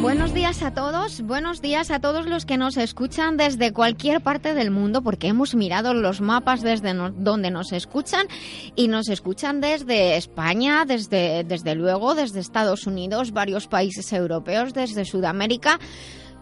Buenos días a todos, buenos días a todos los que nos escuchan desde cualquier parte del mundo, porque hemos mirado los mapas desde donde nos escuchan y nos escuchan desde España, desde, desde luego, desde Estados Unidos, varios países europeos, desde Sudamérica.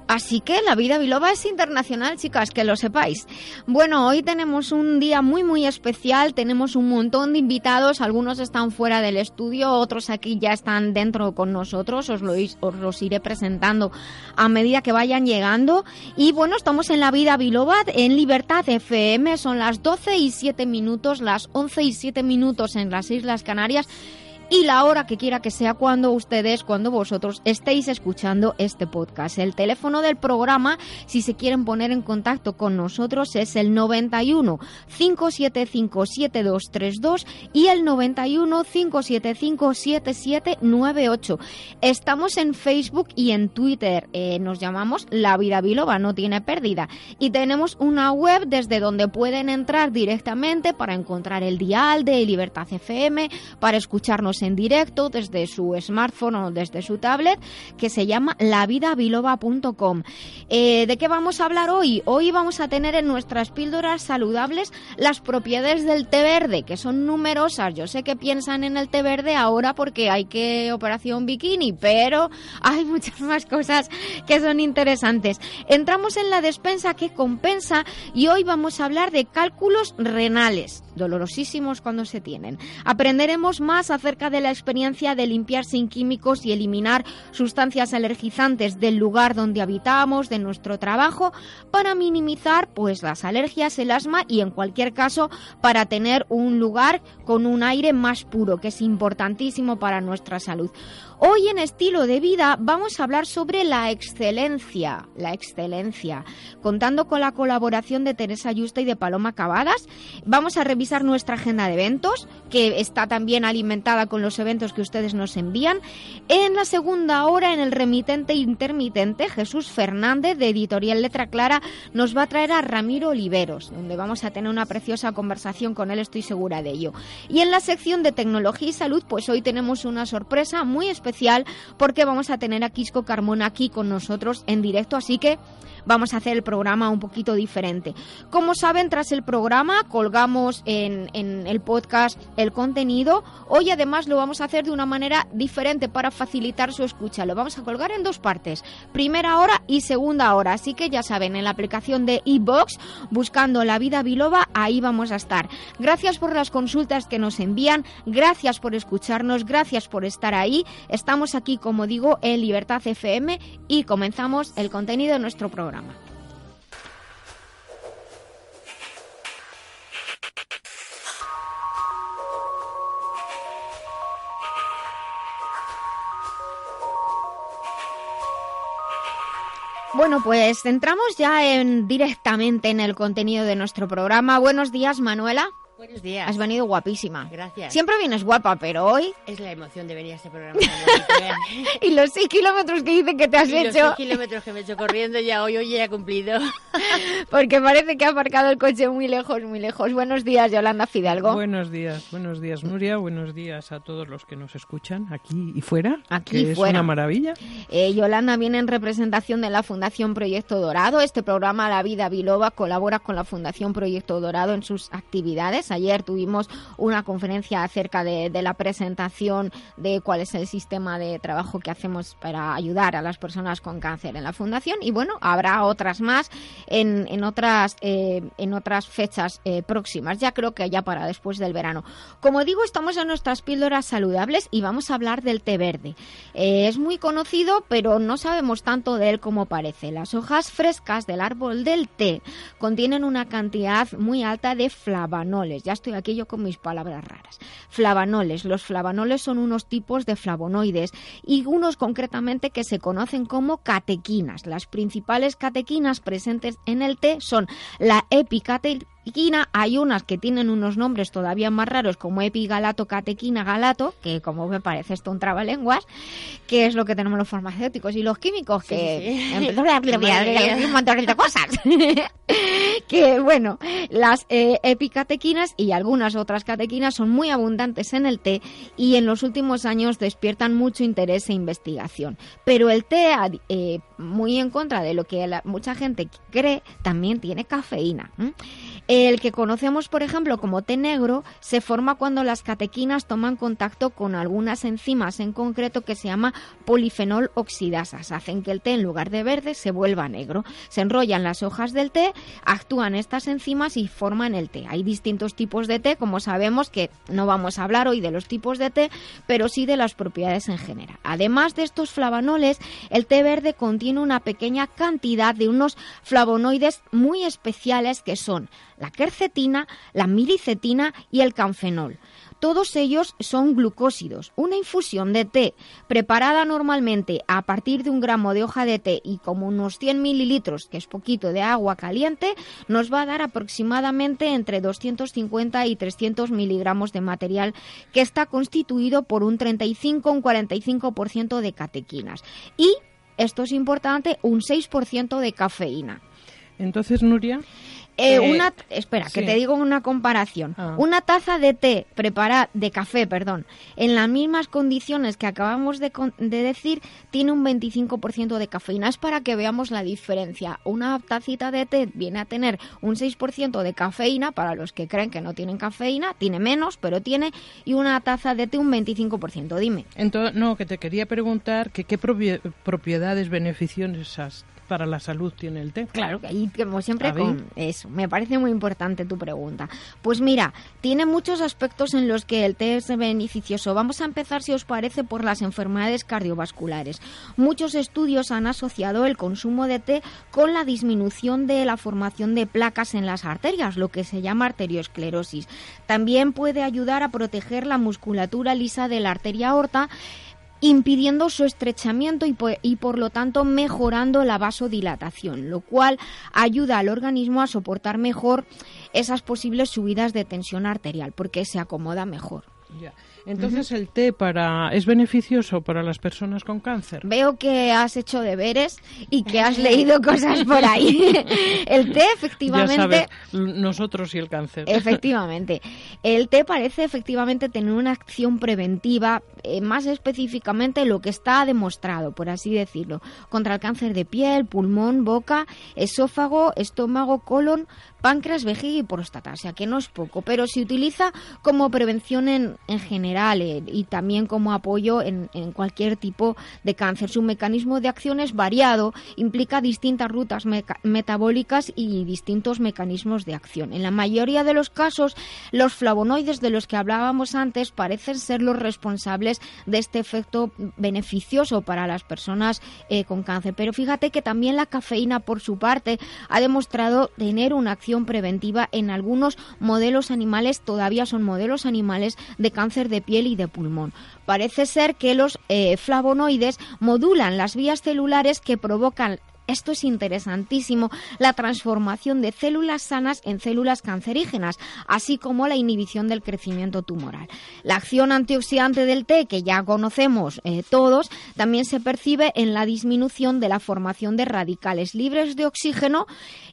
Así que la vida biloba es internacional, chicas, que lo sepáis. Bueno, hoy tenemos un día muy, muy especial. Tenemos un montón de invitados. Algunos están fuera del estudio, otros aquí ya están dentro con nosotros. Os, os los iré presentando a medida que vayan llegando. Y bueno, estamos en la vida biloba en Libertad FM. Son las 12 y 7 minutos, las 11 y 7 minutos en las Islas Canarias y la hora que quiera que sea cuando ustedes, cuando vosotros estéis escuchando este podcast. El teléfono del programa, si se quieren poner en contacto con nosotros, es el 91 575 7232 y el 91 575 7798. Estamos en Facebook y en Twitter. Eh, nos llamamos La Vida Biloba, no tiene pérdida. Y tenemos una web desde donde pueden entrar directamente para encontrar el dial de Libertad FM, para escucharnos en directo desde su smartphone o desde su tablet que se llama lavidabiloba.com. Eh, ¿De qué vamos a hablar hoy? Hoy vamos a tener en nuestras píldoras saludables las propiedades del té verde, que son numerosas. Yo sé que piensan en el té verde ahora porque hay que operación bikini, pero hay muchas más cosas que son interesantes. Entramos en la despensa que compensa y hoy vamos a hablar de cálculos renales, dolorosísimos cuando se tienen. Aprenderemos más acerca de la experiencia de limpiar sin químicos y eliminar sustancias alergizantes del lugar donde habitamos, de nuestro trabajo, para minimizar pues las alergias, el asma y en cualquier caso para tener un lugar con un aire más puro, que es importantísimo para nuestra salud. Hoy en estilo de vida vamos a hablar sobre la excelencia, la excelencia, contando con la colaboración de Teresa Yusta y de Paloma Cavadas. Vamos a revisar nuestra agenda de eventos, que está también alimentada con los eventos que ustedes nos envían. En la segunda hora, en el remitente intermitente, Jesús Fernández, de Editorial Letra Clara, nos va a traer a Ramiro Oliveros, donde vamos a tener una preciosa conversación con él, estoy segura de ello. Y en la sección de tecnología y salud, pues hoy tenemos una sorpresa muy especial especial porque vamos a tener a Quisco Carmona aquí con nosotros en directo, así que vamos a hacer el programa un poquito diferente. Como saben, tras el programa colgamos en, el podcast el contenido. Hoy además lo vamos a hacer de una manera diferente para facilitar su escucha. Lo vamos a colgar en dos partes, primera hora y segunda hora. Así que ya saben, en la aplicación de iBox, buscando la vida biloba, ahí vamos a estar. Gracias por las consultas que nos envían, gracias por escucharnos, gracias por estar ahí. Estamos aquí, como digo, en Libertad FM y comenzamos el contenido de nuestro programa. Bueno, pues entramos ya en, directamente en el contenido de nuestro programa. Buenos días, Manuela. Buenos días. Has venido guapísima. Gracias. Siempre vienes guapa, pero hoy... Es la emoción de venir a este programa. y los seis kilómetros que dicen que te has y hecho... Los seis kilómetros que me he hecho corriendo ya hoy, hoy ya he cumplido. Porque parece que ha aparcado el coche muy lejos, muy lejos. Buenos días, Yolanda Fidalgo. Buenos días, buenos días, Nuria. Buenos días a todos los que nos escuchan aquí y fuera. Aquí que fuera. Es una maravilla. Eh, Yolanda viene en representación de la Fundación Proyecto Dorado. Este programa La Vida Biloba colabora con la Fundación Proyecto Dorado en sus actividades. Ayer tuvimos una conferencia acerca de, la presentación de cuál es el sistema de trabajo que hacemos para ayudar a las personas con cáncer en la fundación y bueno, habrá otras más en, otras, eh, en otras fechas eh, próximas, ya creo que ya para después del verano. Como digo, estamos en nuestras píldoras saludables y vamos a hablar del té verde. Eh, es muy conocido, pero no sabemos tanto de él como parece. Las hojas frescas del árbol del té contienen una cantidad muy alta de flavanoles Ya estoy aquí yo con mis palabras raras. Flavanoles. Los flavanoles son unos tipos de flavonoides y unos concretamente que se conocen como catequinas. Las principales catequinas presentes en el té son la epicatequina hay unas que tienen unos nombres todavía más raros como epigalato, catequina, galato, que como me parece esto un trabalenguas, que es lo que tenemos los farmacéuticos y los químicos, que un montón de cosas. que bueno, las eh, epicatequinas y algunas otras catequinas son muy abundantes en el té y en los últimos años despiertan mucho interés e investigación. Pero el té, eh, muy en contra de lo que mucha gente cree, también tiene cafeína. El que conocemos, por ejemplo, como té negro, se forma cuando las catequinas toman contacto con algunas enzimas en concreto que se llama polifenol oxidasas. Hacen que el té, en lugar de verde, se vuelva negro. Se enrollan las hojas del té, actúan estas enzimas y forman el té. Hay distintos tipos de té, como sabemos que no vamos a hablar hoy de los tipos de té, pero sí de las propiedades en general. Además de estos flavanoles, el té verde contiene una pequeña cantidad de unos flavonoides muy especiales que son la quercetina, la miricetina y el canfenol. Todos ellos son glucósidos. Una infusión de té preparada normalmente a partir de un gramo de hoja de té y como unos 100 mililitros, que es poquito de agua caliente, nos va a dar aproximadamente entre 250 y 300 miligramos de material que está constituido por un 35 o un 45% de catequinas. Y, esto es importante, un 6% de cafeína. Entonces, Nuria. Eh, eh, una, espera, que te digo una comparación. Ah. Una taza de té preparada, de café, perdón, en las mismas condiciones que acabamos de, de decir, tiene un 25% de cafeína. Es para que veamos la diferencia. Una tacita de té viene a tener un 6% de cafeína, para los que creen que no tienen cafeína, tiene menos, pero tiene, y una taza de té un 25%. Dime. Entonces, no, que te quería preguntar que qué propiedades beneficiosas para la salud tiene el té? Claro, y como siempre con eso. Me parece muy importante tu pregunta. Pues mira, tiene muchos aspectos en los que el té es beneficioso. Vamos a empezar, si os parece, por las enfermedades cardiovasculares. Muchos estudios han asociado el consumo de té con la disminución de la formación de placas en las arterias, lo que se llama arteriosclerosis. También puede ayudar a proteger la musculatura lisa de la arteria aorta impidiendo su estrechamiento y por, y por, lo tanto mejorando la vasodilatación, lo cual ayuda al organismo a soportar mejor esas posibles subidas de tensión arterial porque se acomoda mejor. Entonces, ¿el té para es beneficioso para las personas con cáncer? Veo que has hecho deberes y que has leído cosas por ahí. el té, efectivamente. nosotros y el cáncer. Efectivamente. El té parece efectivamente tener una acción preventiva, eh, más específicamente lo que está demostrado, por así decirlo, contra el cáncer de piel, pulmón, boca, esófago, estómago, colon, páncreas, vejiga y próstata, o sea que no es poco, pero se utiliza como prevención en, en general eh, y también como apoyo en, cualquier tipo de cáncer. Su mecanismo de acción es variado, implica distintas rutas metabólicas y distintos mecanismos de acción. En la mayoría de los casos, los flavonoides de los que hablábamos antes parecen ser los responsables de este efecto beneficioso para las personas eh, con cáncer, pero fíjate que también la cafeína, por su parte, ha demostrado tener una acción preventiva en algunos modelos animales, todavía son modelos animales de cáncer de piel y de pulmón. Parece ser que los eh, flavonoides modulan las vías celulares que provocan esto es interesantísimo, la transformación de células sanas en células cancerígenas, así como la inhibición del crecimiento tumoral. La acción antioxidante del té, que ya conocemos eh, todos, también se percibe en la disminución de la formación de radicales libres de oxígeno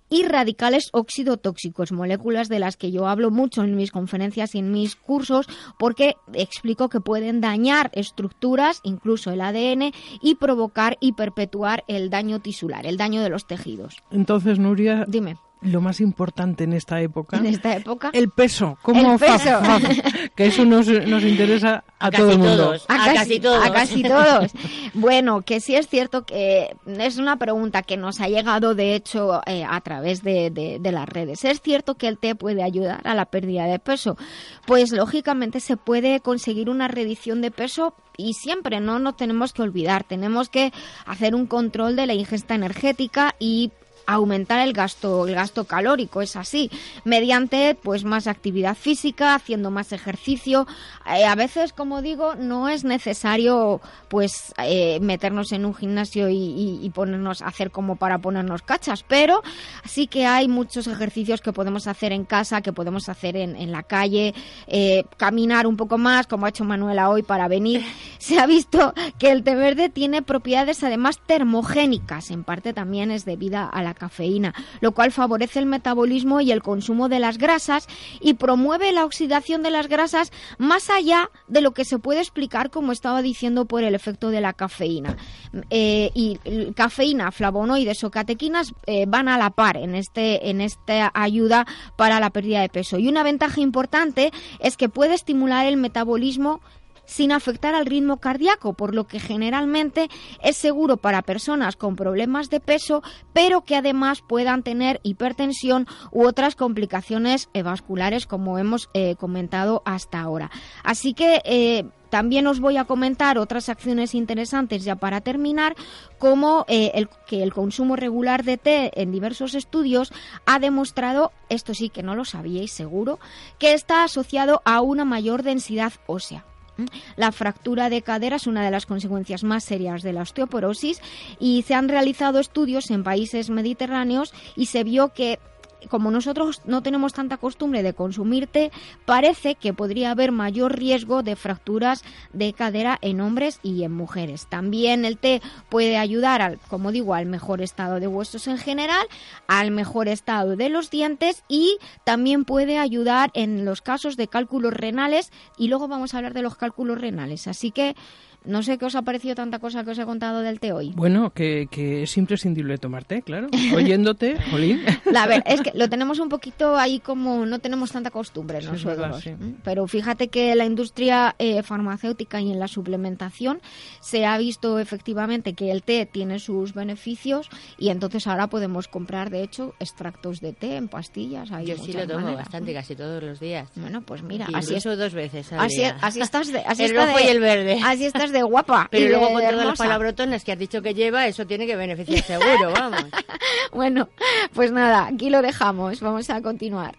y radicales oxidotóxicos, moléculas de las que yo hablo mucho en mis conferencias y en mis cursos porque explico que pueden dañar estructuras, incluso el ADN, y provocar y perpetuar el daño tisular, el daño de los tejidos. Entonces, Nuria, dime lo más importante en esta época. En esta época. El peso. ¿Cómo el peso. que eso nos, nos interesa a, todo el mundo. a, casi, todos. A casi todos. bueno, que sí es cierto que es una pregunta que nos ha llegado, de hecho, eh, a través de, de, de, las redes. ¿Es cierto que el té puede ayudar a la pérdida de peso? Pues lógicamente se puede conseguir una reducción de peso y siempre no nos tenemos que olvidar, tenemos que hacer un control de la ingesta energética y aumentar el gasto, el gasto calórico, es así, mediante pues más actividad física, haciendo más ejercicio. Eh, a veces, como digo, no es necesario pues eh, meternos en un gimnasio y, ponernos hacer como para ponernos cachas, pero sí que hay muchos ejercicios que podemos hacer en casa, que podemos hacer en, en la calle, eh, caminar un poco más, como ha hecho Manuela hoy para venir. Se ha visto que el té verde tiene propiedades además termogénicas, en parte también es debida a la cafeína, lo cual favorece el metabolismo y el consumo de las grasas y promueve la oxidación de las grasas más allá de lo que se puede explicar, como estaba diciendo, por el efecto de la cafeína. Eh, y cafeína, flavonoides o catequinas eh, van a la par en, este, en esta ayuda para la pérdida de peso. Y una ventaja importante es que puede estimular el metabolismo sin afectar al ritmo cardíaco, por lo que generalmente es seguro para personas con problemas de peso, pero que además puedan tener hipertensión u otras complicaciones vasculares, como hemos eh, comentado hasta ahora. Así que eh, también os voy a comentar otras acciones interesantes ya para terminar, como eh, el, que el consumo regular de té en diversos estudios ha demostrado, esto sí que no lo sabíais seguro, que está asociado a una mayor densidad ósea. La fractura de cadera es una de las consecuencias más serias de la osteoporosis y se han realizado estudios en países mediterráneos y se vio que como nosotros no tenemos tanta costumbre de consumir té, parece que podría haber mayor riesgo de fracturas de cadera en hombres y en mujeres. También el té puede ayudar, al, como digo, al mejor estado de huesos en general, al mejor estado de los dientes y también puede ayudar en los casos de cálculos renales y luego vamos a hablar de los cálculos renales. Así que no sé qué os ha parecido tanta cosa que os he contado del té hoy. Bueno, que, es imprescindible tomar té, claro. Oyéndote, Jolín. La ver, es que lo tenemos un poquito ahí como no tenemos tanta costumbre nosotros. Pero fíjate que la industria eh, farmacéutica y en la suplementación se ha visto efectivamente que el té tiene sus beneficios y entonces ahora podemos comprar, de hecho, extractos de té en pastillas. Yo sí lo tomo bastante, casi todos los días. Bueno, pues mira, así es dos veces. así, así estás de, así el rojo y el verde. Así estás de guapa. Pero luego con todas las palabrotones que has dicho que lleva, eso tiene que beneficiar seguro, vamos. bueno, pues nada, aquí lo dejamos. Vamos a continuar.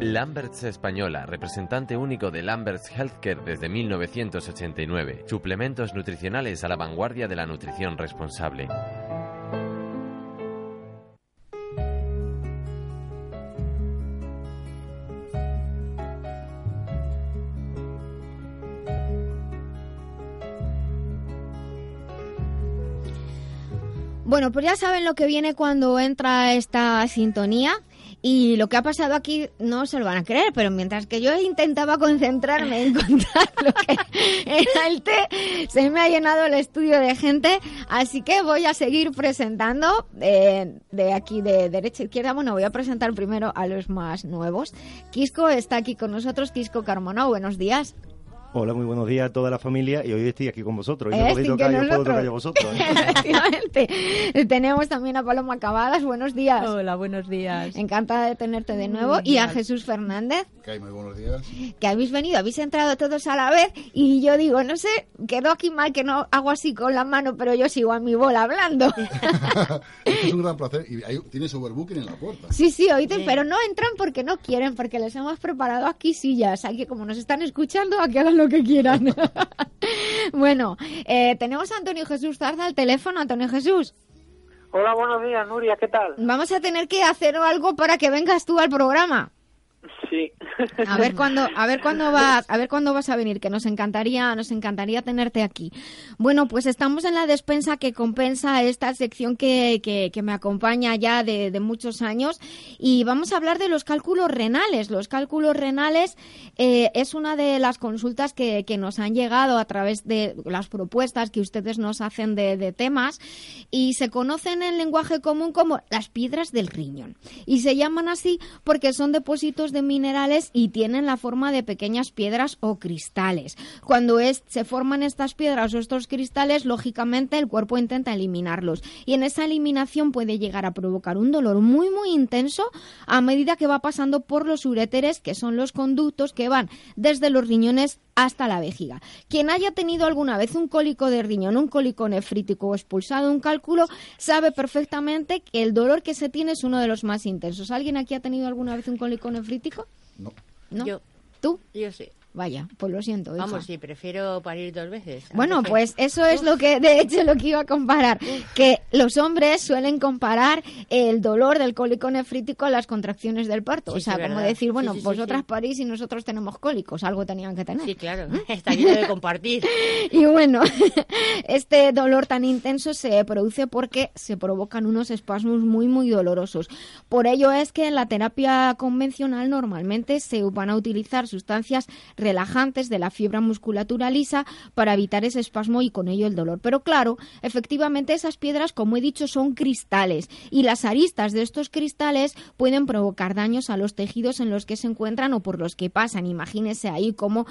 Lamberts Española, representante único de Lamberts Healthcare desde 1989. Suplementos nutricionales a la vanguardia de la nutrición responsable. Bueno, pues ya saben lo que viene cuando entra esta sintonía. Y lo que ha pasado aquí no se lo van a creer, pero mientras que yo intentaba concentrarme en contar lo que era el té, se me ha llenado el estudio de gente, así que voy a seguir presentando eh, de aquí de derecha a izquierda. Bueno, voy a presentar primero a los más nuevos. Quisco está aquí con nosotros, Quisco Carmona, buenos días. Hola, muy buenos días a toda la familia y hoy estoy aquí con vosotros. Hoy no podéis tocar, yo puedo tocar yo vosotros. ¿eh? Efectivamente. Tenemos también a Paloma Cabadas, buenos días. Hola, buenos días. Encantada de tenerte de nuevo. y a Jesús Fernández. Que hay muy buenos días. Que habéis venido, habéis entrado todos a la vez y yo digo, no sé, quedó aquí mal que no hago así con la mano, pero yo sigo a mi bola hablando. es un gran placer. Y hay, tienes overbooking en la puerta. Sí, sí, oíste, pero no entran porque no quieren, porque les hemos preparado aquí sillas. Aquí, como nos están escuchando, aquí hagan lo que quieran. bueno, eh, tenemos a Antonio Jesús Zarza al teléfono. Antonio Jesús. Hola, buenos días, Nuria, ¿qué tal? Vamos a tener que hacer algo para que vengas tú al programa. A ver cuándo, a ver cuándo vas, a ver cuándo vas a venir, que nos encantaría, nos encantaría tenerte aquí. Bueno, pues estamos en la despensa que compensa esta sección que, que, me acompaña ya de, muchos años y vamos a hablar de los cálculos renales. Los cálculos renales eh, es una de las consultas que, que, nos han llegado a través de las propuestas que ustedes nos hacen de, de temas y se conocen en lenguaje común como las piedras del riñón y se llaman así porque son depósitos de minerales y tienen la forma de pequeñas piedras o cristales. Cuando se forman estas piedras o estos cristales, lógicamente el cuerpo intenta eliminarlos y en esa eliminación puede llegar a provocar un dolor muy muy intenso a medida que va pasando por los uréteres, que son los conductos que van desde los riñones hasta la vejiga. Quien haya tenido alguna vez un cólico de riñón, un cólico nefrítico o expulsado un cálculo, sabe perfectamente que el dolor que se tiene es uno de los más intensos. ¿Alguien aquí ha tenido alguna vez un cólico nefrítico? No. ¿No? Yo, ¿Tú? yo sí. Vaya, pues lo siento. hija. Vamos, sí, prefiero parir dos veces. Bueno, que- pues eso es lo que, de hecho, lo que iba a comparar. Que los hombres suelen comparar el dolor del cólico nefrítico a las contracciones del parto. Sí, o sea, sí, como verdad. decir, bueno, sí, vosotras parís y nosotros tenemos cólicos. Algo tenían que tener. Sí, claro. Está lleno de compartir. Y bueno, este dolor tan intenso se produce porque se provocan unos espasmos muy, muy dolorosos. Por ello es que en la terapia convencional normalmente se van a utilizar sustancias relajantes de la fibra musculatura lisa para evitar ese espasmo y con ello el dolor. Pero claro, efectivamente esas piedras, como he dicho, son cristales y las aristas de estos cristales pueden provocar daños a los tejidos en los que se encuentran o por los que pasan. Imagínese ahí como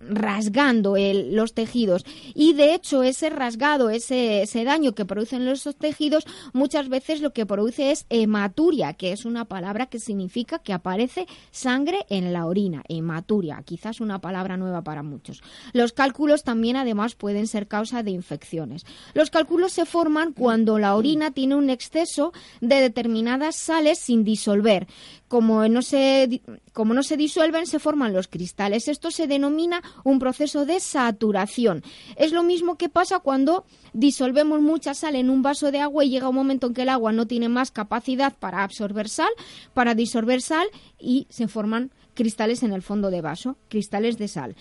rasgando los tejidos. Y de hecho, ese rasgado, ese, ese daño que producen esos tejidos, muchas veces lo que produce es hematuria, que es una palabra que significa que aparece sangre en la orina. Hematuria, quizás una palabra nueva para muchos. Los cálculos también, además, pueden ser causa de infecciones. Los cálculos se forman cuando la orina tiene un exceso de determinadas sales sin disolver. Como no se, como no se disuelven, se forman los cristales. Esto se denomina un proceso de saturación. Es lo mismo que pasa cuando disolvemos mucha sal en un vaso de agua y llega un momento en que el agua no tiene más capacidad para absorber sal, para disolver sal y se forman cristales en el fondo de vaso, cristales de sal.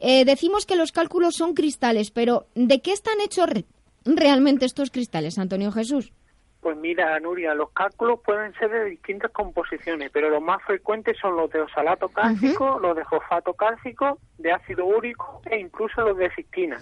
Eh, decimos que los cálculos son cristales, pero ¿de qué están hechos re- realmente estos cristales, Antonio Jesús? Pues mira, Nuria, los cálculos pueden ser de distintas composiciones, pero los más frecuentes son los de oxalato cálcico, los de fosfato cálcico, de ácido úrico e incluso los de cistina.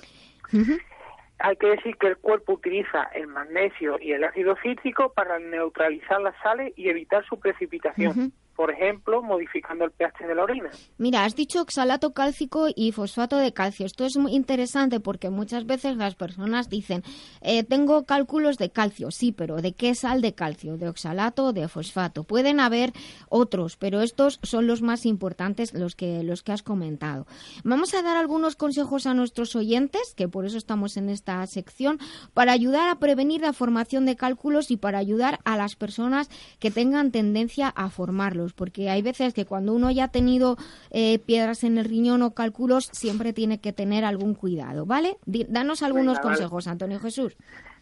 Hay que decir que el cuerpo utiliza el magnesio y el ácido cítrico para neutralizar las sales y evitar su precipitación. Por ejemplo, modificando el pH de la orina. Mira, has dicho oxalato cálcico y fosfato de calcio. Esto es muy interesante porque muchas veces las personas dicen, eh, tengo cálculos de calcio. Sí, pero ¿de qué sal de calcio? ¿De oxalato o de fosfato? Pueden haber otros, pero estos son los más importantes, los que, los que has comentado. Vamos a dar algunos consejos a nuestros oyentes, que por eso estamos en esta sección, para ayudar a prevenir la formación de cálculos y para ayudar a las personas que tengan tendencia a formarlos, porque hay veces que cuando uno ya ha tenido eh, piedras en el riñón o cálculos, siempre tiene que tener algún cuidado, ¿vale? Danos algunos Venga, vale. consejos, Antonio Jesús.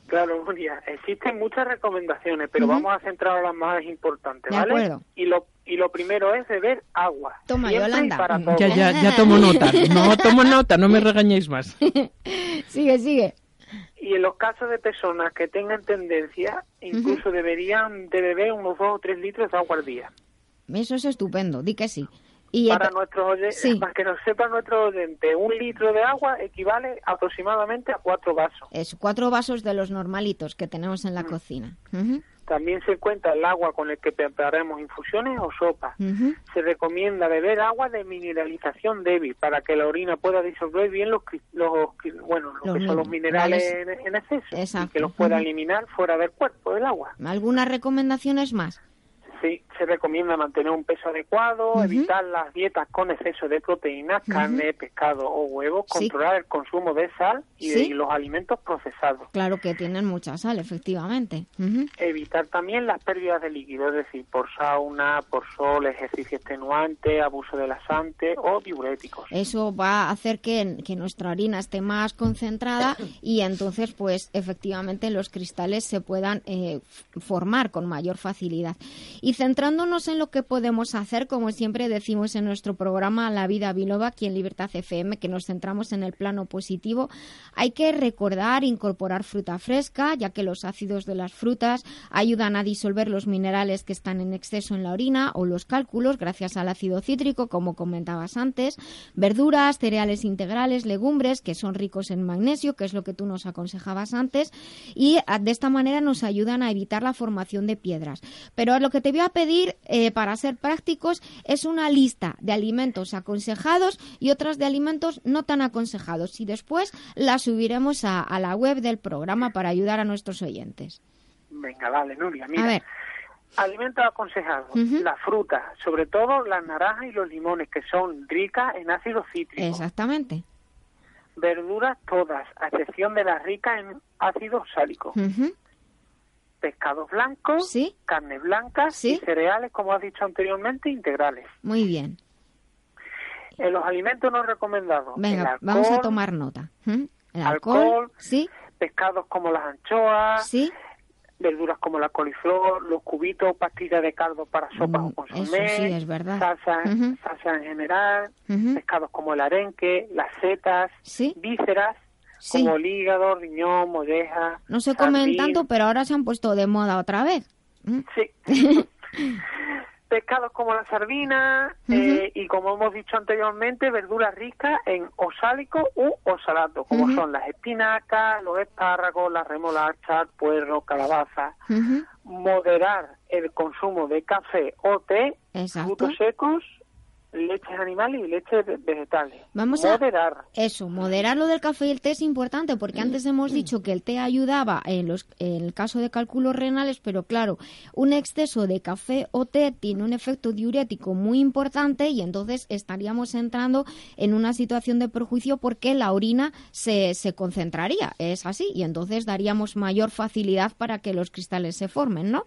Claro, Nuria, existen muchas recomendaciones, pero vamos a centrar en las más importantes, De ¿vale? acuerdo. Y lo, y lo primero es beber agua. Toma, Yolanda. para Ya, todo. ya, ya tomo nota. No tomo nota, no me regañéis más. Sigue, sigue. Y en los casos de personas que tengan tendencia, incluso deberían de beber unos dos o tres litros de agua al día. Eso es estupendo, di que sí. Y Para ent- nuestros oyentes, sí. para que nos sepan nuestros oyentes, un litro de agua equivale aproximadamente a cuatro vasos. es cuatro vasos de los normalitos que tenemos en la cocina. Ujú, También se cuenta el agua con el que preparamos infusiones o sopas. Se recomienda beber agua de mineralización débil para que la orina pueda disolver bien los, los bueno, lo Los que son los minerales en, exceso Exacto. y que los pueda eliminar fuera del cuerpo del agua. ¿Algunas recomendaciones más? Sí, se recomienda mantener un peso adecuado, evitar las dietas con exceso de proteínas, carne, pescado o huevos, Sí. controlar el consumo de sal y Sí. de los alimentos procesados. Claro que tienen mucha sal, efectivamente. Evitar también las pérdidas de líquido, es decir, por sauna, por sol, ejercicio extenuante, abuso de laxante o diuréticos. Eso va a hacer que, que nuestra orina esté más concentrada y entonces, pues, efectivamente, los cristales se puedan eh, formar con mayor facilidad. Y centrándonos en lo que podemos hacer, como siempre decimos en nuestro programa La Vida Biloba, aquí en Libertad FM, que nos centramos en el plano positivo, hay que recordar incorporar fruta fresca, ya que los ácidos de las frutas ayudan a disolver los minerales que están en exceso en la orina o los cálculos gracias al ácido cítrico, como comentabas antes, verduras, cereales integrales, legumbres, que son ricos en magnesio, que es lo que tú nos aconsejabas antes, y ah, de esta manera nos ayudan a evitar la formación de piedras. Pero lo que te voy a pedir eh, para ser prácticos es una lista de alimentos aconsejados y otras de alimentos no tan aconsejados y después la subiremos a, a la web del programa para ayudar a nuestros oyentes. Venga, vale, Nuria, A mira. ver, Alimentos aconsejados. Las frutas, sobre todo las naranjas y los limones, que son ricas en ácido cítrico. Exactamente. Verduras todas, a excepción de las ricas en ácido sálico. Pescados blancos, ¿Sí? carnes blancas y cereales, como has dicho anteriormente, integrales. Muy bien. En los alimentos no recomendados. Venga, vamos a tomar nota. El alcohol, sí. pescados como las anchoas, sí. verduras como la coliflor, los cubitos, pastillas de caldo para sopas o sí, es verdad. salsa, salsa en general, pescados como el arenque, las setas, vísceras, como el hígado, riñón, molleja. No se comen tanto, pero ahora se han puesto de moda otra vez. Sí. pescados como la sardina eh, y como hemos dicho anteriormente, verduras ricas en osálico u osalato, como son las espinacas, los espárragos, las remolachas, puerro, calabaza. Moderar el consumo de café o té, frutos secos leches animales y leches vegetales. Vamos moderar. a eso, moderar lo del café y el té es importante porque antes hemos dicho que el té ayudaba en, los, en el caso de cálculos renales, pero claro, un exceso de café o té tiene un efecto diurético muy importante y entonces estaríamos entrando en una situación de perjuicio porque la orina se, se concentraría, es así, y entonces daríamos mayor facilidad para que los cristales se formen, ¿no?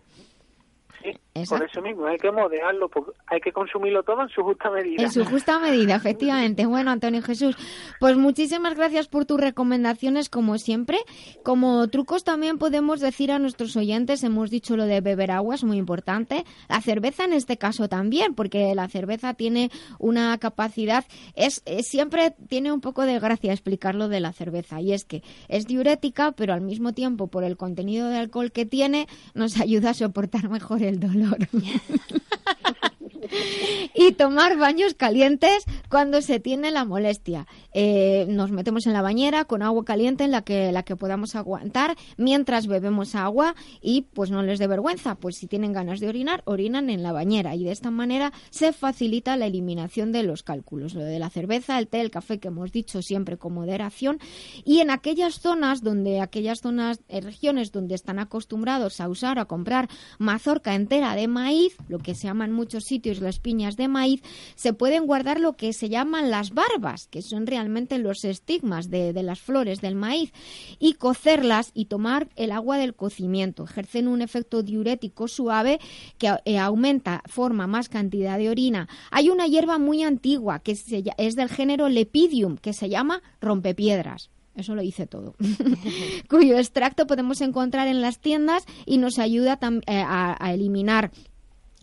Por eso mismo, hay que moderarlo, hay que consumirlo todo en su justa medida. En su justa medida, efectivamente. Bueno, Antonio Jesús, pues muchísimas gracias por tus recomendaciones, como siempre. Como trucos también podemos decir a nuestros oyentes, hemos dicho lo de beber agua, es muy importante. La cerveza en este caso también, porque la cerveza tiene una capacidad, es, siempre tiene un poco de gracia explicarlo de la cerveza, y es que es diurética, pero al mismo tiempo, por el contenido de alcohol que tiene, nos ayuda a soportar mejor el dolor. y tomar baños calientes cuando se tiene la molestia. Eh, nos metemos en la bañera con agua caliente en la que, la que podamos aguantar mientras bebemos agua y pues no les dé vergüenza, pues si tienen ganas de orinar, orinan en la bañera y de esta manera se facilita la eliminación de los cálculos, lo de la cerveza, el té, el café que hemos dicho siempre con moderación y en aquellas zonas donde aquellas zonas, eh, regiones donde están acostumbrados a usar o a comprar mazorca entera de maíz, lo que se llama en muchos sitios las piñas de maíz, se pueden guardar lo que se llaman las barbas, que son realmente los estigmas de, las flores del maíz, y cocerlas y tomar el agua del cocimiento. Ejercen un efecto diurético suave que eh, aumenta, forma más cantidad de orina. Hay una hierba muy antigua que es del género Lepidium, que se llama rompepiedras eso lo dice todo, cuyo extracto podemos encontrar en las tiendas y nos ayuda eh, a, eliminar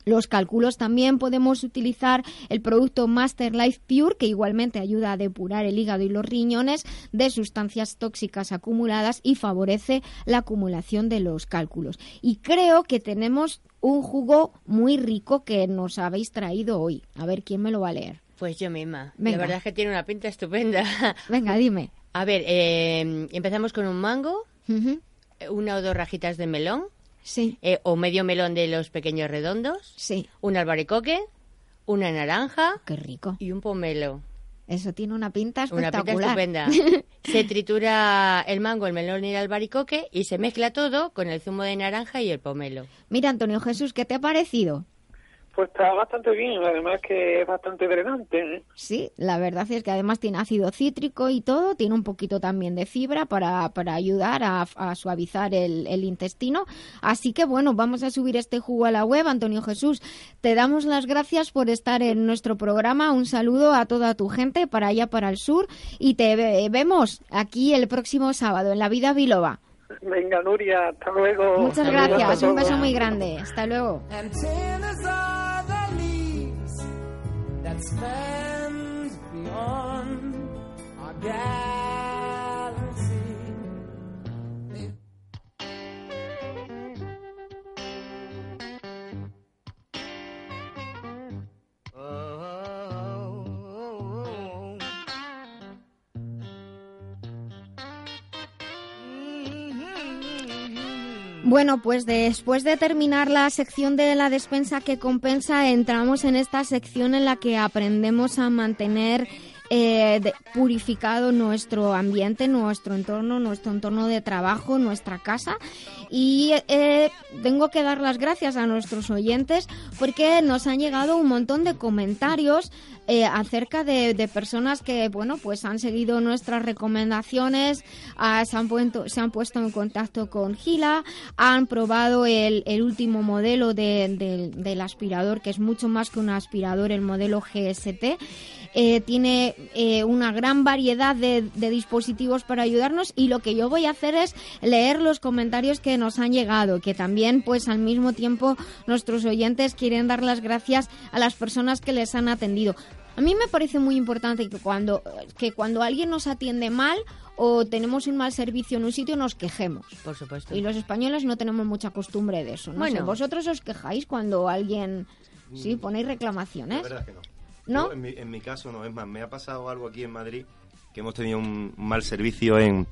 los cálculos también podemos utilizar el producto Master Life Pure, que igualmente ayuda a depurar el hígado y los riñones de sustancias tóxicas acumuladas y favorece la acumulación de los cálculos. Y creo que tenemos un jugo muy rico que nos habéis traído hoy. A ver, ¿quién me lo va a leer? Pues yo misma. La verdad es que tiene una pinta estupenda. Venga, dime. A ver, eh, empezamos con un mango, una o dos rajitas de melón, sí. Eh, o medio melón de los pequeños redondos, sí. un albaricoque, una naranja, qué rico, y un pomelo. Eso tiene una pinta espectacular. Una pinta estupenda. se tritura el mango, el melón y el albaricoque y se mezcla todo con el zumo de naranja y el pomelo. Mira, Antonio Jesús, ¿qué te ha parecido? Pues está bastante bien, además que es bastante drenante. ¿eh? Sí, la verdad es que además tiene ácido cítrico y todo, tiene un poquito también de fibra para, para ayudar a, suavizar el, el, intestino. Así que bueno, vamos a subir este jugo a la web. Antonio Jesús, te damos las gracias por estar en nuestro programa. Un saludo a toda tu gente para allá, para el sur. Y te vemos aquí el próximo sábado en La Vida Biloba. Venga, Nuria, hasta luego. Muchas gracias, un beso muy grande. Hasta luego. That spans beyond our galaxy. Bueno, pues después de terminar la sección de la despensa que compensa, entramos en esta sección en la que aprendemos a mantener eh, purificado nuestro ambiente, nuestro entorno, nuestro entorno de trabajo, nuestra casa. Y eh, tengo que dar las gracias a nuestros oyentes porque nos han llegado un montón de comentarios eh, acerca de, personas que, bueno, pues han seguido nuestras recomendaciones, ah, se, han puesto, se han puesto en contacto con Gila, han probado el, el último modelo de, del aspirador, que es mucho más que un aspirador, el modelo GST. Eh, tiene eh, una gran variedad de, de, dispositivos para ayudarnos y lo que yo voy a hacer es leer los comentarios que nos han llegado, que también pues al mismo tiempo nuestros oyentes quieren dar las gracias a las personas que les han atendido. A mí me parece muy importante que cuando, que cuando alguien nos atiende mal o tenemos un mal servicio en un sitio nos quejemos. Por supuesto. Y los españoles no tenemos mucha costumbre de eso. ¿no? Bueno, vosotros os quejáis cuando alguien... Sí, mm. ponéis reclamaciones. La verdad que no. ¿No? en, mi, en, mi, caso no, es más, me ha pasado algo aquí en Madrid que hemos tenido un mal servicio en,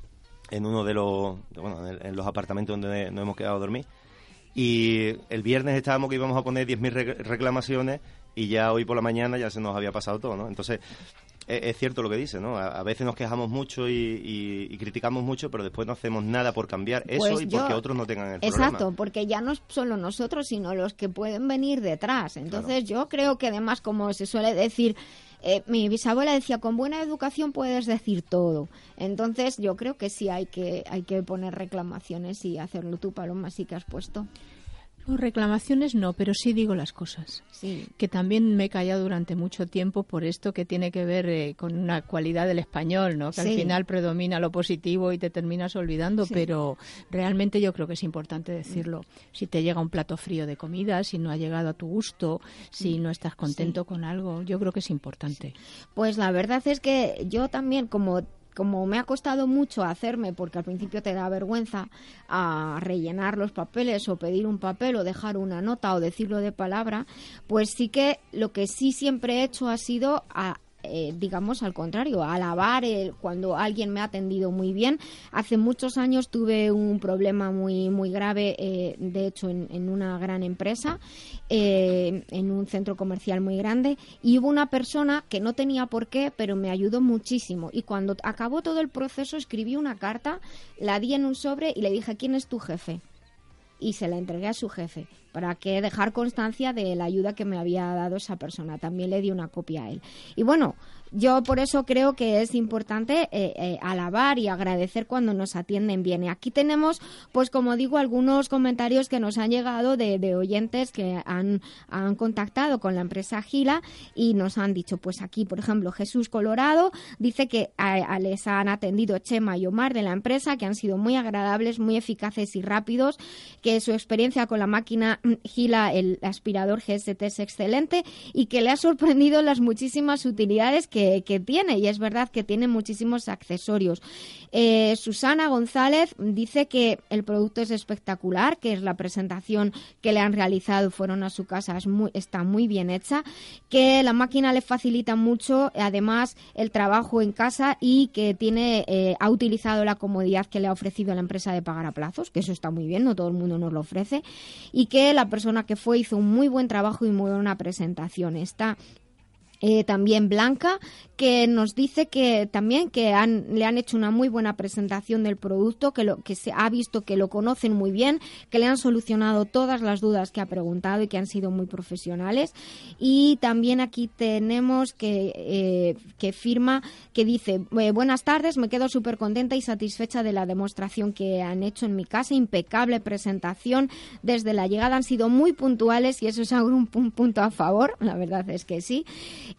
en uno de los, bueno, en, los apartamentos donde nos hemos quedado a dormir. Y el viernes estábamos que íbamos a poner 10.000 reclamaciones y ya hoy por la mañana ya se nos había pasado todo, ¿no? Entonces, es, cierto lo que dice, ¿no? A, veces nos quejamos mucho y, criticamos mucho, pero después no hacemos nada por cambiar eso pues y porque otros no tengan el problema. Exacto, porque ya no solo nosotros, sino los que pueden venir detrás. Entonces, yo creo que además, como se suele decir, eh, mi bisabuela decía, con buena educación puedes decir todo. Entonces, yo creo que sí hay que, hay que poner reclamaciones y hacerlo tú, Paloma, sí que has puesto reclamaciones no, pero sí digo las cosas. Sí. Que también me he callado durante mucho tiempo por esto que tiene que ver eh, con una cualidad del español, ¿no? Que al final predomina lo positivo y te terminas olvidando, pero realmente yo creo que es importante decirlo. Si te llega un plato frío de comida, si no ha llegado a tu gusto, si no estás contento con algo, yo creo que es importante. Pues la verdad es que yo también, como como me ha costado mucho hacerme, porque al principio te da vergüenza a rellenar los papeles o pedir un papel o dejar una nota o decirlo de palabra, pues sí que lo que sí siempre he hecho ha sido a eh, digamos al contrario, alabar el, cuando alguien me ha atendido muy bien. Hace muchos años tuve un problema muy, muy grave, eh, de hecho, en, una gran empresa, eh, en un centro comercial muy grande, y hubo una persona que no tenía por qué, pero me ayudó muchísimo. Y cuando acabó todo el proceso, escribí una carta, la di en un sobre y le dije, ¿quién es tu jefe? y se la entregué a su jefe para que dejar constancia de la ayuda que me había dado esa persona. También le di una copia a él. Y bueno, yo por eso creo que es importante eh, eh, alabar y agradecer cuando nos atienden bien. Y aquí tenemos, pues como digo, algunos comentarios que nos han llegado de, oyentes que han, han, contactado con la empresa Gila y nos han dicho, pues aquí, por ejemplo, Jesús Colorado dice que les han atendido Chema y Omar de la empresa, que han sido muy agradables, muy eficaces y rápidos, que su experiencia con la máquina Gila, el aspirador GST es excelente y que le ha sorprendido las muchísimas utilidades que que, tiene y es verdad que tiene muchísimos accesorios. Eh, Susana González dice que el producto es espectacular, que es la presentación que le han realizado, fueron a su casa, es muy, está muy bien hecha, que la máquina le facilita mucho, además, el trabajo en casa y que tiene, eh, ha utilizado la comodidad que le ha ofrecido la empresa de pagar a plazos, que eso está muy bien, no todo el mundo nos lo ofrece, y que la persona que fue hizo un muy buen trabajo y muy buena presentación. Está eh, también Blanca, que nos dice que también que han, le han hecho una muy buena presentación del producto, que, lo, que se ha visto que lo conocen muy bien, que le han solucionado todas las dudas que ha preguntado y que han sido muy profesionales. Y también aquí tenemos que, eh, que firma, que dice, eh, buenas tardes, me quedo súper contenta y satisfecha de la demostración que han hecho en mi casa, impecable presentación, desde la llegada han sido muy puntuales y eso es un punto a favor, la verdad es que sí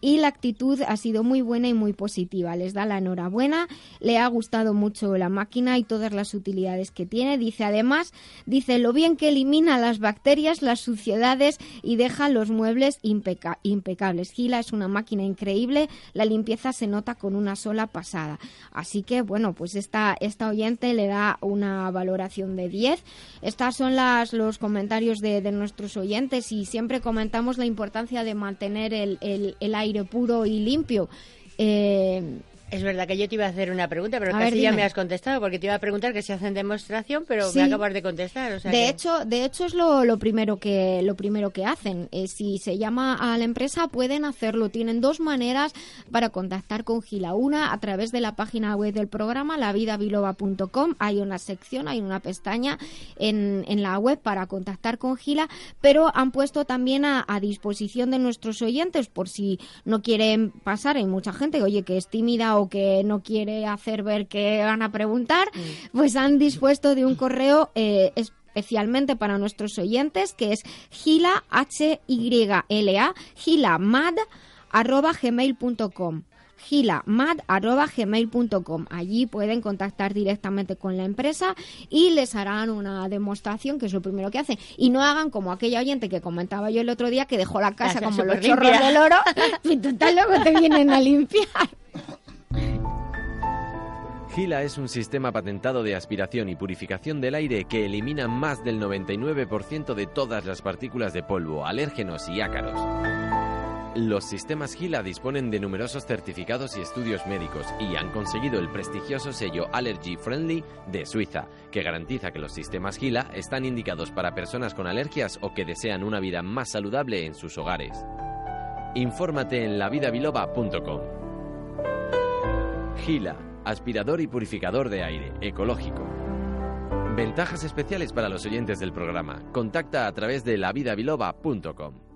y la actitud ha sido muy buena y muy positiva. Les da la enhorabuena, le ha gustado mucho la máquina y todas las utilidades que tiene. Dice además, dice lo bien que elimina las bacterias, las suciedades y deja los muebles impecables. Gila es una máquina increíble, la limpieza se nota con una sola pasada. Así que bueno, pues esta, esta oyente le da una valoración de 10. Estas son las, los comentarios de, nuestros oyentes y siempre comentamos la importancia de mantener el, el, el aire puro y limpio. Eh, Es verdad que yo te iba a hacer una pregunta, pero casi ya me has contestado, porque te iba a preguntar que si hacen demostración, pero me acabas de contestar. de hecho, de hecho es lo, lo, primero que lo primero que hacen. Eh, si se llama a la empresa pueden hacerlo. Tienen dos maneras para contactar con Gila. Una a través de la página web del programa, lavidabiloba.com. Hay una sección, hay una pestaña en, en la web para contactar con Gila, pero han puesto también a, a disposición de nuestros oyentes por si no quieren pasar. Hay mucha gente, oye, que es tímida o que no quiere hacer ver que van a preguntar, mm. pues han dispuesto de un correo eh, especialmente para nuestros oyentes que es gila h y l a gilamad arroba gmail.com gilamad.gmail.com. Allí pueden contactar directamente con la empresa y les harán una demostración, que es lo primero que hacen. Y no hagan como aquella oyente que comentaba yo el otro día, que dejó la casa como los chorros del oro, y total luego te vienen a limpiar. Gila es un sistema patentado de aspiración y purificación del aire que elimina más del 99% de todas las partículas de polvo, alérgenos y ácaros. Los sistemas Gila disponen de numerosos certificados y estudios médicos y han conseguido el prestigioso sello Allergy Friendly de Suiza, que garantiza que los sistemas Gila están indicados para personas con alergias o que desean una vida más saludable en sus hogares. Infórmate en lavidabiloba.com. Gila aspirador y purificador de aire, ecológico. Ventajas especiales para los oyentes del programa. Contacta a través de lavidabiloba.com.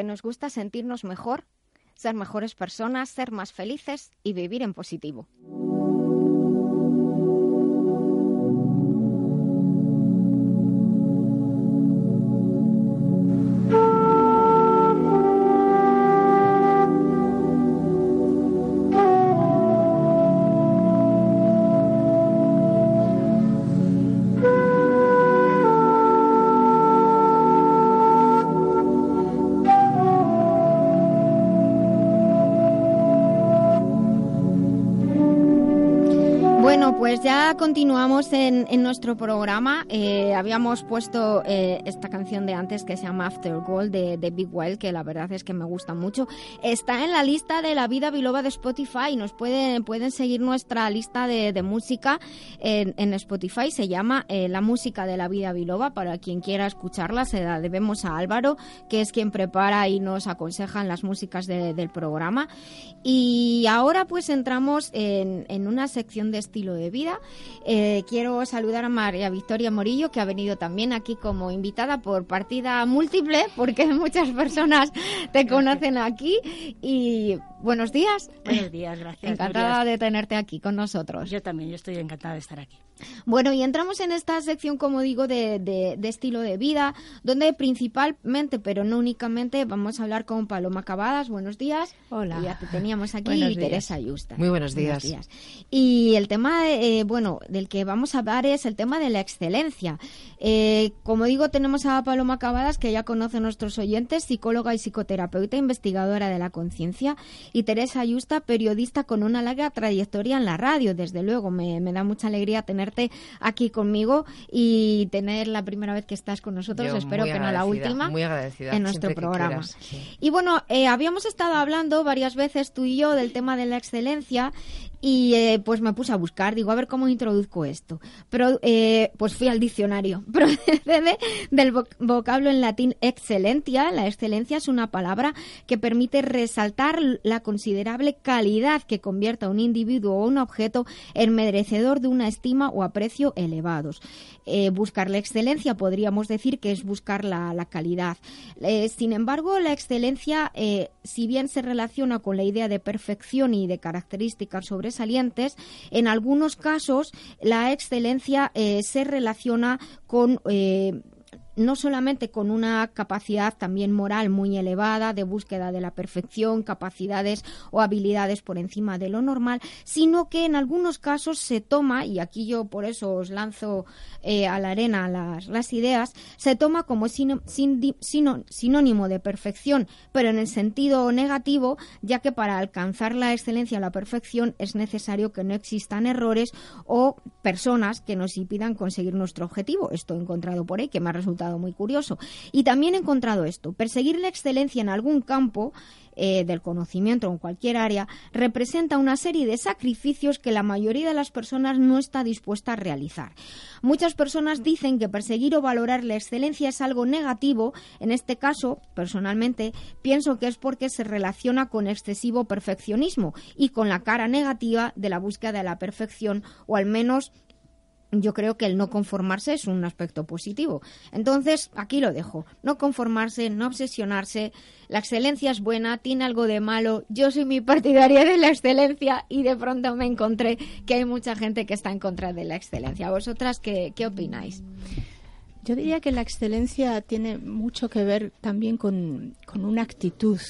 porque nos gusta sentirnos mejor, ser mejores personas, ser más felices y vivir en positivo. Continuamos en, nuestro programa. Eh, habíamos puesto eh, esta canción de antes que se llama After Gold de, Big Wild, que la verdad es que me gusta mucho. Está en la lista de la vida biloba de Spotify. Nos pueden, pueden seguir nuestra lista de, música en, Spotify. Se llama eh, La música de la vida biloba. Para quien quiera escucharla, se la debemos a Álvaro, que es quien prepara y nos aconseja en las músicas del programa. Y ahora pues entramos en, en una sección de estilo de vida eh, quiero saludar a María Victoria Morillo, que ha venido también aquí como invitada por partida múltiple, porque muchas personas te conocen aquí. Y Buenos días. Buenos días, gracias. Encantada de tenerte aquí con nosotros. Yo también, yo estoy encantada de estar aquí. Bueno, y entramos en esta sección, como digo, de, de, estilo de vida, donde principalmente, pero no únicamente, vamos a hablar con Paloma Cavadas. Buenos días. Hola. Ya te teníamos aquí y Teresa Ayusta. Muy buenos días. Y el tema, eh, bueno, del que vamos a hablar es el tema de la excelencia. Eh, como digo, tenemos a Paloma Cavadas, que ya conoce nuestros oyentes, psicóloga y psicoterapeuta, investigadora de la conciencia, y Teresa Ayusta, periodista con una larga trayectoria en la radio. Desde luego, me, me da mucha alegría tener aquí conmigo y tener la primera vez que estás con nosotros, espero que no la última, muy agradecida, en nuestro programa. Y bueno, eh, habíamos estado hablando varias veces tú y yo del tema de la excelencia y eh, pues me puse a buscar, digo, a ver cómo introduzco esto. Pero eh, pues fui al diccionario. Procede del vocablo en latín excelentia. La excelencia es una palabra que permite resaltar la considerable calidad que convierta a un individuo o un objeto en merecedor de una estima o aprecio elevados. Eh, buscar la excelencia podríamos decir que es buscar la, la calidad. sin embargo, la excelencia, si bien se relaciona con la idea de perfección y de características sobre salientes, en algunos casos la excelencia eh, se relaciona con eh, no solamente con una capacidad también moral muy elevada de búsqueda de la perfección, capacidades o habilidades por encima de lo normal, sino que en algunos casos se toma, y aquí yo por eso os lanzo eh, a la arena las, ideas, se toma como sinónimo de perfección, pero en el sentido negativo, ya que para alcanzar la excelencia o la perfección es necesario que no existan errores o personas que nos impidan conseguir nuestro objetivo. Esto encontrado por ahí que me ha resultado muy curioso. Y también he encontrado esto, perseguir la excelencia en algún campo eh, del conocimiento o en cualquier área representa una serie de sacrificios que la mayoría de las personas no está dispuesta a realizar. Muchas personas dicen que perseguir o valorar la excelencia es algo negativo. En este caso, personalmente, pienso que es porque se relaciona con excesivo perfeccionismo y con la cara negativa de la búsqueda de la perfección o al menos yo creo que el no conformarse es un aspecto positivo. Entonces, aquí lo dejo. No conformarse, no obsesionarse. La excelencia es buena, tiene algo de malo. Yo soy mi partidaria de la excelencia y de pronto me encontré que hay mucha gente que está en contra de la excelencia. ¿Vosotras qué, qué opináis? Yo diría que la excelencia tiene mucho que ver también con, con una actitud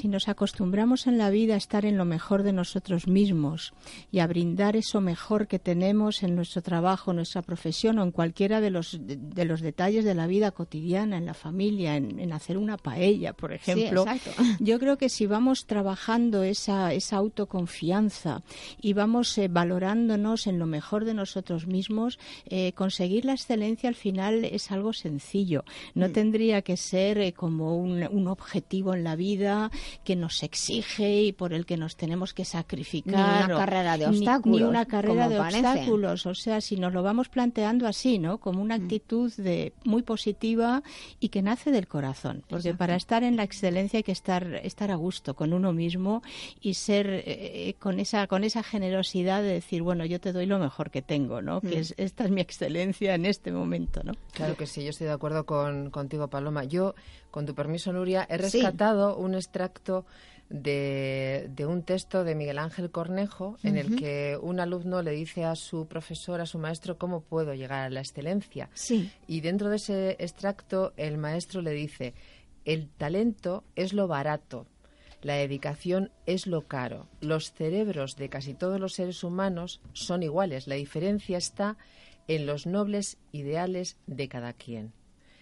si nos acostumbramos en la vida a estar en lo mejor de nosotros mismos y a brindar eso mejor que tenemos en nuestro trabajo, nuestra profesión o en cualquiera de los, de, los detalles de la vida cotidiana, en la familia, en, hacer una paella, por ejemplo, yo creo que si vamos trabajando esa, esa autoconfianza y vamos eh, valorándonos en lo mejor de nosotros mismos, eh, conseguir la excelencia al final es algo sencillo. No mm. tendría que ser eh, como un, un objetivo en la vida que nos exige y por el que nos tenemos que sacrificar. Ni una carrera de obstáculos. Ni, una carrera de obstáculos. O sea, si nos lo vamos planteando así, ¿no? Como una mm. actitud de muy positiva y que nace del corazón. Porque para estar en la excelencia hay que estar, estar a gusto con uno mismo y ser eh, eh, con esa con esa generosidad de decir, bueno, yo te doy lo mejor que tengo, ¿no? Que mm. es, esta es mi excelencia en este momento, ¿no? Claro que sí, yo estoy de acuerdo con, contigo, Paloma. Yo con tu permiso, Nuria, he rescatado un extracto de, un texto de Miguel Ángel Cornejo en el que un alumno le dice a su profesor, a su maestro, cómo puedo llegar a la excelencia. Sí. Y dentro de ese extracto, el maestro le dice, el talento es lo barato, la dedicación es lo caro. Los cerebros de casi todos los seres humanos son iguales. La diferencia está en los nobles ideales de cada quien.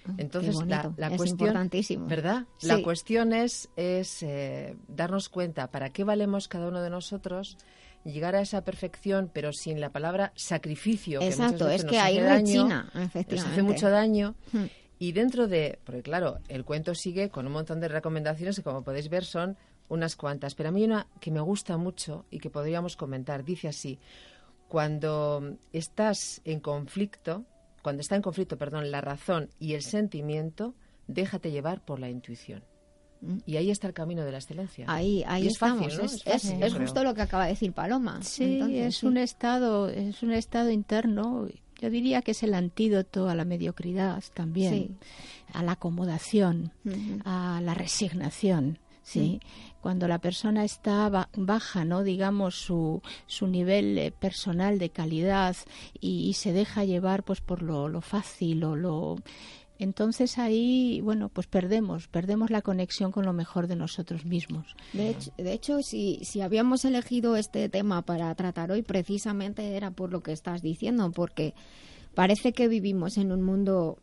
Ah, Entonces, la, la cuestión, ¿verdad? La cuestión es, es eh, darnos cuenta para qué valemos cada uno de nosotros llegar a esa perfección, pero sin la palabra sacrificio. Exacto, que es que ahí rechina, Nos hace mucho daño. Hmm. Y dentro de, porque claro, el cuento sigue con un montón de recomendaciones que como podéis ver son unas cuantas, pero a mí una que me gusta mucho y que podríamos comentar, dice así, cuando estás en conflicto, cuando está en conflicto, perdón, la razón y el sentimiento, déjate llevar por la intuición. Mm. Y ahí está el camino de la excelencia. Ahí, ahí es estamos. Fácil, es, justo lo que acaba de decir Paloma. Sí, es un estado, es un estado interno. Yo diría que es el antídoto a la mediocridad también, a la acomodación, a la resignación Sí, cuando la persona está baja, ¿no? Digamos su, su nivel eh, personal de calidad y, se deja llevar pues por lo, lo fácil o lo entonces ahí, bueno, pues perdemos, perdemos la conexión con lo mejor de nosotros mismos. De hecho, de hecho si, si habíamos elegido este tema para tratar hoy, precisamente era por lo que estás diciendo, porque parece que vivimos en un mundo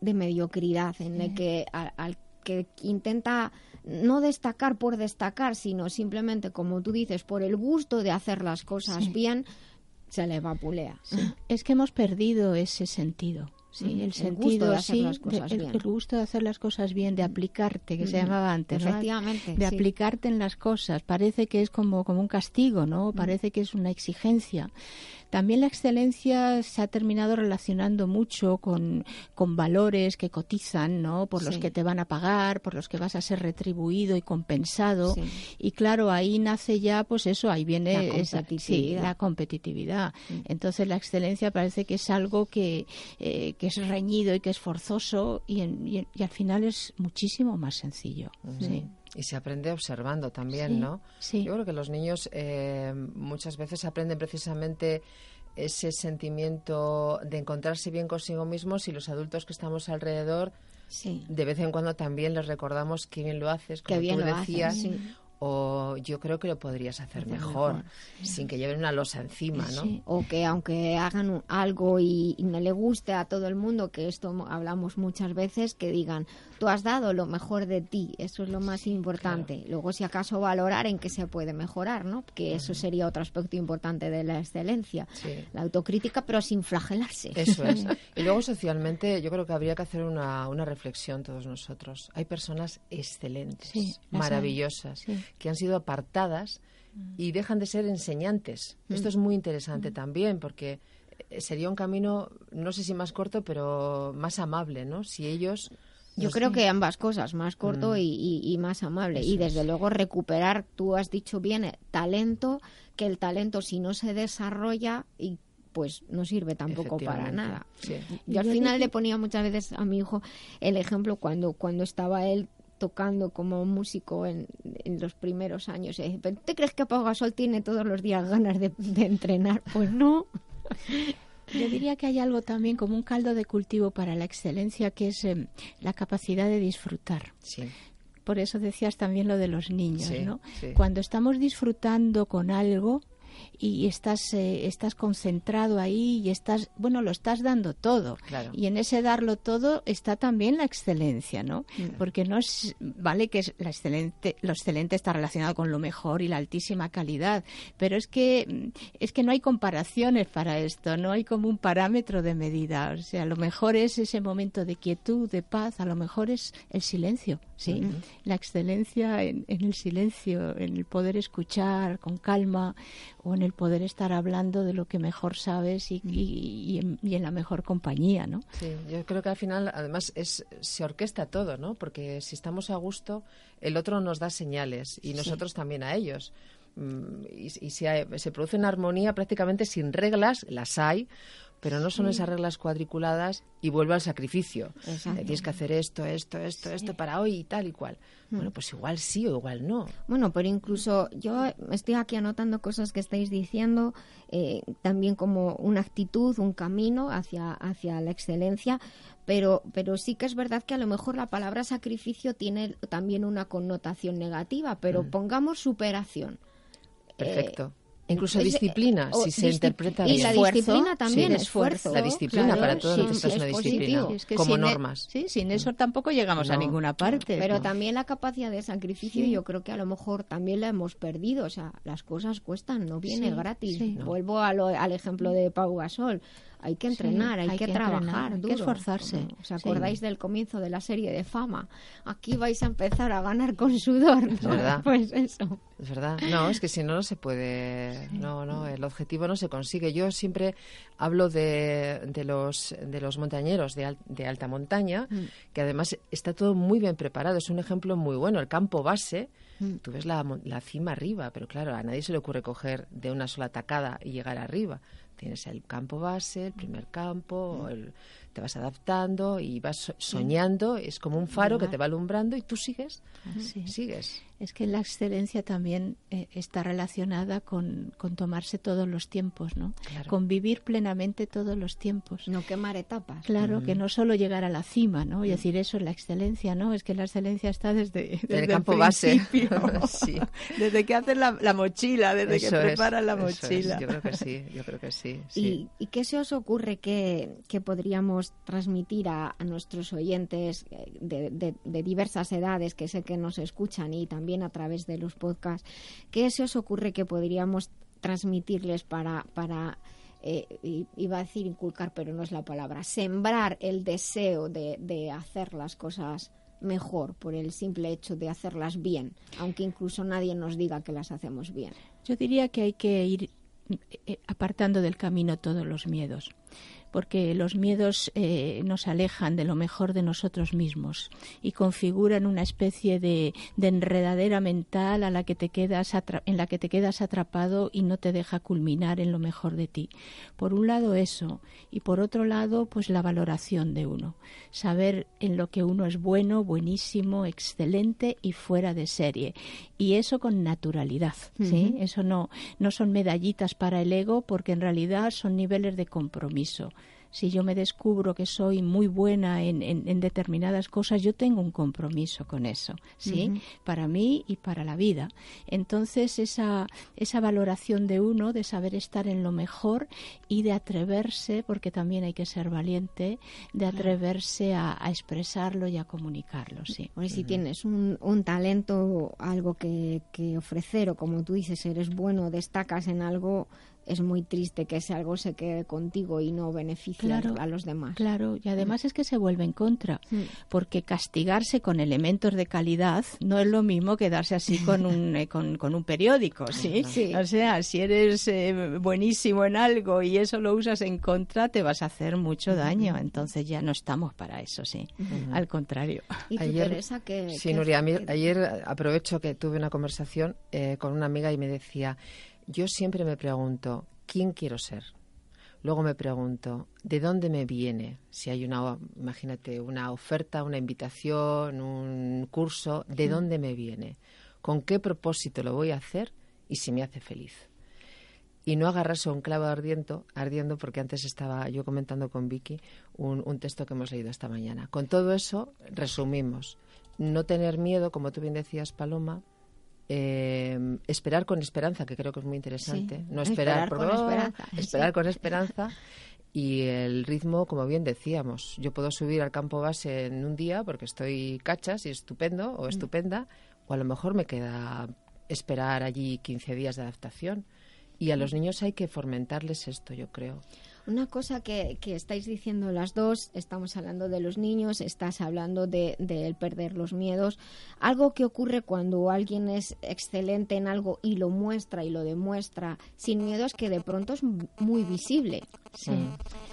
de mediocridad, en el que al, que intenta no destacar por destacar, sino simplemente, como tú dices, por el gusto de hacer las cosas bien, se le vapulea. Es que hemos perdido ese sentido. Sí, el, sentido, de hacer las cosas bien. El, gusto de hacer las cosas bien, de aplicarte, que se llamaba antes, Efectivamente, de aplicarte en las cosas. Parece que es como, como un castigo, ¿no? Parece que es una exigencia. También la excelencia se ha terminado relacionando mucho con, con valores que cotizan, ¿no? Por los que te van a pagar, por los que vas a ser retribuido y compensado. Y claro, ahí nace ya, pues eso, ahí viene la competitividad. la competitividad. Entonces la excelencia parece que es algo que, eh, que es reñido y que es forzoso y, y, al final es muchísimo más sencillo. Sí. Y se aprende observando también, ¿no? Sí. Yo creo que los niños eh, muchas veces aprenden precisamente ese sentimiento de encontrarse bien consigo mismos y los adultos que estamos alrededor sí. de vez en cuando también les recordamos que bien lo haces, como bien tú decías, sí o yo creo que lo podrías hacer mejor, sin que lleven una losa encima, ¿no? O que aunque hagan algo y, no le guste a todo el mundo, que esto hablamos muchas veces, que digan, tú has dado lo mejor de ti, eso es lo más importante. Luego, si acaso valorar en qué se puede mejorar, ¿no? Que eso sería otro aspecto importante de la excelencia, la autocrítica, pero sin flagelarse. Eso es. y luego, socialmente, yo creo que habría que hacer una, una reflexión todos nosotros. Hay personas excelentes, maravillosas que han sido apartadas y dejan de ser enseñantes. Mm. Esto es muy interesante mm. también porque eh, sería un camino, no sé si más corto, pero más amable, ¿no? Si ellos... Yo creo que ambas cosas, más corto mm. y, más amable. y desde luego recuperar, tú has dicho bien, eh, talento, que el talento si no se desarrolla y pues no sirve tampoco para nada. Yo al final le ponía muchas veces a mi hijo el ejemplo cuando, cuando estaba él tocando como músico en, los primeros años. ¿Te crees que Pau Gasol tiene todos los días ganas de, entrenar? Pues no. Yo diría que hay algo también como un caldo de cultivo para la excelencia, que es em, la capacidad de disfrutar. Sí. Por eso decías también lo de los niños, ¿no? Cuando estamos disfrutando con algo, y estás, eh, estás concentrado ahí y estás, bueno, lo estás dando todo. Y en ese darlo todo está también la excelencia, ¿no? Porque no es, vale que es la excelente, lo excelente está relacionado con lo mejor y la altísima calidad, pero es que, es que no hay comparaciones para esto, no hay como un parámetro de medida. O sea, lo mejor es ese momento de quietud, de paz, a lo mejor es el silencio, ¿sí? La excelencia en, en el silencio, en el poder escuchar con calma en el poder estar hablando de lo que mejor sabes y, y, en, la mejor compañía, ¿no? Sí, yo creo que al final, además, es, se orquesta todo, ¿no? Porque si estamos a gusto, el otro nos da señales y nosotros también a ellos. Mm, y, y si se produce una armonía prácticamente sin reglas, las hay, pero no son esas reglas cuadriculadas y vuelve al sacrificio. tienes que hacer esto, esto, esto, esto para hoy y tal y cual. Mm. Bueno, pues igual sí o igual no. Bueno, pero incluso yo estoy aquí anotando cosas que estáis diciendo, eh, también como una actitud, un camino hacia, hacia la excelencia, pero, pero sí que es verdad que a lo mejor la palabra sacrificio tiene también una connotación negativa, pero mm. pongamos superación. Perfecto. Incluso disciplina, si se interpreta bien. Y la disciplina también, esfuerzo. La disciplina para todos nosotros es una disciplina, como e- normas. sí, sin eso tampoco llegamos a ninguna parte. Pero también la capacidad de sacrificio yo creo que a lo mejor también la hemos perdido. O sea, las cosas cuestan, no viene gratis. Vuelvo al ejemplo de Pau Gasol hay que entrenar, hay, que, trabajar, hay que esforzarse. ¿Os acordáis del comienzo de la serie de fama? Aquí vais a empezar a ganar con sudor. Es verdad. Pues eso. Es verdad. No, es que si no, no se puede. No, no, el objetivo no se consigue. Yo siempre hablo de, de los, de los montañeros de, de alta montaña, mm. que además está todo muy bien preparado. Es un ejemplo muy bueno. El campo base. Mm. Tú ves la, la cima arriba, pero claro, a nadie se le ocurre coger de una sola tacada y llegar arriba. Tienes el campo base, el primer campo, el te vas adaptando y vas soñando, es como un faro que te va alumbrando y tú sigues, sigues. Es que la excelencia también eh, está relacionada con, con, tomarse todos los tiempos, ¿no? Con vivir plenamente todos los tiempos. No quemar etapas. Claro, que no solo llegar a la cima, ¿no? Y decir eso es la excelencia, ¿no? Es que la excelencia está desde, desde el campo base. sí. Desde que haces la, mochila, desde que preparas la mochila. Yo creo que sí, yo creo que sí. ¿Y, ¿Y, qué se os ocurre que, que podríamos transmitir a, nuestros oyentes eh, de, diversas edades que sé que nos escuchan y también a través de los podcasts. ¿Qué se os ocurre que podríamos transmitirles para, para eh, iba a decir inculcar, pero no es la palabra, sembrar el deseo de, de hacer las cosas mejor por el simple hecho de hacerlas bien, aunque incluso nadie nos diga que las hacemos bien. Yo diría que hay que ir eh, apartando del camino todos los miedos porque los miedos eh, nos alejan de lo mejor de nosotros mismos y configuran una especie de, enredadera mental a la que te quedas en la que te quedas atrapado y no te deja culminar en lo mejor de ti. Por un lado eso y por otro lado pues la valoración de uno, saber en lo que uno es bueno, buenísimo, excelente y fuera de serie y eso con naturalidad, ¿sí? Eso no no son medallitas para el ego porque en realidad son niveles de compromiso si yo me descubro que soy muy buena en, en, determinadas cosas, yo tengo un compromiso con eso, ¿sí? Para mí y para la vida. Entonces, esa, esa valoración de uno, de saber estar en lo mejor y de atreverse, porque también hay que ser valiente, de atreverse a, expresarlo y a comunicarlo, sí. si tienes un, un talento, algo que, que ofrecer, o como tú dices, eres bueno, destacas en algo, es muy triste que ese algo se quede contigo y no beneficie a los demás. Claro, y además es que se vuelve en contra, porque castigarse con elementos de calidad no es lo mismo que darse así con un, eh, con, un periódico, ¿sí? O sea, si eres eh, buenísimo en algo y eso lo usas en contra, te vas a hacer mucho daño. Entonces ya no estamos para eso, sí. Al contrario. ¿Y ayer, Teresa, que Sí, Nuria, ayer aprovecho que tuve una conversación eh, con una amiga y me decía yo siempre me pregunto, ¿quién quiero ser? Luego me pregunto, ¿de dónde me viene? Si hay una, imagínate, una oferta, una invitación, un curso, ¿de dónde me viene? ¿Con qué propósito lo voy a hacer? Y si me hace feliz. Y no agarrarse a un clavo ardiendo, ardiendo, porque antes estaba yo comentando con Vicky un, un texto que hemos leído esta mañana. Con todo eso, resumimos. No tener miedo, como tú bien decías, Paloma, eh, esperar con esperanza, que creo que es muy interesante. No esperar, con esperanza. Esperar con esperanza. Y el ritmo, como bien decíamos, yo puedo subir al campo base en un día porque estoy cachas y estupendo o mm. estupenda, o a lo mejor me queda esperar allí 15 días de adaptación. Y a los mm. niños hay que fomentarles esto, yo creo. Una cosa que, que, estáis diciendo las dos, estamos hablando de los niños, estás hablando de, de, perder los miedos. Algo que ocurre cuando alguien es excelente en algo y lo muestra y lo demuestra sin miedo es que de pronto es muy visible. Sí.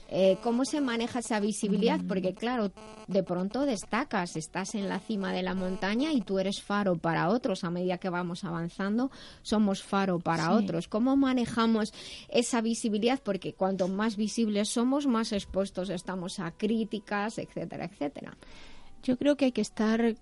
Eh, ¿Cómo se maneja esa visibilidad? Porque claro, de pronto destacas, estás en la cima de la montaña y tú eres faro para otros. A medida que vamos avanzando, somos faro para otros. ¿Cómo manejamos esa visibilidad? Porque cuanto más visibles somos, más expuestos estamos a críticas, etcétera, etcétera. Yo creo que hay que estar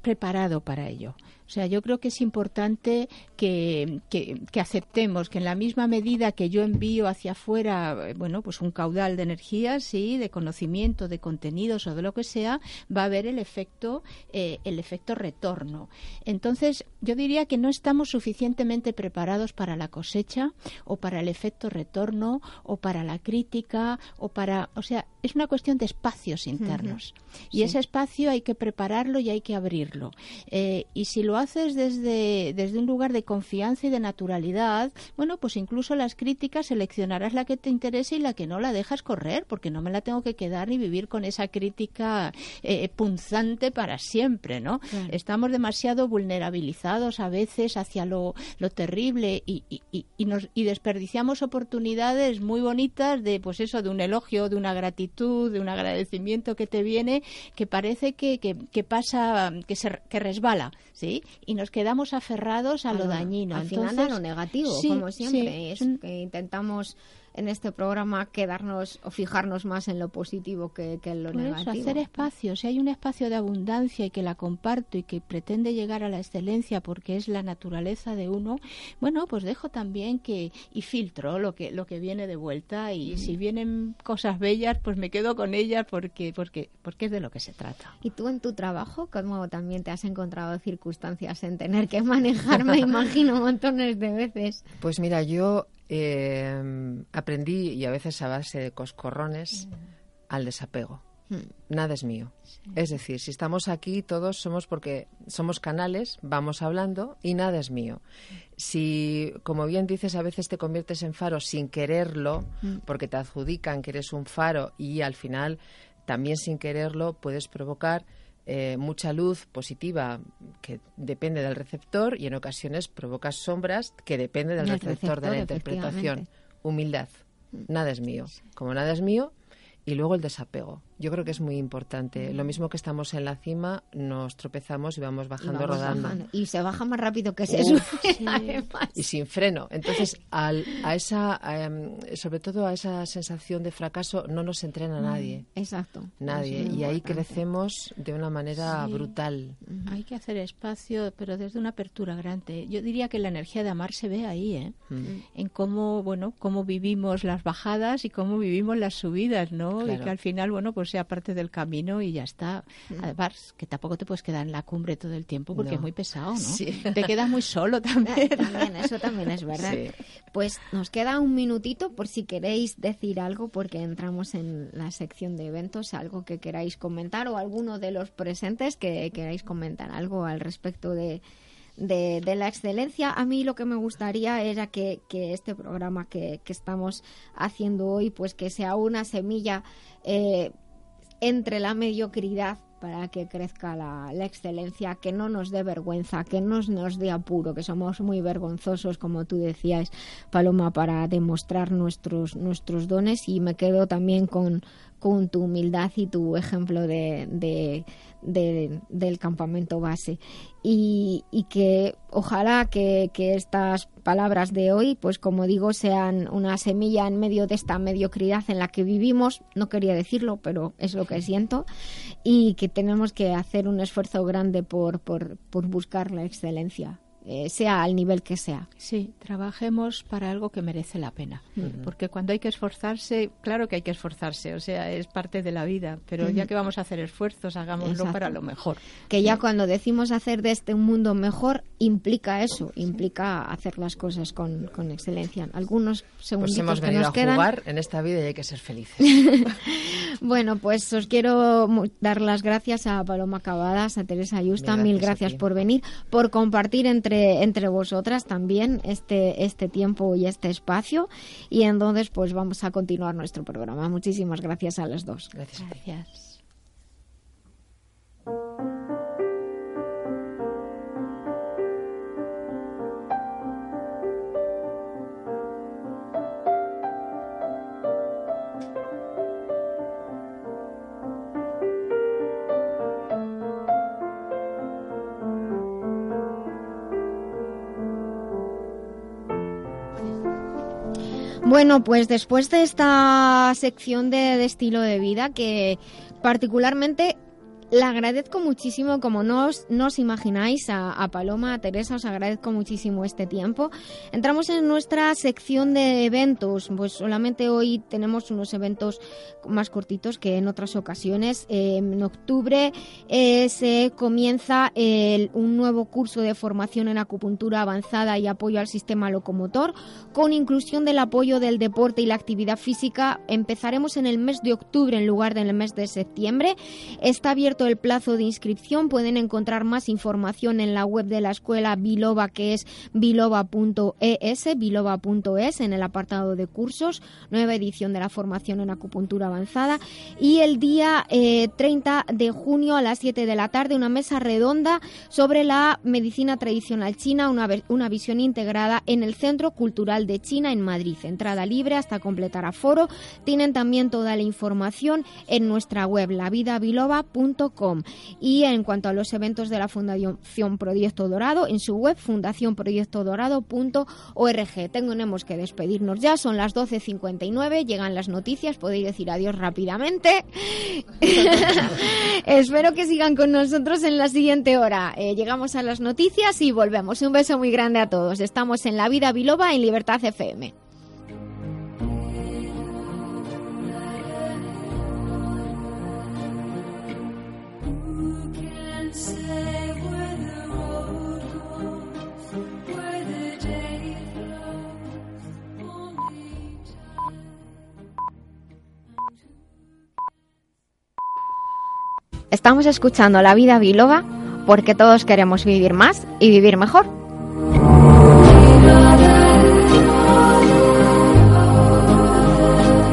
preparado para ello. O sea, yo creo que es importante que, que, aceptemos que en la misma medida que yo envío hacia afuera, eh, bueno, pues un caudal de energía, sí, de conocimiento, de contenidos o de lo que sea, va a haber el efecto, eh, el efecto retorno. Entonces, yo diría que no estamos suficientemente preparados para la cosecha o para el efecto retorno o para la crítica o para, o sea, es una cuestión de espacios internos. Y ese espacio hay que prepararlo y hay que abrirlo. Eh, y si lo haces desde, desde un lugar de confianza y de naturalidad, bueno, pues incluso las críticas seleccionarás la que te interese y la que no la dejas correr, porque no me la tengo que quedar ni vivir con esa crítica eh, punzante para siempre, ¿no? Estamos demasiado vulnerabilizados a veces hacia lo, lo terrible y, y, y, nos, y desperdiciamos oportunidades muy bonitas de, pues eso, de un elogio, de una gratitud, de un agradecimiento que te viene, que parece que, que, que pasa, que, se, que resbala, ¿sí? y nos quedamos aferrados a, lo dañino. Al final a lo negativo, como siempre. es que intentamos en este programa quedarnos o fijarnos más en lo positivo que, en lo Por negativo. Eso, hacer espacio. Si hay un espacio de abundancia y que la comparto y que pretende llegar a la excelencia porque es la naturaleza de uno, bueno, pues dejo también que y filtro lo que lo que viene de vuelta y si vienen cosas bellas, pues me quedo con ellas porque porque porque es de lo que se trata. ¿Y tú en tu trabajo cómo también te has encontrado circunstancias en tener que manejar, me imagino, montones de veces? Pues mira, yo eh, aprendí, y a veces a base de coscorrones, al desapego. Hmm. Nada es mío. Es decir, si estamos aquí todos somos porque somos canales, vamos hablando y nada es mío. Si, como bien dices, a veces te conviertes en faro sin quererlo, Hmm. porque te adjudican que eres un faro y al final también sin quererlo puedes provocar eh, mucha luz positiva que depende del receptor y en ocasiones provocas sombras que depende del Del receptor, de la receptor, interpretación. Humildad. Nada es mío. Como nada es mío, y luego el desapego. Yo creo que es muy importante. Lo mismo que estamos en la cima, nos tropezamos y vamos Y bajando vamos rodando. bajando. Y se baja más rápido que se Uf, sube, además. y sin freno. Entonces, al, a esa, em, sobre todo a esa sensación de fracaso, no nos entrena nadie. Exacto. Nadie. Y ahí crecemos de una manera Sí. brutal. Hay que hacer espacio, pero desde una apertura grande. Yo diría que la energía de amar se ve ahí, ¿eh? Mm. En cómo, bueno, cómo vivimos las bajadas y cómo vivimos las subidas, ¿no? Y que al final, bueno, pues sea parte del camino y ya está. Mm. Además, que tampoco te puedes quedar en la cumbre todo el tiempo porque No. es muy pesado, ¿no? Sí. Te quedas muy solo también. También, eso también es verdad. Sí. Pues nos queda un minutito por si queréis decir algo, porque entramos en la sección de eventos, algo que queráis comentar o alguno de los presentes que queráis comentar algo al respecto de, de, de la excelencia. A mí lo que me gustaría era que, que este programa que, que estamos haciendo hoy, pues que sea una semilla eh, entre la mediocridad para que crezca la, excelencia, que no nos dé vergüenza, que no nos dé apuro, que somos muy vergonzosos, como tú decías, Paloma, para demostrar nuestros, nuestros dones. Y me quedo también con, con tu humildad y tu ejemplo de, de- de- del campamento base. Y, y que ojalá que, que estas palabras de hoy, pues como digo, sean una semilla en medio de esta mediocridad en la que vivimos. No quería decirlo, pero es lo que siento. Y que tenemos que hacer un esfuerzo grande por, por, por buscar la excelencia, eh, sea al nivel que sea. Sí, trabajemos para algo que merece la pena. Porque cuando hay que esforzarse, claro que hay que esforzarse, o sea, es parte de la vida, pero ya que vamos a hacer esfuerzos, hagámoslo Exacto. para lo mejor. que ya cuando decimos hacer de este un mundo mejor, implica eso, implica hacer las cosas con, con excelencia. Algunos Pues segunditos hemos que venido nos a quedan. jugar en esta vida y hay que ser felices. Bueno, pues os quiero dar las gracias a Paloma Cavadas, a Teresa Ayusta, Mil mil gracias por venir, por compartir entre, entre vosotras también este, este tiempo y este espacio. Y entonces, pues vamos a continuar nuestro programa. Muchísimas gracias a las dos. Gracias. Gracias. Bueno, pues después de esta sección de, de estilo de vida que particularmente la agradezco muchísimo, como no os, no os imagináis, a, a Paloma, a Teresa, os agradezco muchísimo este tiempo. Entramos en nuestra sección de eventos, pues solamente hoy tenemos unos eventos más cortitos que en otras ocasiones. Eh, en octubre eh, se comienza el- un nuevo curso de formación en acupuntura avanzada y apoyo al sistema locomotor, con inclusión del apoyo del deporte y la actividad física. Empezaremos en el mes de octubre en lugar del mes de septiembre. Está abierto el plazo de inscripción. Pueden encontrar más información en la web de la escuela Biloba, que es biloba.es, biloba.es, en el apartado de cursos, nueva edición de la formación en acupuntura avanzada. Y el día eh, 30 de junio a las 7 de la tarde, una mesa redonda sobre la medicina tradicional china, una, una visión integrada en el Centro Cultural de China en Madrid. Entrada libre hasta completar aforo. Tienen también toda la información en nuestra web, lavidabiloba.com. Y en cuanto a los eventos de la Fundación Proyecto Dorado, en su web fundacionproyectodorado.org. Tenemos que despedirnos ya, son las 12.59, llegan las noticias, podéis decir adiós rápidamente. Espero que sigan con nosotros en la siguiente hora. Eh, llegamos a las noticias y volvemos. Un beso muy grande a todos. Estamos en La Vida Biloba en Libertad FM. Estamos escuchando La Vida Biloba porque todos queremos vivir más y vivir mejor.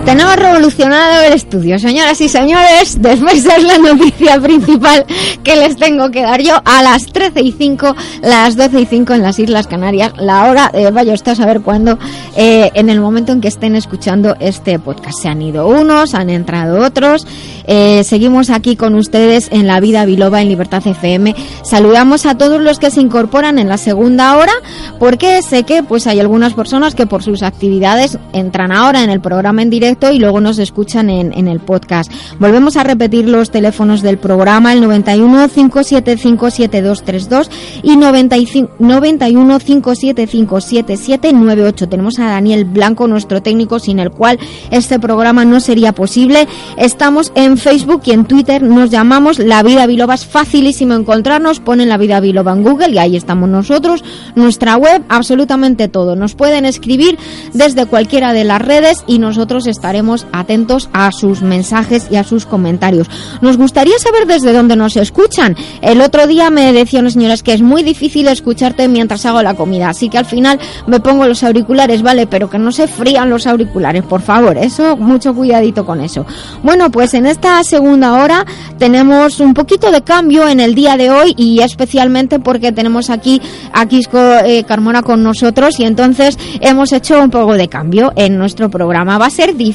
Tenemos revolucionado el estudio, señoras y señores. Después es la noticia principal que les tengo que dar yo a las 13 y 5, las 12 y 5 en las Islas Canarias. La hora, eh, vaya usted a saber cuándo, eh, en el momento en que estén escuchando este podcast. Se han ido unos, han entrado otros. Eh, seguimos aquí con ustedes en La Vida Biloba en Libertad FM. Saludamos a todos los que se incorporan en la segunda hora, porque sé que pues hay algunas personas que por sus actividades entran ahora en el programa en directo y luego nos escuchan en, el podcast. Volvemos a repetir los teléfonos del programa, el 91 575 7232 y 95, 91 575 7798. Tenemos a Daniel Blanco, nuestro técnico, sin el cual este programa no sería posible. Estamos en Facebook y en Twitter, nos llamamos La Vida Biloba, es facilísimo encontrarnos, ponen La Vida Biloba en Google y ahí estamos nosotros, nuestra web, absolutamente todo. Nos pueden escribir desde cualquiera de las redes y nosotros estaremos atentos a sus mensajes y a sus comentarios. Nos gustaría saber desde dónde nos escuchan. El otro día me decía una señora que es muy difícil escucharte mientras hago la comida, así que al final me pongo los auriculares, vale, pero que no se frían los auriculares, por favor, eso, mucho cuidadito con eso. Bueno, pues en esta segunda hora tenemos un poquito de cambio en el día de hoy y especialmente porque tenemos aquí a Quisco eh, Carmona con nosotros y entonces hemos hecho un poco de cambio en nuestro programa. Va a ser diferente.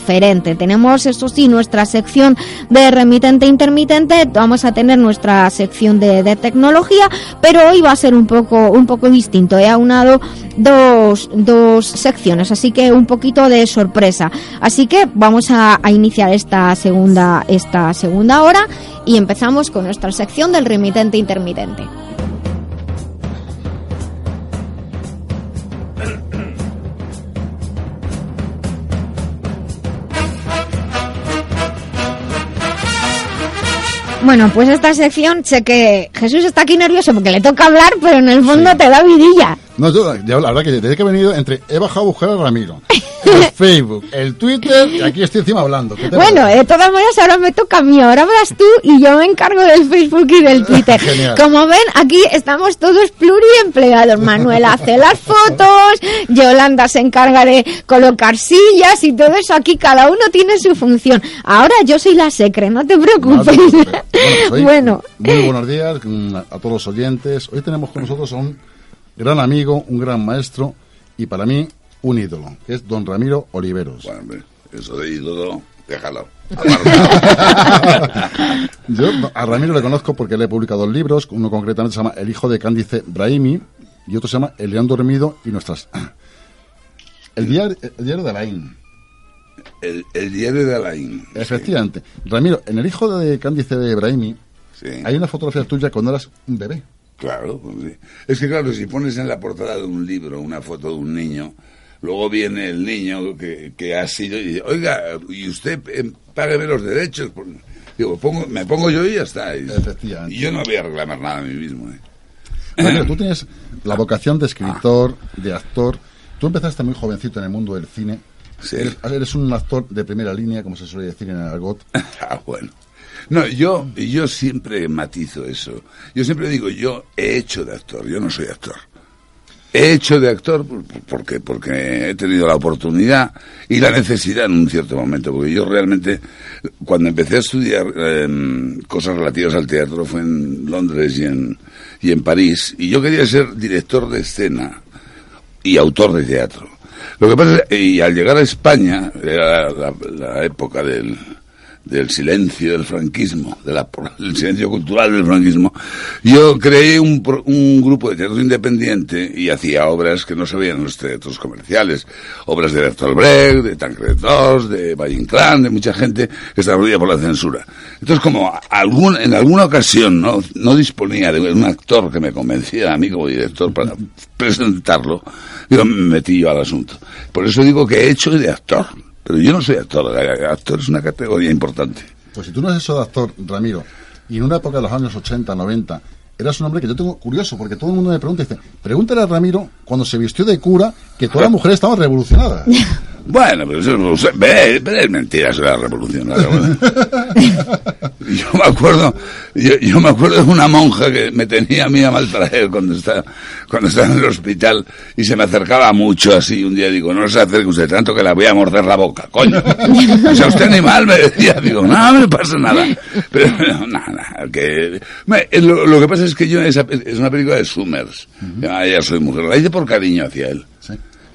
Tenemos, eso sí, nuestra sección de remitente intermitente, vamos a tener nuestra sección de, de tecnología, pero hoy va a ser un poco, un poco distinto. He aunado dos, dos secciones, así que un poquito de sorpresa. Así que vamos a, a iniciar esta segunda, esta segunda hora y empezamos con nuestra sección del remitente intermitente. Bueno, pues esta sección, sé que Jesús está aquí nervioso porque le toca hablar, pero en el fondo te da vidilla. No, yo, yo la verdad que desde que he venido, entre he bajado a buscar a Ramiro, el Facebook, el Twitter, y aquí estoy encima hablando. ¿Qué te Bueno, de todas maneras ahora me toca a mí, ahora vas tú y yo me encargo del Facebook y del Twitter. Genial. Como ven, aquí estamos todos pluriempleados. Manuel hace las fotos, Yolanda se encarga de colocar sillas y todo eso. Aquí cada uno tiene su función. Ahora yo soy la secre, no te No te preocupes. Bueno, Bueno. Muy buenos días mm, a todos los oyentes. Hoy tenemos con nosotros a un gran amigo, un gran maestro y para mí un ídolo, que es don Ramiro Oliveros. Bueno, eso de ídolo, déjalo. Yo a Ramiro le conozco porque le he publicado dos libros, uno concretamente se llama El hijo de Cándice Brahimi y otro se llama El león dormido y nuestras... El diario, el diario de Alain. El, el diario de Alain. Efectivamente. Ramiro, en El hijo de Cándice de Brahimi Sí. hay una fotografía tuya cuando eras un bebé. Claro, pues sí. es que claro, si pones en la portada de un libro una foto de un niño, luego viene el niño que, que ha sido y dice, oiga, y usted eh, págueme los derechos. Por-". Digo, pongo, me pongo yo y ya está. Y, yo no voy a reclamar nada a mí mismo. ¿eh? Ramiro, tú tienes la vocación de escritor, de actor. Tú empezaste muy jovencito en el mundo del cine. Sí. Eres, eres un actor de primera línea, como se suele decir en el argot. Ah, bueno. No, yo, yo siempre matizo eso. Yo siempre digo, yo he hecho de actor, yo no soy actor. He hecho de actor por- por- porque, porque he tenido la oportunidad y la necesidad en un cierto momento, porque yo realmente, cuando empecé a estudiar em, cosas relativas al teatro, fue en Londres y en, y en París, y yo quería ser director de escena y autor de teatro. Lo que pasa es y al llegar a España, era la época del, del silencio del franquismo, del silencio cultural del franquismo, yo creé un, un grupo de teatro independiente y hacía obras que no se veían en los teatros comerciales, obras de Bertolt Brecht, de Tancred de Valle Inclán, de mucha gente que estaba rodeada por la censura. Entonces, como en alguna ocasión no, no disponía de un actor que me convenciera a mí como director para presentarlo, yo me metí yo al asunto. Por eso digo que he hecho de actor. Pero yo no soy actor, actor es una categoría importante. Pues si tú no eres eso de actor, Ramiro, y en una época de los años 80, 90, eras un hombre que yo tengo curioso, porque todo el mundo me pregunta, dice, pregúntale a Ramiro cuando se vistió de cura que todas las mujeres estaban revolucionadas. Bueno, pero eso ve, es mentira, eso era revolución. yo me acuerdo, yo, me acuerdo de una monja que me tenía a mí a mal traer cuando estaba, cuando estaba en el hospital y se me acercaba mucho así. Un día digo, no se acerque usted tanto que la voy a morder la boca, coño. O sea, usted animal me decía, digo, no, no me pasa nada. Pero nada, que, lo, que pasa es que yo, es una película de Summers. ya soy mujer, la hice por cariño hacia él.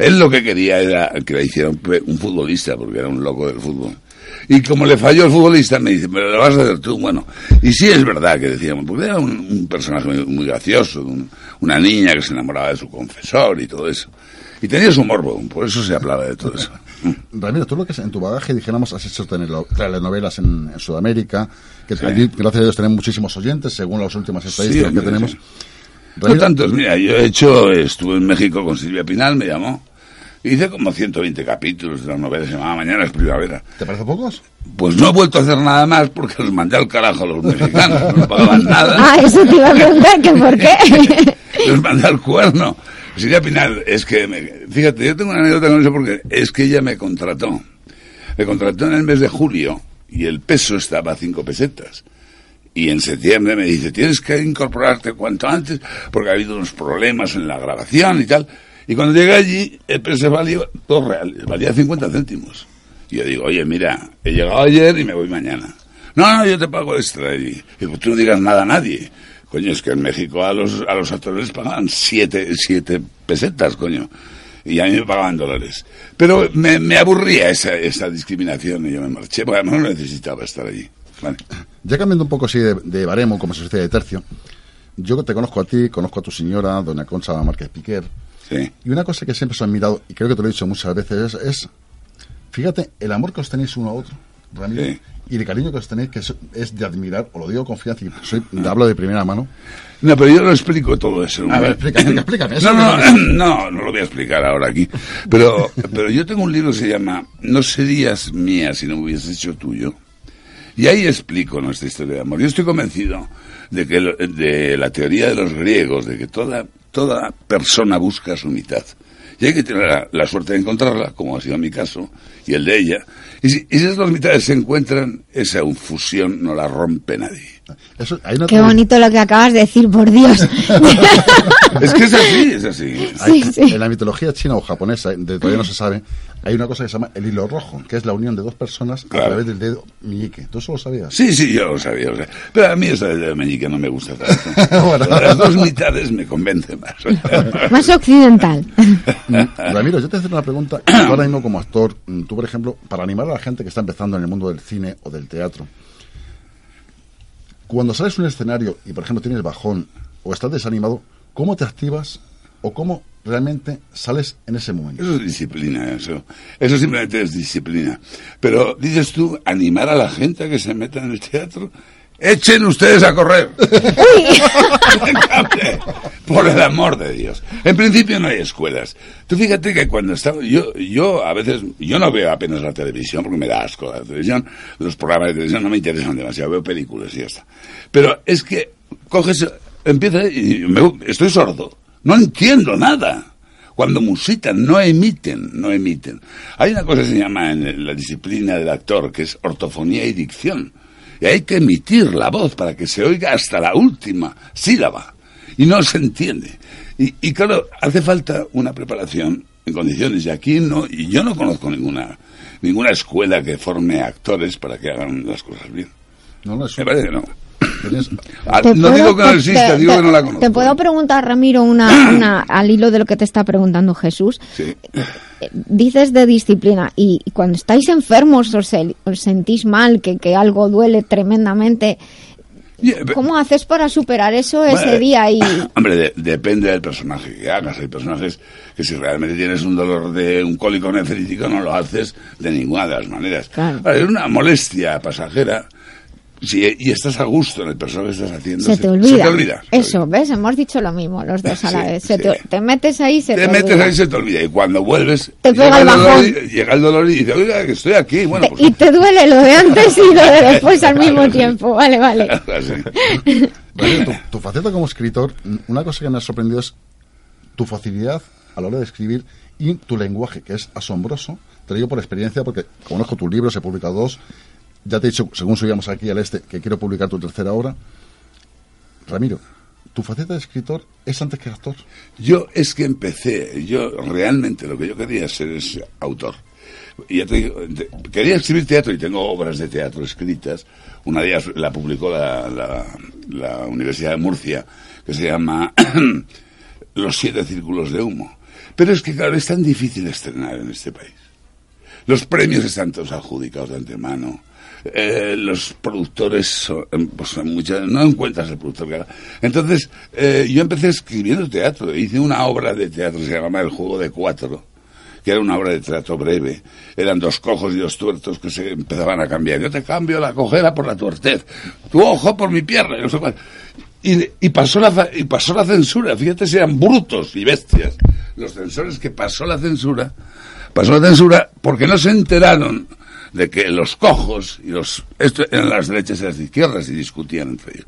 Él lo que quería era que la hiciera un, futbolista, porque era un loco del fútbol. Y como le falló el futbolista, me dice, pero lo vas a hacer tú. Bueno, y sí es verdad que decíamos, porque era un, personaje muy, gracioso, una niña que se enamoraba de su confesor y todo eso. Y tenía su morbo, por eso se hablaba de todo eso. Ramiro, tú lo que en tu bagaje, dijéramos, has hecho telenovelas en, en Sudamérica, que gracias a Dios tenemos muchísimos oyentes, según las últimas estadísticas que tenemos. No tantos, mira, yo he hecho, estuve en México con Silvia Pinal, me llamó, Hice como 120 capítulos de la novela, se llamaba Mañana es Primavera. ¿Te parece pocos? Pues no he vuelto a hacer nada más porque los mandé al carajo a los mexicanos, no pagaban nada. Ah, eso te iba a preguntar, que por qué. los mandé al cuerno. Silvia Pinal, es que, fíjate, yo tengo una anécdota con eso porque es que ella me contrató. Me contrató en el mes de julio y el peso estaba a cinco pesetas. Y en septiembre me dice, tienes que incorporarte cuanto antes porque ha habido unos problemas en la grabación y tal. Y cuando llegué allí, el precio valía dos reales, valía 50 céntimos. Y yo digo, oye, mira, he llegado ayer y me voy mañana. No, no, yo te pago extra. Y digo, tú no digas nada a nadie. Coño, es que en México a los, a los actores pagan siete, siete pesetas, coño. Y a mí me pagaban dólares. Pero me, me aburría esa, esa discriminación y yo me marché, porque no necesitaba estar allí. Ya cambiando un poco así de, de baremo, como se dice de tercio, yo te conozco a ti, conozco a tu señora, doña Concha Márquez Piquer, y una cosa que siempre os he admirado, y creo que te lo he dicho muchas veces, es, fíjate, el amor que os tenéis uno a otro, Ramiro, y el cariño que os tenéis, que es, de admirar, o lo digo con confianza, y soy, hablo de primera mano. No, pero yo lo explico todo eso. A ver, explica, explícame. No, no, no, no lo voy a explicar ahora aquí. Pero, pero yo tengo un libro que se llama No serías mía si no me hubieses hecho tuyo. Y ahí explico nuestra historia de amor. Yo estoy convencido de que de la teoría de los griegos, de que toda toda persona busca su mitad. Y hay que tener la, suerte de encontrarla, como ha sido mi caso, y el de ella. Y si, esas dos mitades se encuentran, esa fusión no la rompe nadie. Qué bonito lo que acabas de decir, por Dios. es que es así, es así. En la mitología china o japonesa, de, todavía no se sabe, hay una cosa que se llama el hilo rojo, que es la unión de dos personas a través del dedo meñique. ¿Tú eso lo sabías? Sí, sí, yo lo sabía. Pero a mí eso del dedo meñique no me gusta tanto. Las dos mitades me convencen más. más occidental. Mm, Ramiro, yo te hacer una pregunta. Tú ahora mismo como actor, mm, tú por ejemplo, para animar a la gente que está empezando en el mundo del cine o del teatro, cuando sales un escenario y por ejemplo tienes bajón o estás desanimado, ¿cómo te activas o cómo realmente sales en ese momento. Eso es disciplina, eso. Eso simplemente es disciplina. Pero dices tú, animar a la gente a que se meta en el teatro. Echen ustedes a correr. Por el amor de Dios. En principio no hay escuelas. Tú fíjate que cuando estaba, yo, yo a veces, yo no veo apenas la televisión porque me da asco la televisión. Los programas de televisión no me interesan demasiado, veo películas y ya está. Pero es que coges, empieza y me, estoy sordo. No entiendo nada. Cuando musitan, no emiten, no emiten. Hay una cosa que se llama en la disciplina del actor, que es ortofonía y dicción. Y hay que emitir la voz para que se oiga hasta la última sílaba. Y no se entiende. Y, claro, hace falta una preparación en condiciones. Y aquí no, y yo no conozco ninguna, ninguna escuela que forme actores para que hagan las cosas bien. No, no, es Me parece que no. Ah, no digo que no exista, digo que no la conozco. Te puedo preguntar, Ramiro, una, una, al hilo de lo que te está preguntando Jesús. Sí. Dices de disciplina y cuando estáis enfermos os, os sentís mal, que, que algo duele tremendamente. ¿Cómo haces para superar eso ese día? Y... Hombre, depende del personaje que hagas. Hay personajes que si realmente tienes un dolor de un cólico nefrítico no lo haces de ninguna de las maneras. Claro. Es una molestia pasajera Sí, y estás a gusto en el personaje que estás haciendo. Se, te olvida. Eso, ¿ves? Hemos dicho lo mismo los dos a la vez. Se te, te, metes ahí, se te, te metes olvida. ahí, se te olvida. Y cuando vuelves, te llega, pega el dolor, bajón. y- llega el dolor y dices, oiga, que estoy aquí. Bueno, pues, Y te duele lo de antes y lo de después al mismo tiempo. Vale, vale. tu, tu faceta como escritor, una cosa que me ha sorprendido es tu facilidad a la hora de escribir y tu lenguaje, que es asombroso. Te lo digo por experiencia, porque conozco tus libros, he publicado dos. Ya te he dicho, según subíamos aquí al este, que quiero publicar tu tercera obra. Ramiro, ¿tu faceta de escritor es antes que actor? Yo es que empecé, yo realmente lo que yo quería ser es autor. Y ya te digo, quería escribir teatro y tengo obras de teatro escritas. Una de ellas la publicó la, la- la Universidad de Murcia, que se llama Los siete círculos de humo. Pero es que, claro, es tan difícil estrenar en este país. Los premios están todos adjudicados de antemano. Eh, los productores, em, pues no encuentras el productor. Entonces, eh, yo empecé escribiendo teatro. Hice una obra de teatro se llamaba El Juego de Cuatro, que era una obra de teatro breve. Eran dos cojos y dos tuertos que se empezaban a cambiar. Yo te cambio la cojera por la tuertez, tu ojo por mi pierna. y pasó la, y pasó la censura. Fíjate si eran brutos y bestias. Los censores que pasó la censura, pasó la censura porque no se enteraron de que los cojos y los esto eran las derechas y las izquierdas y discutían entre ellos.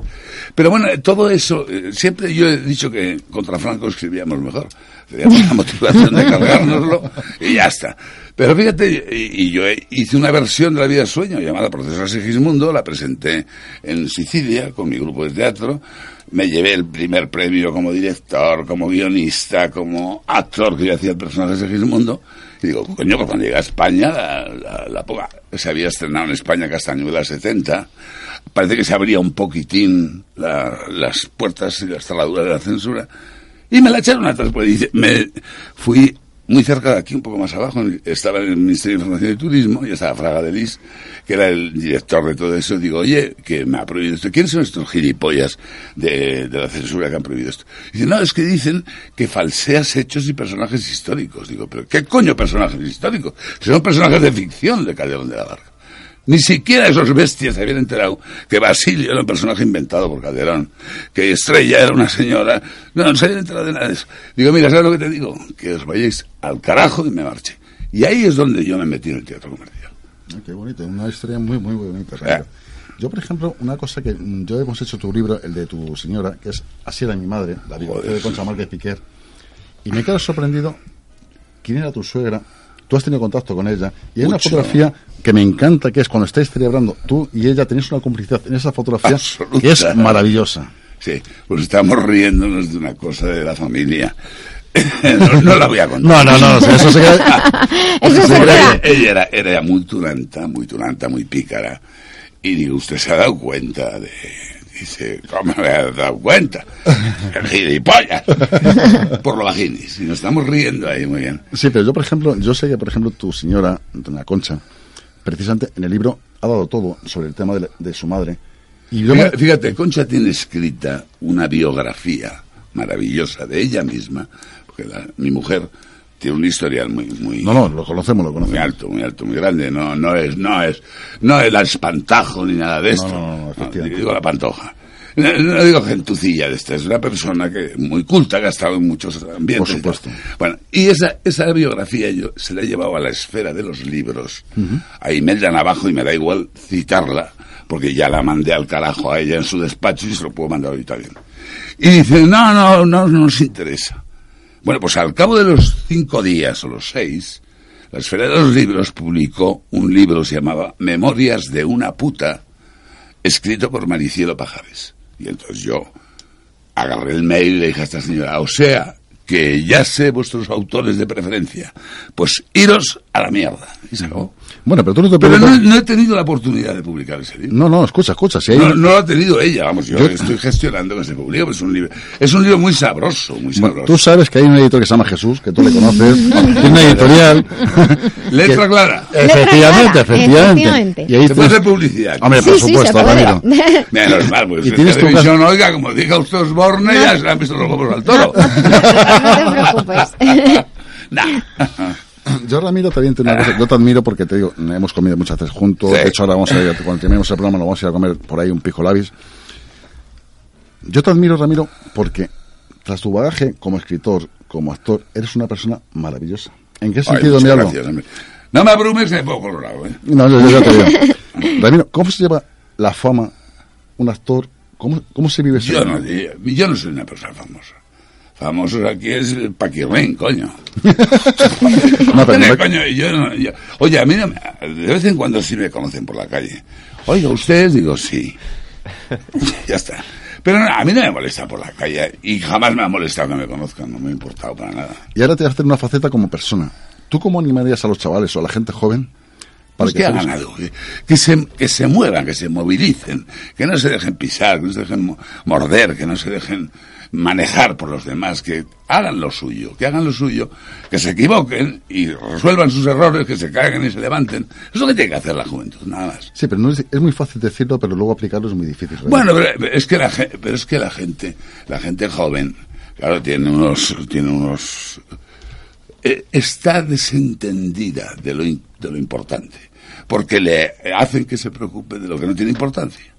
Pero bueno, eh, todo eso, eh, siempre yo he dicho que contra Franco escribíamos mejor. Teníamos la motivación de cargárnoslo y ya está. Pero fíjate, y, y yo he- hice una versión de La vida sueño llamada Proceso a Sigismundo, la presenté en Sicilia con mi grupo de teatro, me llevé el primer premio como director, como guionista, como actor que yo hacía el personaje de Sigismundo, y digo, coño, pues cuando llegué a España, la, poca- se había estrenado en España Castañuela 70, parece que se abría un poquitín la- las puertas y las cerraduras de la censura, y me la echaron atrás, dice, me fui muy cerca de aquí, un poco más abajo, estaba en el Ministerio de Información y Turismo, y estaba Fraga de Lis, que era el director de todo eso, digo, oye, que me ha prohibido esto. ¿Quiénes son estos gilipollas de, de la censura que han prohibido esto? Dice, no, es que dicen que falseas hechos y personajes históricos. Digo, pero ¿qué coño personajes históricos? Son personajes de ficción de Calderón de la Barca. Ni siquiera esos bestias se habían enterado que Basilio era un personaje inventado por Calderón, que Estrella era una señora. No, no se habían enterado de nada de eso. Digo, mira, ¿sabes lo que te digo? Que os vayáis al carajo y me marche. Y ahí es donde yo me metí en el teatro comercial. Ah, qué bonito, una historia muy, muy bonita. Ramiro. Yo, por ejemplo, una cosa que mm, yo hemos hecho tu libro, el de tu señora, que es Así era mi madre, la biografía de Concha Márquez Piquer, y me quedo sorprendido quién era tu suegra. Tú has tenido contacto con ella y hay una fotografía que me encanta, que es cuando estáis celebrando, tú y ella tenéis una complicidad en esa fotografía Absoluta. que es maravillosa. Sí, pues estamos riéndonos de una cosa de la familia. no, no la voy a contar. No, no, no, eso se queda- Eso se queda. Ella era, era muy turanta, muy turanta, muy pícara. Y digo, ¿usted se ha dado cuenta de...? Dice, ¿cómo me ha dado cuenta? El gilipollas. Por lo bajinis. Y nos estamos riendo ahí muy bien. Sí, pero yo, por ejemplo, yo sé que, por ejemplo, tu señora, doña Concha, precisamente en el libro ha dado todo sobre el tema de, la- de su madre. Y yo me- Fíjate, fíjate, Concha tiene escrita una biografía maravillosa de ella misma, porque la- mi mujer tiene un historial muy, muy, No, no, lo conocemos, lo muy conocemos. alto, muy alto, muy grande. No, no es, no es, no es el espantajo ni nada de esto. no, no, efectivamente. digo la pantoja. No, no digo gentucilla de esta, es una persona que muy culta, que ha estado en muchos ambientes. Por supuesto. Bueno, y esa, esa biografía yo se la he llevado a la esfera de los libros. A Imelda Navajo y me da igual citarla, porque ya la mandé al carajo a ella en su despacho y se lo puedo mandar ahorita bien. Y dice, no, no, no, no nos interesa. Bueno, pues al cabo de los cinco días o los seis, la Esfera de los Libros publicó un libro que se llamaba Memorias de una puta, escrito por Maricielo Pajares. Y entonces yo agarré el mail y le dije a esta señora, o sea, que ya sé vuestros autores de preferencia, pues iros a la mierda. Y se acabó. Bueno, pero tú no te Pero preguntas... no, no he tenido la oportunidad de publicar ese libro. No, no, escucha, escucha. Si hay... No, no lo ha tenido ella, vamos, yo, Yo- estoy gestionando que se publique, pero es un libro, es un libro muy sabroso, muy Bueno, sabroso. tú sabes que hay un editor que se llama Jesús, que tú le conoces, tiene una editorial. Letra que- clara. Efectivamente, clara, efectivamente. efectivamente. Y ahí Se puede hacer publicidad. Hombre, Sí, por sí, supuesto. Ramiro. Menos mal, pues Y en tienes tu televisión, oiga, como diga usted Osborne, ya se le han visto los huevos al toro. No te preocupes. Nah. Yo, Ramiro, también tengo una cosa. Yo te admiro porque te digo, hemos comido muchas veces juntos. Sí. De hecho, ahora vamos a ir, cuando terminemos el programa, nos vamos a ir a comer por ahí un pico labis. Yo te admiro, Ramiro, porque tras tu bagaje como escritor, como actor, eres una persona maravillosa. ¿En qué Ay, sentido hablo? gracias. No me abrumes, me pongo colorado, ¿eh? No, yo, yo ya te digo. Ramiro, ¿cómo se lleva la fama un actor? ¿Cómo, cómo se vive eso? Yo no, yo no soy una persona famosa. Famosos aquí es el Paquirren, coño. No, pero no- coño, yo no- yo- oye, a mí no me- de vez en cuando sí me conocen por la calle. Oiga, ¿ustedes? Digo, sí. ya está. Pero no, a mí no me molesta por la calle y jamás me ha molestado que me conozcan, no me ha importado para nada. Y ahora te voy a hacer una faceta como persona. ¿Tú cómo animarías a los chavales o a la gente joven para Pues que fuesen- hagan algo, que, que se, que se muevan, que se movilicen, que no se dejen pisar, que no se dejen mo- morder, que no se dejen manejar por los demás, que hagan lo suyo, que hagan lo suyo, que se equivoquen y resuelvan sus errores, que se caigan y se levanten. Eso es lo que tiene que hacer la juventud, nada más. Sí, pero no es, es muy fácil decirlo, pero luego aplicarlo es muy difícil. ¿verdad? Bueno, pero es que la gente, pero es que la gente, la gente joven, claro, tiene unos, tiene unos, eh, está desentendida de lo, de lo importante, porque le hacen que se preocupe de lo que no tiene importancia.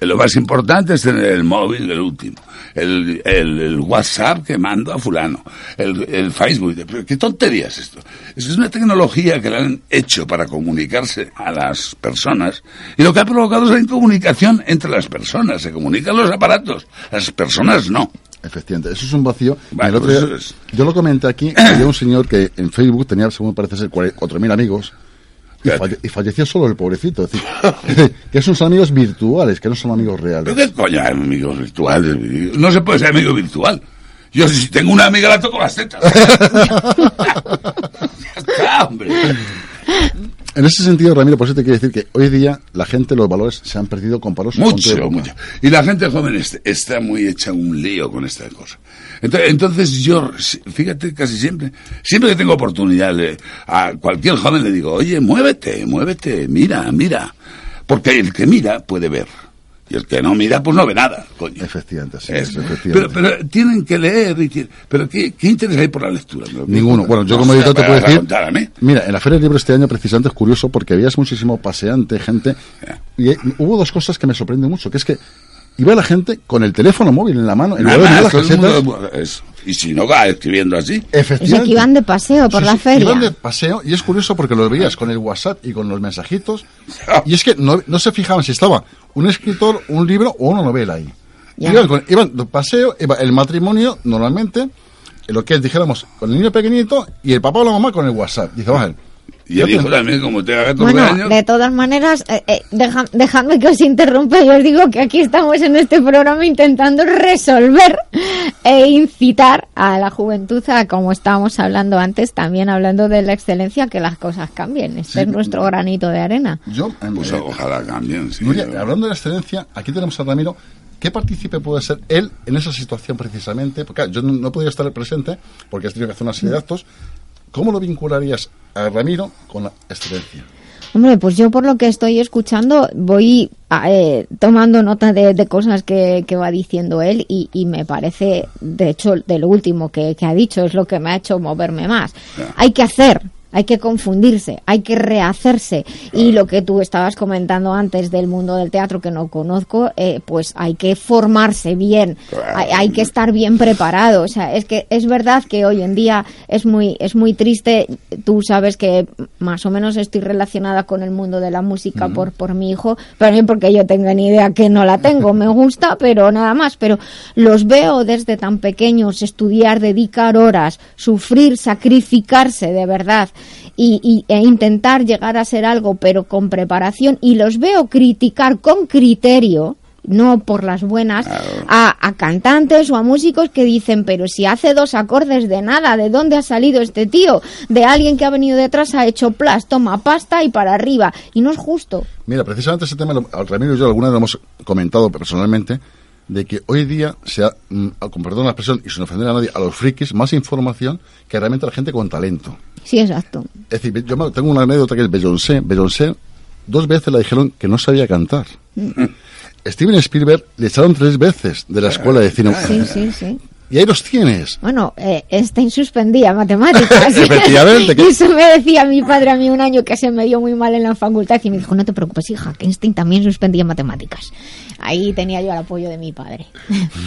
Lo más importante es tener el móvil, el último, el, el- el WhatsApp que mando a fulano, el, el Facebook. ¿Qué tontería es esto? Es una tecnología que le han hecho para comunicarse a las personas y lo que ha provocado es la incomunicación entre las personas. Se comunican los aparatos, las personas no. Efectivamente, eso es un vacío. Y Bueno, el otro día- eso es- Yo lo comenté aquí, había un señor que en Facebook tenía, según parece ser, cuare- 4.000 amigos. Y, Fíjate. falle- y falleció solo el pobrecito. Es decir, que son amigos virtuales, que no son amigos reales. ¿Pero qué coño hay amigos virtuales? No se puede ser amigo virtual. Yo si tengo una amiga la toco las tetas. ya está, hombre. En ese sentido, Ramiro, por eso te quiero decir que hoy día la gente, los valores se han perdido comparados Mucho, mucho. Y la gente joven est- está muy hecha un lío con esta cosa. Entonces, entonces yo, fíjate, casi siempre, siempre que tengo oportunidad, le- a cualquier joven le digo, oye, muévete, muévete, mira, mira. Porque el que mira puede ver. Y el que no mira, pues no ve nada, coño. Efectivamente, sí, Es- efectivamente. pero, pero tienen que leer. Y tienen- pero ¿qué, ¿qué interés hay por la lectura? Ninguno. Bueno, yo como editor te puedo decir. Mira, en la Feria del Libro este año precisamente es curioso porque veías muchísimo paseante, gente. Y eh, hubo dos cosas que me sorprenden mucho, que es que iba la gente con el teléfono móvil en la mano, en las casetas. mundo- eso. Y si no va escribiendo así. O sea, que Efectivamente. iban de paseo por Sí, la sí, feria. Iban de paseo y es curioso porque lo veías con el WhatsApp y con los mensajitos. Y es que no, no se fijaban si estaba un escritor, un libro o una novela ahí. Ya. Iban, con- iban de paseo, iba el matrimonio normalmente, en lo que es, dijéramos, con el niño pequeñito y el papá o la mamá con el WhatsApp. Dice, vamos a ver, Y el hijo también, como te haga 14 Bueno, años. de todas maneras, eh, eh, deja- dejadme que os interrumpa. Yo os digo que aquí estamos en este programa intentando resolver e incitar a la juventud a, como estábamos hablando antes, también hablando de la excelencia, que las cosas cambien. Este Sí. es nuestro granito de arena. yo... em, Pues eh, ojalá cambien. sí. Nuria, hablando de la excelencia, aquí tenemos a Ramiro. ¿Qué partícipe puede ser él en esa situación precisamente? Porque claro, yo no, no he podido estar presente porque has tenido que hacer una serie de actos. ¿Cómo lo vincularías a Ramiro con la excelencia? Hombre, pues yo por lo que estoy escuchando voy a, eh, tomando nota de, de cosas que, que va diciendo él y, y me parece, de hecho, de lo último que, que ha dicho es lo que me ha hecho moverme más. Hay que hacer, hay que confundirse, hay que rehacerse. Y lo que tú estabas comentando antes del mundo del teatro que no conozco, eh, pues hay que formarse bien, hay, hay que estar bien preparado. O sea, es que es verdad que hoy en día es muy, es muy triste. Tú sabes que más o menos estoy relacionada con el mundo de la música por, por mi hijo, pero no porque yo tenga ni idea que no la tengo. Me gusta, pero nada más. Pero los veo desde tan pequeños estudiar, dedicar horas, sufrir, sacrificarse de verdad y, y- e intentar llegar a ser algo, pero con preparación. Y los veo criticar con criterio no por las buenas, a, a cantantes o a músicos que dicen, pero si hace dos acordes de nada, ¿de dónde ha salido este tío? De alguien que ha venido detrás, ha hecho plas, toma pasta y para arriba. Y no es justo. Mira, precisamente ese tema, lo- Ramiro y yo alguna vez lo hemos comentado personalmente, de que hoy día se ha, mm, con perdón la expresión y sin ofender a nadie, a los frikis, más información que realmente a la gente con talento. Sí, exacto. Es decir, yo me- tengo una anécdota que es Beyoncé. Beyoncé, dos veces le dijeron que no sabía cantar. Steven Spielberg le echaron tres veces de la escuela de cine. Sí, sí, sí. Y ahí los tienes. Bueno, eh, Einstein suspendía matemáticas. Efectivamente, Y eso me decía mi padre a mí un año que se me dio muy mal en la facultad y me dijo, no te preocupes, hija, que Einstein también suspendía matemáticas. Ahí tenía yo el apoyo de mi padre.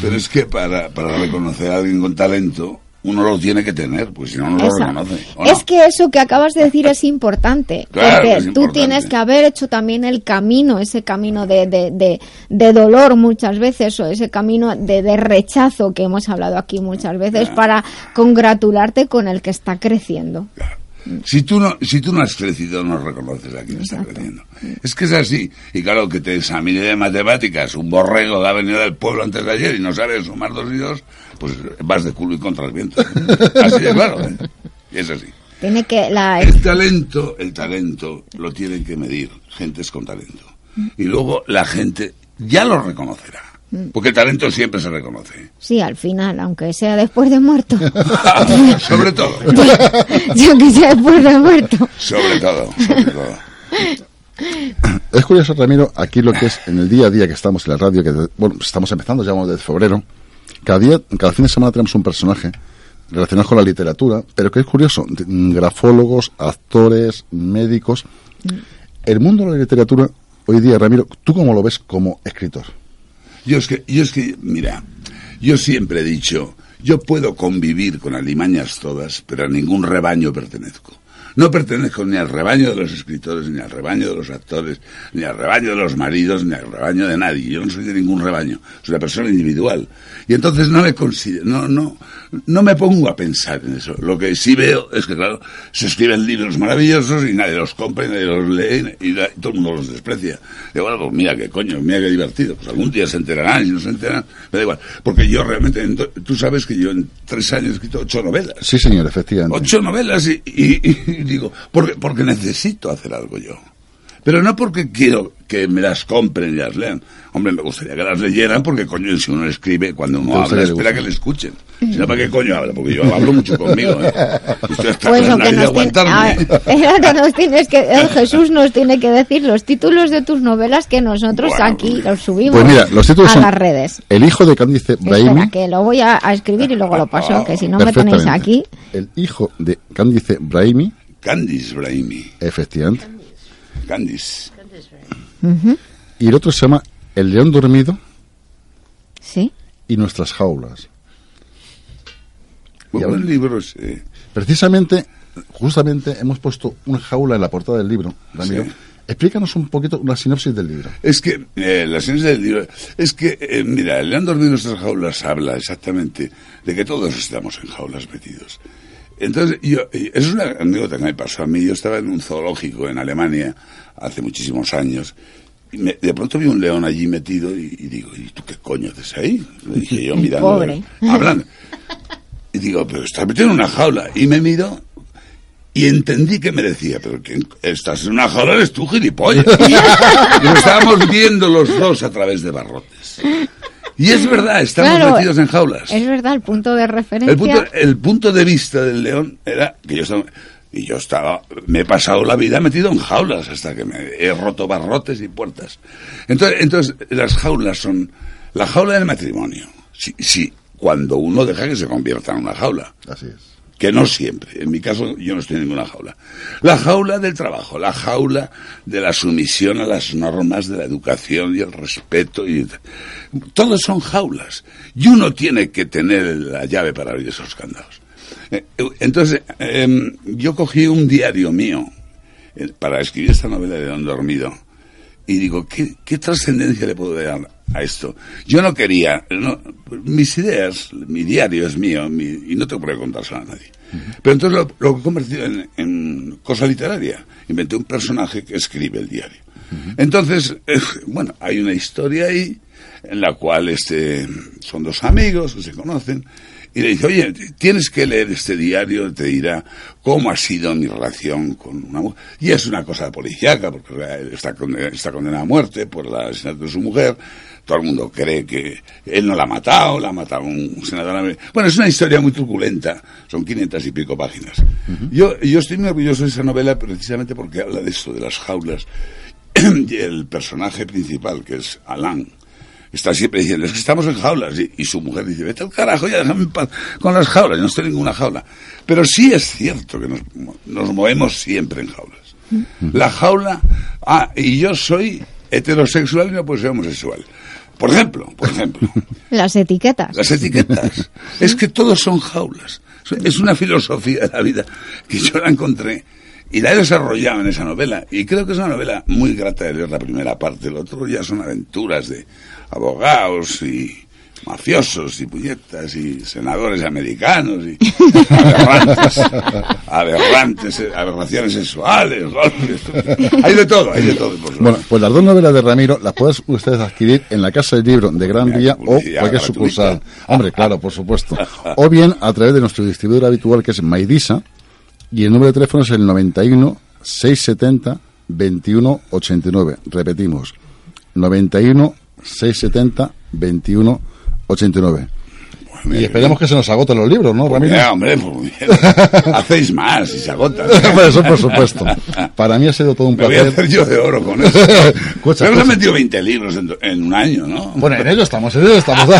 Pero es que para, para reconocer a alguien con talento, uno lo tiene que tener, pues si no, no lo reconoce. Es que eso que acabas de decir es importante, Claro, porque es tú tienes que haber hecho también el camino, ese camino de, de, de, de dolor muchas veces, o ese camino de, de rechazo que hemos hablado aquí muchas veces, para congratularte con el que está creciendo. Si tú no, si tú no has crecido, no reconoces a quien está creciendo. Es que es así. Y claro, que te examine de matemáticas un borrego que ha venido del pueblo antes de ayer y no sabe sumar dos y dos, pues vas de culo y contra el viento. Así de claro. ¿eh? Y es así. Tiene que la El talento, el talento lo tienen que medir gentes con talento. Y luego la gente ya lo reconocerá. Porque el talento siempre se reconoce. sí, al final, aunque sea después de muerto. sobre todo. Yo que sea después de muerto. Sobre todo. Sobre todo. Es curioso, Ramiro, aquí lo que es en el día a día que estamos en la radio, que bueno, estamos empezando, ya vamos desde febrero, cada día, cada fin de semana tenemos un personaje relacionado con la literatura, pero que es curioso, mm, grafólogos, actores, médicos. El mundo de la literatura, hoy día, Ramiro, ¿tú cómo lo ves como escritor? Yo es que, yo es que, mira, yo siempre he dicho, yo puedo convivir con alimañas todas, pero a ningún rebaño pertenezco. No pertenezco ni al rebaño de los escritores, ni al rebaño de los actores, ni al rebaño de los maridos, ni al rebaño de nadie. Yo no soy de ningún rebaño, soy una persona individual. Y entonces no me considero, no, no, no me pongo a pensar en eso. Lo que sí veo es que, claro, se escriben libros maravillosos y nadie los compra y nadie los lee y, la- y todo el mundo los desprecia. Y bueno, pues mira qué coño, mira qué divertido. Pues algún día se enterarán y no se enteran, me da igual. Porque yo realmente, tú sabes que yo en tres años he escrito ocho novelas. Sí, señor, efectivamente. Ocho novelas y, y- y digo, porque, porque necesito hacer algo yo. Pero no porque quiero que me las compren y las lean. Hombre, me gustaría que las leyeran porque, coño, si uno escribe, cuando uno habla, gustaría que espera que le escuchen. Si no, ¿para qué coño habla? Porque yo hablo mucho conmigo. ¿eh? Pues la lo que nos tiene, a ver, que nos tienes que, el Jesús nos tiene que decir los títulos de tus novelas que nosotros Bueno, aquí los subimos Pues mira, los títulos a son las redes. El hijo de Candice Brahimi. Espera, que lo voy a, a escribir y luego lo paso, que si no me tenéis aquí. El hijo de Candice Brahimi, Candice Brahimi. efectivamente. Candice. Ujú, Y el otro se llama El león dormido Sí. y nuestras jaulas. Muy buen libro ese. Precisamente, justamente hemos puesto una jaula en la portada del libro, Ramiro. Sí. Explícanos un poquito una sinopsis del libro. Es que eh, la del libro es que eh, mira el han dormido nuestras jaulas habla exactamente de que todos estamos en jaulas metidos entonces yo es una anécdota que me pasó a mí yo estaba en un zoológico en Alemania hace muchísimos años y me- de pronto vi un león allí metido y, y digo y tú qué coño haces ahí le dije yo mirando pobre. hablando y digo pero estás metido en una jaula y me miró y entendí que me decía, pero que estás en una jaula, eres tú, gilipollas. y estábamos viendo los dos a través de barrotes. Y es verdad, estamos Claro, metidos en jaulas. Es verdad, el punto de referencia. El punto, el punto de vista del león era que yo estaba... Y yo estaba, me he pasado la vida metido en jaulas hasta que me he roto barrotes y puertas. Entonces, entonces las jaulas son la jaula del matrimonio. Sí, sí, cuando uno deja que se convierta en una jaula Así es. Que no siempre. En mi caso, yo no estoy en ninguna jaula. La jaula del trabajo, la jaula de la sumisión a las normas de la educación y el respeto. Y... Todos son jaulas. Y uno tiene que tener la llave para abrir esos candados. Eh, eh, Entonces, em, yo cogí un diario mío eh, para escribir esta novela de Don Dormido. Y digo, ¿qué, qué trascendencia le puedo dar a esto? Yo no quería, no, mis ideas, mi diario es mío mi- y no tengo por qué contárselo a nadie. Pero entonces lo, lo he convertido en, en cosa literaria. Inventé un personaje que escribe el diario. Entonces, eh, bueno, hay una historia ahí. en la cual este, son dos amigos que se conocen y le dice, oye, tienes que leer este diario, te dirá cómo ha sido mi relación con una mujer. Y es una cosa policíaca, porque está condenada, está condenada a muerte por el asesinato de su mujer. Todo el mundo cree que él no la ha matado, la ha matado un senador. Bueno, es una historia muy truculenta, son 500 y pico páginas. yo, yo estoy muy orgulloso de esa novela precisamente porque habla de esto, de las jaulas. y el personaje principal, que es Alain, está siempre diciendo, es que estamos en jaulas. Y, su mujer dice, vete al carajo, ya déjame en paz con las jaulas, no estoy en ninguna jaula. Pero sí es cierto que nos, nos movemos siempre en jaulas. La jaula, ah, y yo soy heterosexual y no puedo ser homosexual. Por ejemplo, por ejemplo. Las etiquetas. Las etiquetas. es que todos son jaulas. Es una filosofía de la vida que yo la encontré y la he desarrollado en esa novela. Y creo que es una novela muy grata de leer la primera parte. El otro ya son aventuras de abogados y mafiosos y puñetas y senadores americanos y aberrantes, aberrantes aberraciones sexuales, golpes. Hay de todo, hay de todo. bueno, pues las dos novelas de Ramiro las pueden ustedes adquirir en la Casa del Libro de Gran Vía o cualquier sucursal. Hombre, claro, por supuesto. O bien a través de nuestro distribuidor habitual que es Maidisa y el número de teléfono es el 91 670 21 89. Repetimos, 91 670 21 89. y esperemos que se nos agoten los libros, ¿no, Ramiro? hombre, pues hacéis más y se agotan. eso por supuesto. Para mí ha sido todo un placer. Me voy a hacer yo de oro con eso. Escucha, Pero metido 20 libros en, un año, ¿no? Bueno, en ello estamos, en ello estamos.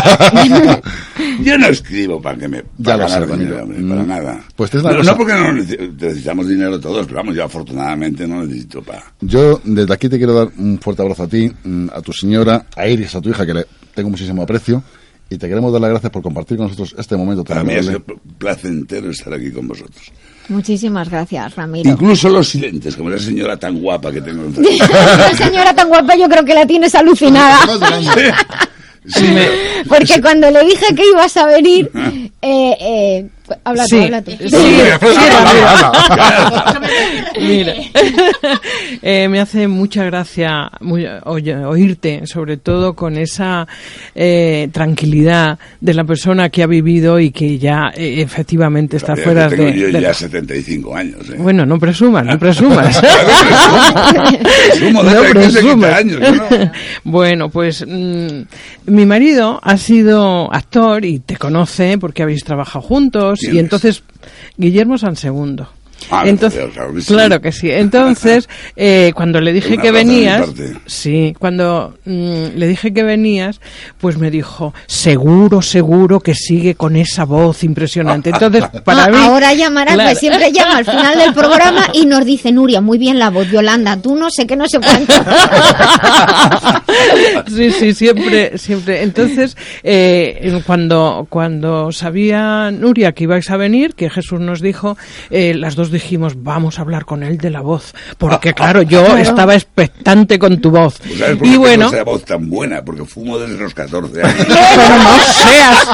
yo no escribo para que me ya lo sé, dinero, hombre, para mm. nada. Pues no, no, porque no necesitamos dinero todos, pero vamos, yo afortunadamente no necesito para... Yo desde aquí te quiero dar un fuerte abrazo a ti, mm, a tu señora, a Iris, a tu hija, que le tengo muchísimo aprecio y te queremos dar las gracias por compartir con nosotros este momento tan Para mí es un placentero estar aquí con vosotros. Muchísimas gracias, Ramiro. Incluso los silentes, como la señora tan guapa que tengo. la señora tan guapa yo creo que la tienes alucinada. Sí, Porque cuando le dije que ibas a venir, eh, eh, habla tú, habla tú. Mira, eh, me hace mucha gracia oírte, sobre todo con esa eh, tranquilidad de la persona que ha vivido y que ya eh, efectivamente está fuera tengo de. Yo ya 75 años. ¿eh? Bueno, no presumas, no presumas. Presumo no presumas. Años, bueno, pues mm, mi marido ha sido actor y te conoce porque habéis trabajado juntos y entonces Guillermo San Segundo. Ah, Entonces, claro que sí. Entonces, eh, cuando le dije que venías, sí, cuando mm, le dije que venías, pues me dijo, seguro, seguro que sigue con esa voz impresionante. Entonces, para ah, mí, ahora llamará, pues siempre llama al final del programa y nos dice Nuria, muy bien la voz, Yolanda, tú no sé qué, no sé cuánto. sí, sí, siempre, siempre. Entonces, eh, cuando cuando sabía Nuria que ibais a venir, que Jesús nos dijo, eh, las dos dijimos, vamos a hablar con él de la voz, porque claro, yo estaba expectante con tu voz. Pues y bueno, esa voz tan buena, porque fumo desde los 14 años. Pero no seas,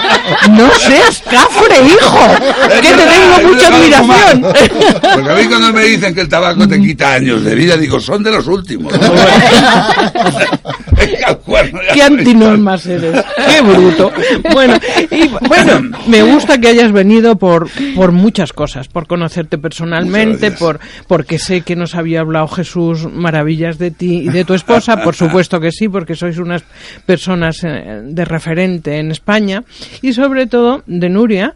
no seas cafre, hijo, que te tengo mucha admiración. Porque a mí cuando me dicen que el tabaco te quita años de vida, digo, son de los últimos. Qué antinormas eres, qué bruto. Bueno, y, bueno, me gusta que hayas venido por, por muchas cosas, por conocerte personalmente, por porque sé que nos había hablado Jesús maravillas de ti y de tu esposa, por supuesto que sí, porque sois unas personas eh, de referente en España, y sobre todo de Nuria,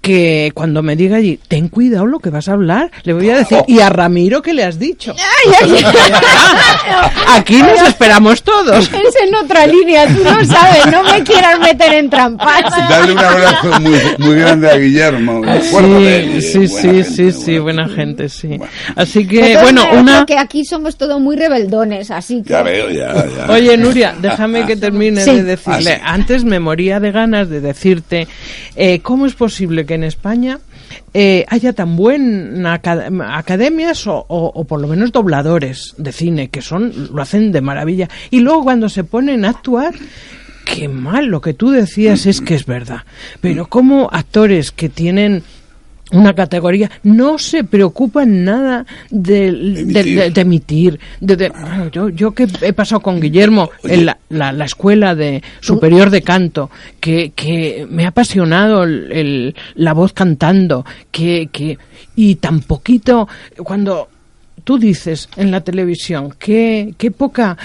que cuando me diga allí, ten cuidado lo que vas a hablar, le voy a decir, y a Ramiro que le has dicho. Aquí nos esperamos todos. Es en otra línea, tú no sabes, no me quieras meter en trampas. Dale un abrazo muy, muy grande a Guillermo. Sí, sí, sí, sí, buena gente, sí. Así que, bueno, una... que aquí somos todos muy rebeldones, así que... Ya veo, ya, ya. Oye, Nuria, déjame que termine de decirle. Ah, Antes me moría de ganas de decirte, eh, ¿cómo es posible que en España eh, haya tan buenas academias o, por lo menos dobladores de cine que son lo hacen de maravilla y luego cuando se ponen a actuar qué mal lo que tú decías es que es verdad. Pero como actores que tienen una categoría, no se preocupan nada de, de, de, emitir. De, yo, yo que he pasado con Guillermo en la, la, la, escuela de superior de canto, que, que me ha apasionado el, el, la voz cantando, que, que y tan poquito cuando tú dices en la televisión qué, qué poca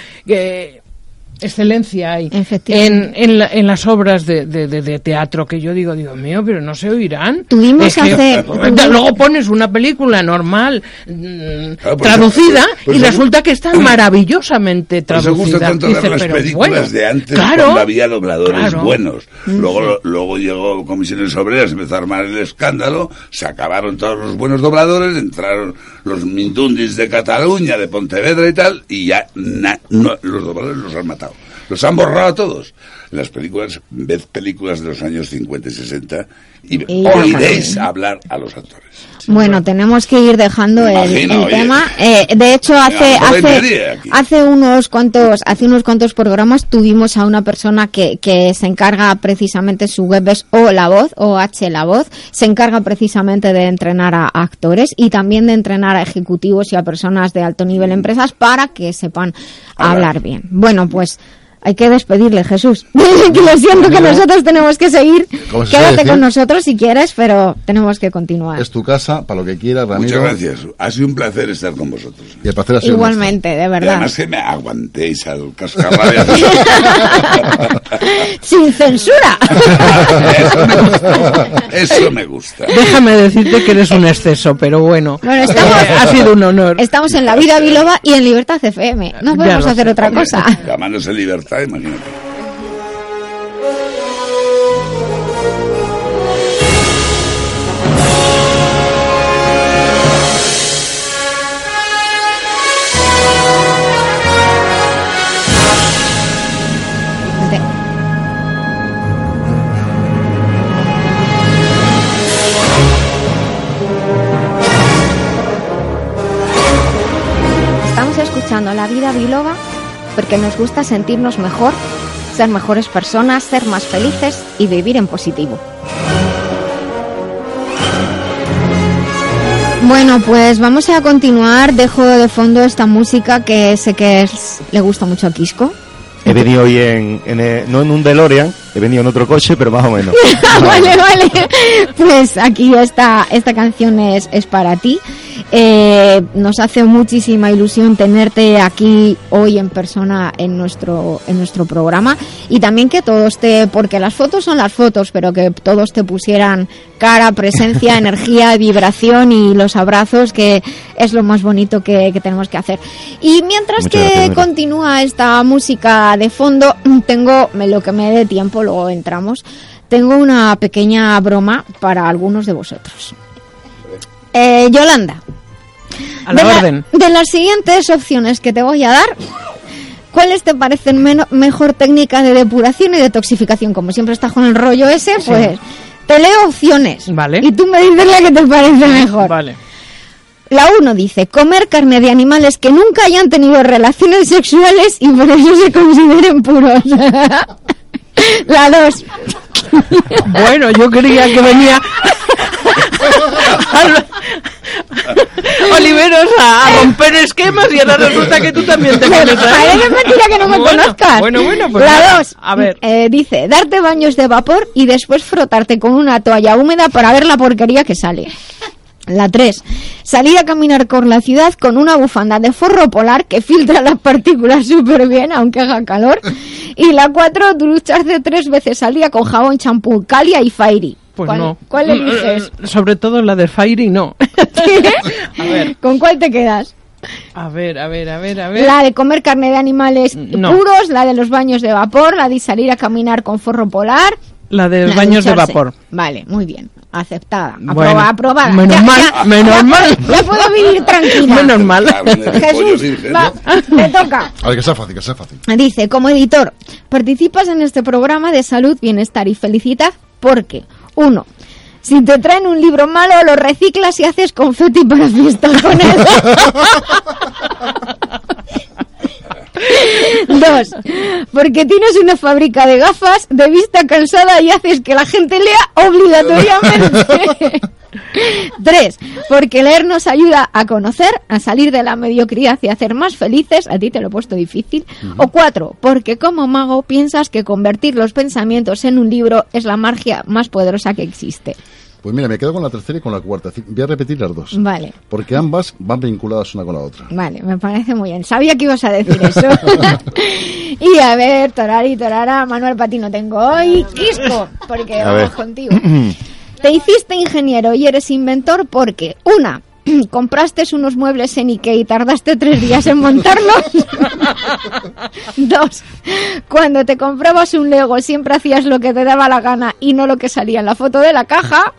excelencia hay en, en, la, en, las obras de, de, de, teatro que yo digo, Dios mío, pero no se oirán. Tuvimos es que, hace... Luego pones una película normal mm, ah, pues, traducida pues, pues, y resulta que está maravillosamente traducida. Pues gusta tanto Dice, ver las películas bueno, de antes claro, cuando había dobladores claro. buenos. Luego, luego llegó Comisiones Obreras, empezó a armar el escándalo, se acabaron todos los buenos dobladores, entraron los Mindundis de Cataluña, de Pontevedra y tal, y ya na, no, los dobladores los han matado. Los han borrado a todos. Las películas, ved películas de los años 50 y 60 y, Y- oiréis hablar a los actores. Bueno, tenemos que ir dejando el, Imagino, el oye. tema. Eh, de hecho, hace hace hace unos cuantos hace unos cuantos programas tuvimos a una persona que, que se encarga precisamente su web es o la voz o h la voz se encarga precisamente de entrenar a actores y también de entrenar a ejecutivos y a personas de alto nivel en empresas para que sepan hablar bien. Bueno, pues hay que despedirle, Jesús. que lo siento que nosotros tenemos que seguir. ¿Cómo se Quédate con nosotros si quieres, pero tenemos que continuar. Es tu casa, para lo que quieras, Ramiro. Muchas gracias. Ha sido un placer estar con vosotros. Y el placer ha sido Igualmente, de Y verdad. además que me aguantéis al cascarrabias. Sin censura. Eso me gusta. Eso me gusta. Déjame decirte que eres un exceso, pero bueno, Bueno, estamos- ha sido un honor. Estamos en La Vida Biloba y en Libertad FM. No podemos hacer sé. otra cosa. Llamándose libertad, imagínate. Estamos escuchando La Vida Biloba porque nos gusta sentirnos mejor, ser mejores personas, ser más felices y vivir en positivo. Bueno, pues vamos a continuar. Dejo de fondo esta música que sé que es- le gusta mucho a Quisco. He venido hoy en, en, no en un DeLorean, he venido en otro coche, pero más o menos. vale, vale. Pues aquí esta, esta canción es, es para ti. Eh, nos hace muchísima ilusión tenerte aquí hoy en persona en nuestro, en nuestro programa y también que todos te, porque las fotos son las fotos, pero que todos te pusieran cara, presencia, energía, vibración y los abrazos, que es lo más bonito que, que tenemos que hacer. Y mientras Muchas que gracias, continúa esta música de fondo, tengo lo que me dé tiempo, luego entramos. Tengo una pequeña broma para algunos de vosotros. Eh, Yolanda, A la de, orden. de las siguientes opciones que te voy a dar, ¿cuáles te parecen mejor técnica de depuración y detoxificación? Como siempre estás con el rollo ese, pues te leo opciones. Vale. Y tú me dices la que te parece mejor. Vale. La 1 dice comer carne de animales que nunca hayan tenido relaciones sexuales y por eso se consideren puros. La 2. Bueno, yo creía que venía Oliveros a, romper esquemas y ahora resulta que tú también te pones ahí. Parece mentira que no me Bueno, conozcas. Bueno, bueno, pues la. 2. A ver. dice darte baños de vapor y después frotarte con una toalla húmeda para ver la porquería que sale. La 3. Salir a caminar por la ciudad con una bufanda de forro polar que filtra las partículas súper bien, aunque haga calor. Y la 4. Ducharse tres veces al día con jabón, champú, calia y fairy. Pues ¿Cuál, no. ¿Cuál eliges? Eh, Sobre todo la de Fairy, no. A ver. ¿Con cuál te quedas? A ver, a ver, a ver, a ver. La de comer carne de animales No. puros, la de los baños de vapor, la de salir a caminar con forro polar. La de la baños de vapor. Vale, muy bien. Aceptada. Bueno, Aprobada, aprobada. menos Ya- mal, ya- menos ya- mal. Ya puedo vivir tranquila. Menos mal. Jesús, va, te toca. A ver, que sea fácil, que sea fácil. Dice, como editor, participas en este programa de salud, bienestar y felicidad porque, uno, si te traen un libro malo, lo reciclas y haces confeti para fiestas con él. Dos, porque tienes una fábrica de gafas de vista cansada y haces que la gente lea obligatoriamente. Tres, porque leer nos ayuda a conocer, a salir de la mediocridad y a hacer más felices. A ti te lo he puesto difícil. O cuatro, porque como mago piensas que convertir los pensamientos en un libro es la magia más poderosa que existe. Pues mira, me quedo con la tercera y con la cuarta. Voy a repetir las dos. Vale. Porque ambas van vinculadas una con la otra. Vale, me parece muy bien. Sabía que ibas a decir eso. y a ver, Torari, Torara, Manuel Patino tengo hoy. Quisco, porque A vamos ver. contigo. Te hiciste ingeniero y eres inventor porque, una, compraste unos muebles en Ikea y tardaste tres días en montarlos. Dos, cuando te comprabas un Lego siempre hacías lo que te daba la gana y no lo que salía en la foto de la caja.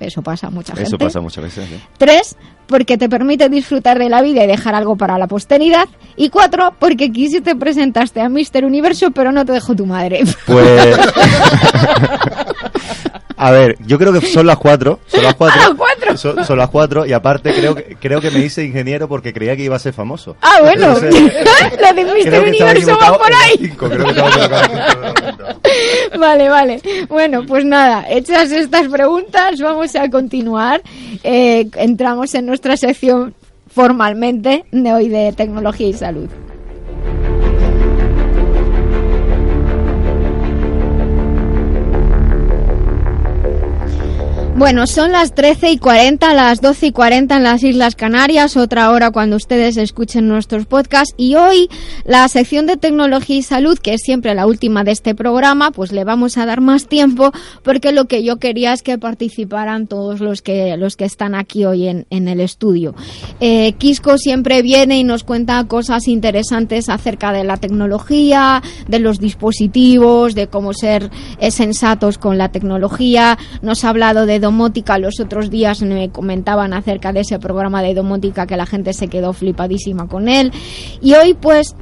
Eso pasa mucha gente. Eso pasa muchas veces. Tres, porque te permite disfrutar de la vida y dejar algo para la posteridad. Y cuatro, porque quisiste presentaste a Mister Universo, pero no te dejó tu madre. Pues. A ver, yo creo que son las cuatro. Son las cuatro. Ah, cuatro. Son, son las cuatro y aparte creo que, creo que me hice ingeniero porque creía que iba a ser famoso. Ah, bueno. Entonces, Lo de Mister Universo va por ahí. cinco, creo que estaba equivocado. Vale, vale. Bueno, pues nada, hechas estas preguntas, vamos a continuar. Eh, entramos en nuestra sección formalmente de hoy de tecnología y salud. Bueno, son las 13 y 40, las 12 y 40 en las Islas Canarias, otra hora cuando ustedes escuchen nuestros podcasts. Y hoy la sección de tecnología y salud, que es siempre la última de este programa, pues le vamos a dar más tiempo porque lo que yo quería es que participaran todos los que, los que están aquí hoy en, en el estudio. Eh, Quisco siempre viene y nos cuenta cosas interesantes acerca de la tecnología, de los dispositivos, de cómo ser eh, sensatos con la tecnología. Nos ha hablado de domótica. Los otros días me comentaban acerca de ese programa de domótica que la gente se quedó flipadísima con él. Y hoy pues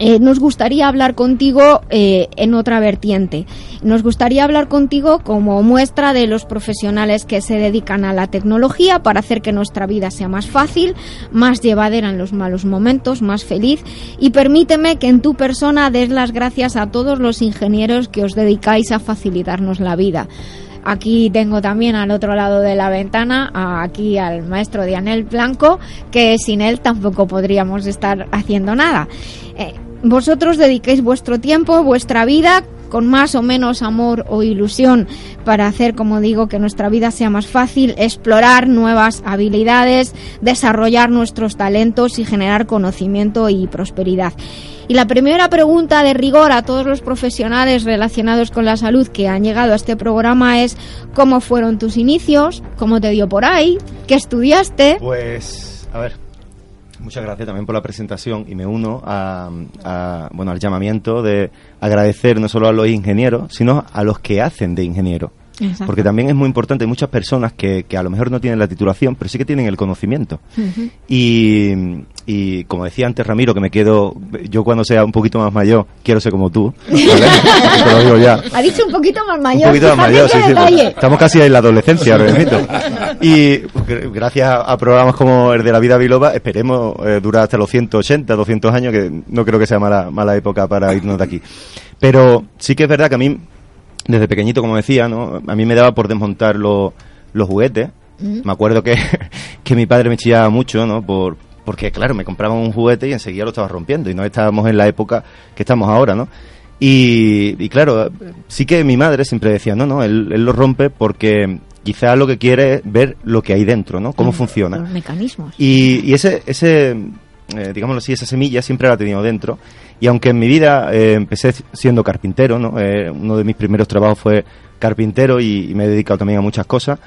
eh, nos gustaría hablar contigo eh, en otra vertiente. Nos gustaría hablar contigo como muestra de los profesionales que se dedican a la tecnología para hacer que nuestra vida sea más fácil, más llevadera en los malos momentos, más feliz. Y permíteme que en tu persona des las gracias a todos los ingenieros que os dedicáis a facilitarnos la vida. Aquí tengo también al otro lado de la ventana aquí al maestro Dianel Blanco, que sin él tampoco podríamos estar haciendo nada. Eh, vosotros dediquéis vuestro tiempo, vuestra vida con más o menos amor o ilusión para hacer, como digo, que nuestra vida sea más fácil, explorar nuevas habilidades, desarrollar nuestros talentos y generar conocimiento y prosperidad. Y la primera pregunta de rigor a todos los profesionales relacionados con la salud que han llegado a este programa es ¿cómo fueron tus inicios? ¿Cómo te dio por ahí? ¿Qué estudiaste? Pues, a ver, muchas gracias también por la presentación y me uno a, bueno, al llamamiento de agradecer no solo a los ingenieros, sino a los que hacen de ingeniero. Exacto. Porque también es muy importante, hay muchas personas que, que a lo mejor no tienen la titulación, pero sí que tienen el conocimiento. Y, y como decía antes Ramiro, que me quedo, yo cuando sea un poquito más mayor, quiero ser como tú. ¿vale? Te lo digo ya. Ha dicho un poquito más Un mayor. poquito más mayor, sí, sí, pues, Estamos casi en la adolescencia, mismo. Y gr- gracias a programas como el de La Vida Biloba, esperemos eh, durar hasta los 180, 200 años, que no creo que sea mala, mala época para irnos de aquí. Pero sí que es verdad que a mí, desde pequeñito, como decía, ¿no? a mí me daba por desmontar los, los juguetes. Mm. Me acuerdo que, que mi padre me chillaba mucho, ¿no? Por, porque, claro, me compraban un juguete y enseguida lo estaba rompiendo. Y no estábamos en la época que estamos ahora, ¿no? Y, y claro, sí que mi madre siempre decía, no, no, él, él lo rompe porque quizá lo que quiere es ver lo que hay dentro, ¿no? Cómo funciona. Los mecanismos. Y, y ese, ese eh, digámoslo así, esa semilla siempre la he tenido dentro. Y aunque en mi vida eh, empecé siendo carpintero, ¿no? Eh, uno de mis primeros trabajos fue carpintero y, me he dedicado también a muchas cosas.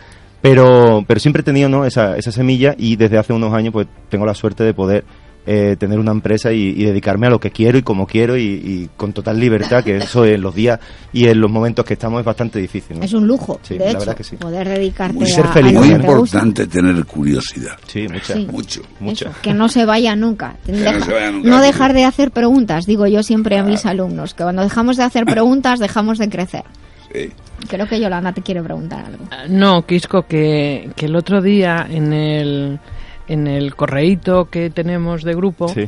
Pero, pero siempre he tenido ¿no? esa, esa semilla y desde hace unos años pues tengo la suerte de poder eh, tener una empresa y, y dedicarme a lo que quiero y como quiero y, y con total libertad, que eso en los días y en los momentos que estamos es bastante difícil. ¿no? Es un lujo, Sí, de la hecho, verdad que sí. poder dedicarte Muy a, ser a feliz. lo Muy gusta. importante tener curiosidad. Sí, mucha. Sí. Mucho. Mucha. Eso, que no se vaya nunca. no Deja- se vaya nunca. no dejar de hacer preguntas, digo yo siempre a mis alumnos, que cuando dejamos de hacer preguntas dejamos de crecer. Sí. Creo que Yolanda te quiere preguntar algo. No, Quisco, que, que el otro día en el, en el correíto que tenemos de grupo Sí.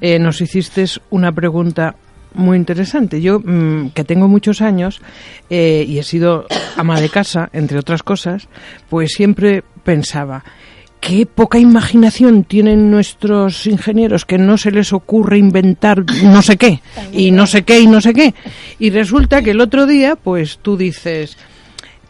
eh, nos hiciste una pregunta muy interesante. Yo, mm, que tengo muchos años eh, y he sido ama de casa, entre otras cosas, pues siempre pensaba, qué poca imaginación tienen nuestros ingenieros que no se les ocurre inventar no sé qué y no sé qué y no sé qué. Y resulta que el otro día, pues tú dices,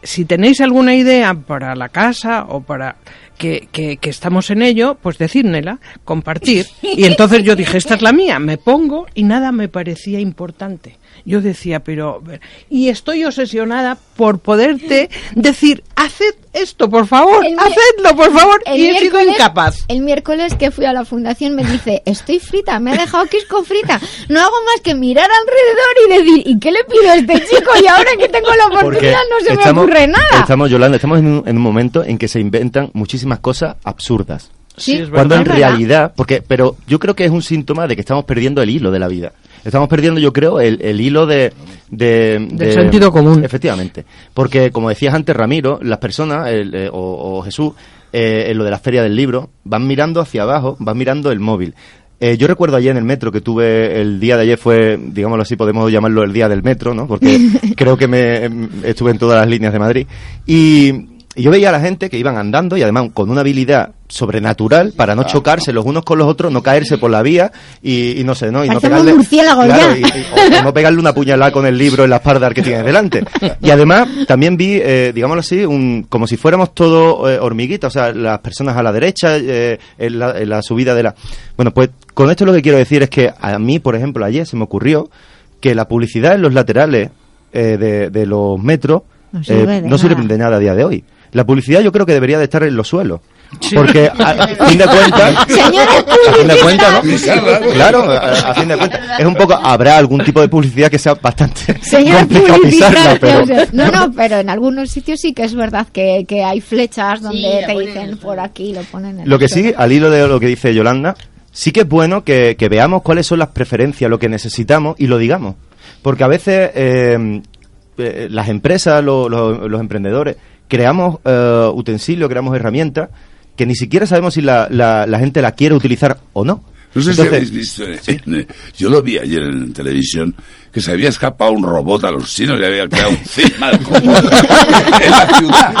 si tenéis alguna idea para la casa o para que, que, que, estamos en ello, pues decírmela, compartir. Y entonces yo dije, esta es la mía, me pongo y nada me parecía importante. Yo decía, pero... Y estoy obsesionada por poderte decir, haced esto, por favor, hacedlo, por favor. Y he sido incapaz. El miércoles que fui a la fundación me dice, estoy frita, me ha dejado Quisco frita. No hago más que mirar alrededor y decir, ¿y qué le pido a este chico? Y ahora que tengo la oportunidad no se estamos, me ocurre nada. Estamos, Yolanda, estamos en un, en un momento en que se inventan muchísimas cosas absurdas. Sí, es Cuando en realidad, porque, pero yo creo que es un síntoma de que estamos perdiendo el hilo de la vida. Estamos perdiendo, yo creo, el, el hilo de, de- de- sentido común. Efectivamente. Porque, como decías antes, Ramiro, las personas, el, eh, o, o Jesús, eh, en lo de la feria del libro, van mirando hacia abajo, van mirando el móvil. Eh, yo recuerdo ayer en el metro que tuve, el día de ayer fue, digámoslo así, podemos llamarlo el día del metro, ¿no? Porque creo que me em, estuve en todas las líneas de Madrid. Y, y yo veía a la gente que iban andando y además con una habilidad sobrenatural para no chocarse los unos con los otros, no caerse por la vía y, y no sé, ¿no? Y no pegarle, murciélagos claro, ya. y- y- o no pegarle una puñalada con el libro en la espalda al que tienes delante. Y además también vi, eh, digámoslo así, un, como si fuéramos todos eh, hormiguitas, o sea, las personas a la derecha, eh, en, la, en la subida de la... Bueno, pues con esto lo que quiero decir es que a mí, por ejemplo, ayer se me ocurrió que la publicidad en los laterales eh, de, de los metros No eh, sirve de no sirve nada. de nada a día de hoy. La publicidad yo creo que debería de estar en los suelos. Porque a, a fin de cuentas, a fin de cuentas, ¿no? Claro, a, a fin de cuentas, es un poco habrá algún tipo de publicidad que sea bastante Señor complicado pisarla, pero No, no, pero en algunos sitios sí que es verdad que, que hay flechas donde te dicen por aquí, lo ponen en lo que sí, al hilo de lo que dice Yolanda, sí que es bueno que, que veamos cuáles son las preferencias, lo que necesitamos y lo digamos. Porque a veces eh, eh, las empresas, lo- lo- los emprendedores, creamos eh, utensilios, creamos herramientas que ni siquiera sabemos si la, la- la gente la quiere utilizar o no. No sé si Entonces- habéis visto, eh, eh, yo lo vi ayer en televisión, que se había escapado un robot a los chinos y había creado un cisma del en la ciudad.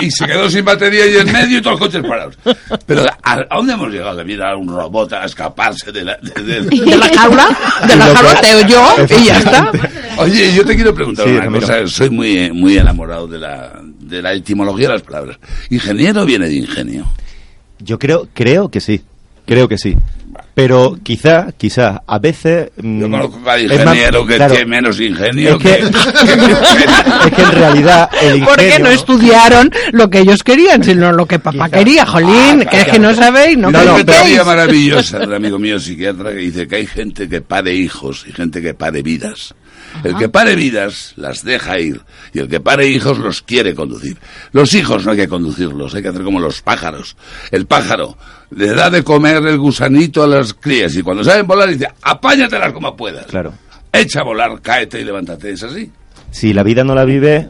Y se quedó sin batería y en medio y todos los coches parados. Pero ¿a, a dónde hemos llegado de mirar a un robot a escaparse de la... De, de- De la jaula, de la jaula te yo y ya está. Oye, yo te quiero preguntar Sí, una cosa. Soy muy, muy enamorado de la, de la etimología de las palabras. ¿Ingeniero viene de ingenio? Yo creo, creo que sí. Creo que sí. Pero quizá, quizá, a veces... Yo mm, conozco a es más- ingeniero que claro, tiene menos ingenio Es que, es que en realidad el Porque no estudiaron lo que ellos querían, sino lo que papá Quizá. quería, jolín, Ah, que es que no sabéis, no, no, conocéis. teoría maravillosa de un amigo mío psiquiatra que dice que hay gente que pare hijos y gente que pare vidas. El que pare vidas las deja ir y el que pare hijos los quiere conducir. Los hijos no hay que conducirlos, hay que hacer como los pájaros. El pájaro le da de comer el gusanito a las crías y cuando saben volar dice, apáñatelas como puedas. Claro. Echa a volar, cáete y levántate. Es así. Si la vida no la vive,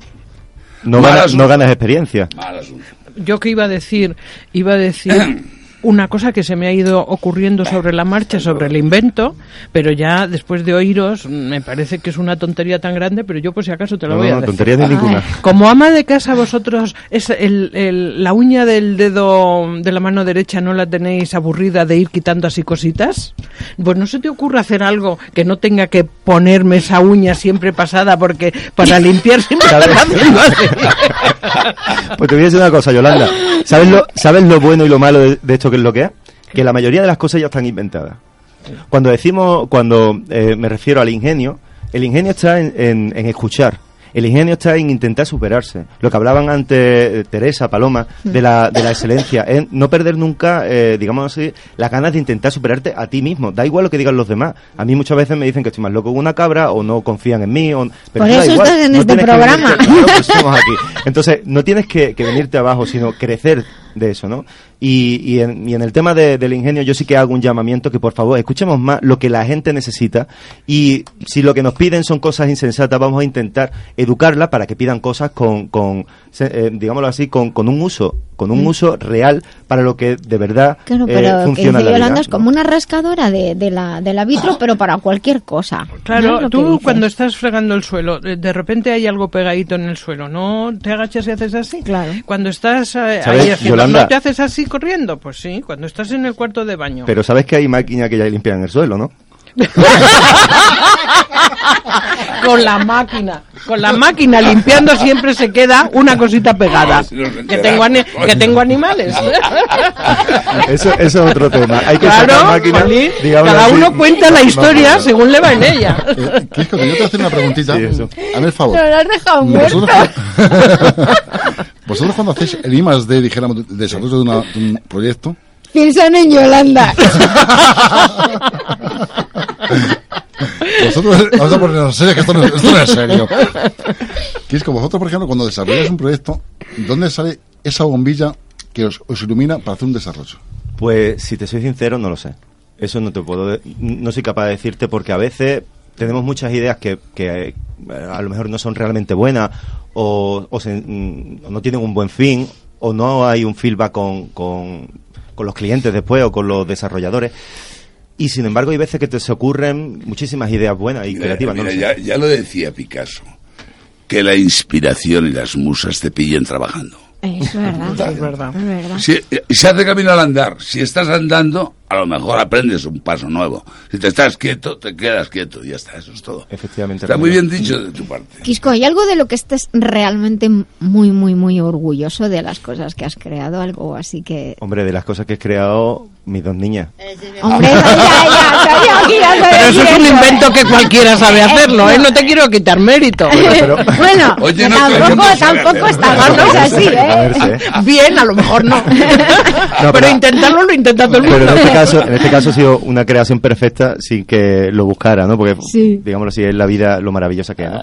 no, ganas, asunto. no ganas experiencia. Mal asunto. Yo que iba a decir, iba a decir una cosa que se me ha ido ocurriendo sobre la marcha, sobre el invento, pero ya después de oíros, me parece que es una tontería tan grande, pero yo por si acaso te lo No, voy a no, decir. tonterías de ninguna. Como ama de casa vosotros, es el, el- la uña del dedo de la mano derecha no la tenéis aburrida de ir quitando así cositas. Pues no se te ocurre hacer algo que no tenga que ponerme esa uña siempre pasada porque para limpiar siempre. Pues te voy a decir una cosa, Yolanda. ¿Sabes lo, ¿sabes lo bueno y lo malo de, de esto que es lo que es? Que la mayoría de las cosas ya están inventadas. Cuando decimos, cuando eh, me refiero al ingenio, el ingenio está en, en- en escuchar. El ingenio está en intentar superarse. Lo que hablaban antes eh, Teresa, Paloma, de la, de la excelencia, es no perder nunca, eh, digamos así, las ganas de intentar superarte a ti mismo. Da igual lo que digan los demás. A mí muchas veces me dicen que estoy más loco que una cabra o no confían en mí. O, pero Por da eso igual, estás en no este tienes que programa. venirte- claro, pues estamos aquí. Entonces, no tienes que, que venirte abajo, sino crecer de eso, ¿no? Y, y, en, y en el tema de- del ingenio yo sí que hago un llamamiento que por favor escuchemos más lo que la gente necesita. Y si lo que nos piden son cosas insensatas vamos a intentar educarla para que pidan cosas con, con eh, digámoslo así, con, con un uso, con un Mm. uso real para lo que de verdad Claro, eh, pero que funciona en la Yolanda vida, es como una rascadora de, de la, de la vitro, pero para cualquier cosa. ¿no? Claro, que tú cuando estás fregando el suelo, de repente hay algo pegadito en el suelo, ¿no te agachas y haces así? Claro. Cuando estás eh, ¿Sabes, ahí haciendo, Yolanda? ¿no te haces así corriendo? Pues sí, cuando estás en el cuarto de baño. Pero sabes que hay máquinas que ya limpian el suelo, ¿no? con la máquina, con la máquina limpiando siempre se queda una cosita pegada. Que tengo, ani- que tengo animales. Eso, eso es otro tema. Hay que sacar Claro, Jolín, digámoslo cada así. uno cuenta la historia según le va en ella. Eh, Quisco, que yo te a hacer una preguntita. Hazme el favor. Pero lo has dejado muerto. Vosotros, vosotros cuando hacéis el I más D, dijéramos, de desarrollo de, una- de un proyecto, Piensan en Yolanda. Vosotros, vamos a ponernos serios, que esto no, esto no es serio. Quisco, vosotros, por ejemplo, cuando desarrolláis un proyecto, ¿dónde sale esa bombilla que os, os ilumina para hacer un desarrollo? Pues si te soy sincero, no lo sé. Eso no te puedo, de- no soy capaz de decirte porque a veces tenemos muchas ideas que, que, eh, a lo mejor no son realmente buenas o, o se- mm, o no tienen un buen fin o no hay un feedback con, con, con los clientes después o con los desarrolladores. Y sin embargo hay veces que te se ocurren muchísimas ideas buenas y Mira, creativas. no mira, ya, ya lo decía Picasso, que la inspiración y las musas te pillen trabajando. Es verdad. Es verdad. Es verdad. Si, y se hace camino al andar. Si estás andando, a lo mejor aprendes un paso nuevo. Si te estás quieto, te quedas quieto y ya está, eso es todo. Efectivamente. Está muy bien dicho de tu parte. Quisco, ¿hay algo de lo que estés realmente muy, muy, muy orgulloso de las cosas que has creado? Algo así que... Hombre, de las cosas que he creado, mis dos niñas. Hombre, ya, ya, sabía que ibas a Pero eso es un invento ¿eh? que cualquiera sabe hacerlo, ¿eh? No te quiero quitar mérito. Bueno, tampoco, tampoco estamos así, A ver, ¿eh? sí. Bien, a lo mejor no. No, pero intentarlo lo intenta todo el mundo. En este caso, en este caso ha sido una creación perfecta sin que lo buscara, ¿no? Porque, Sí. digámoslo así, es la vida lo maravillosa que es, ¿no?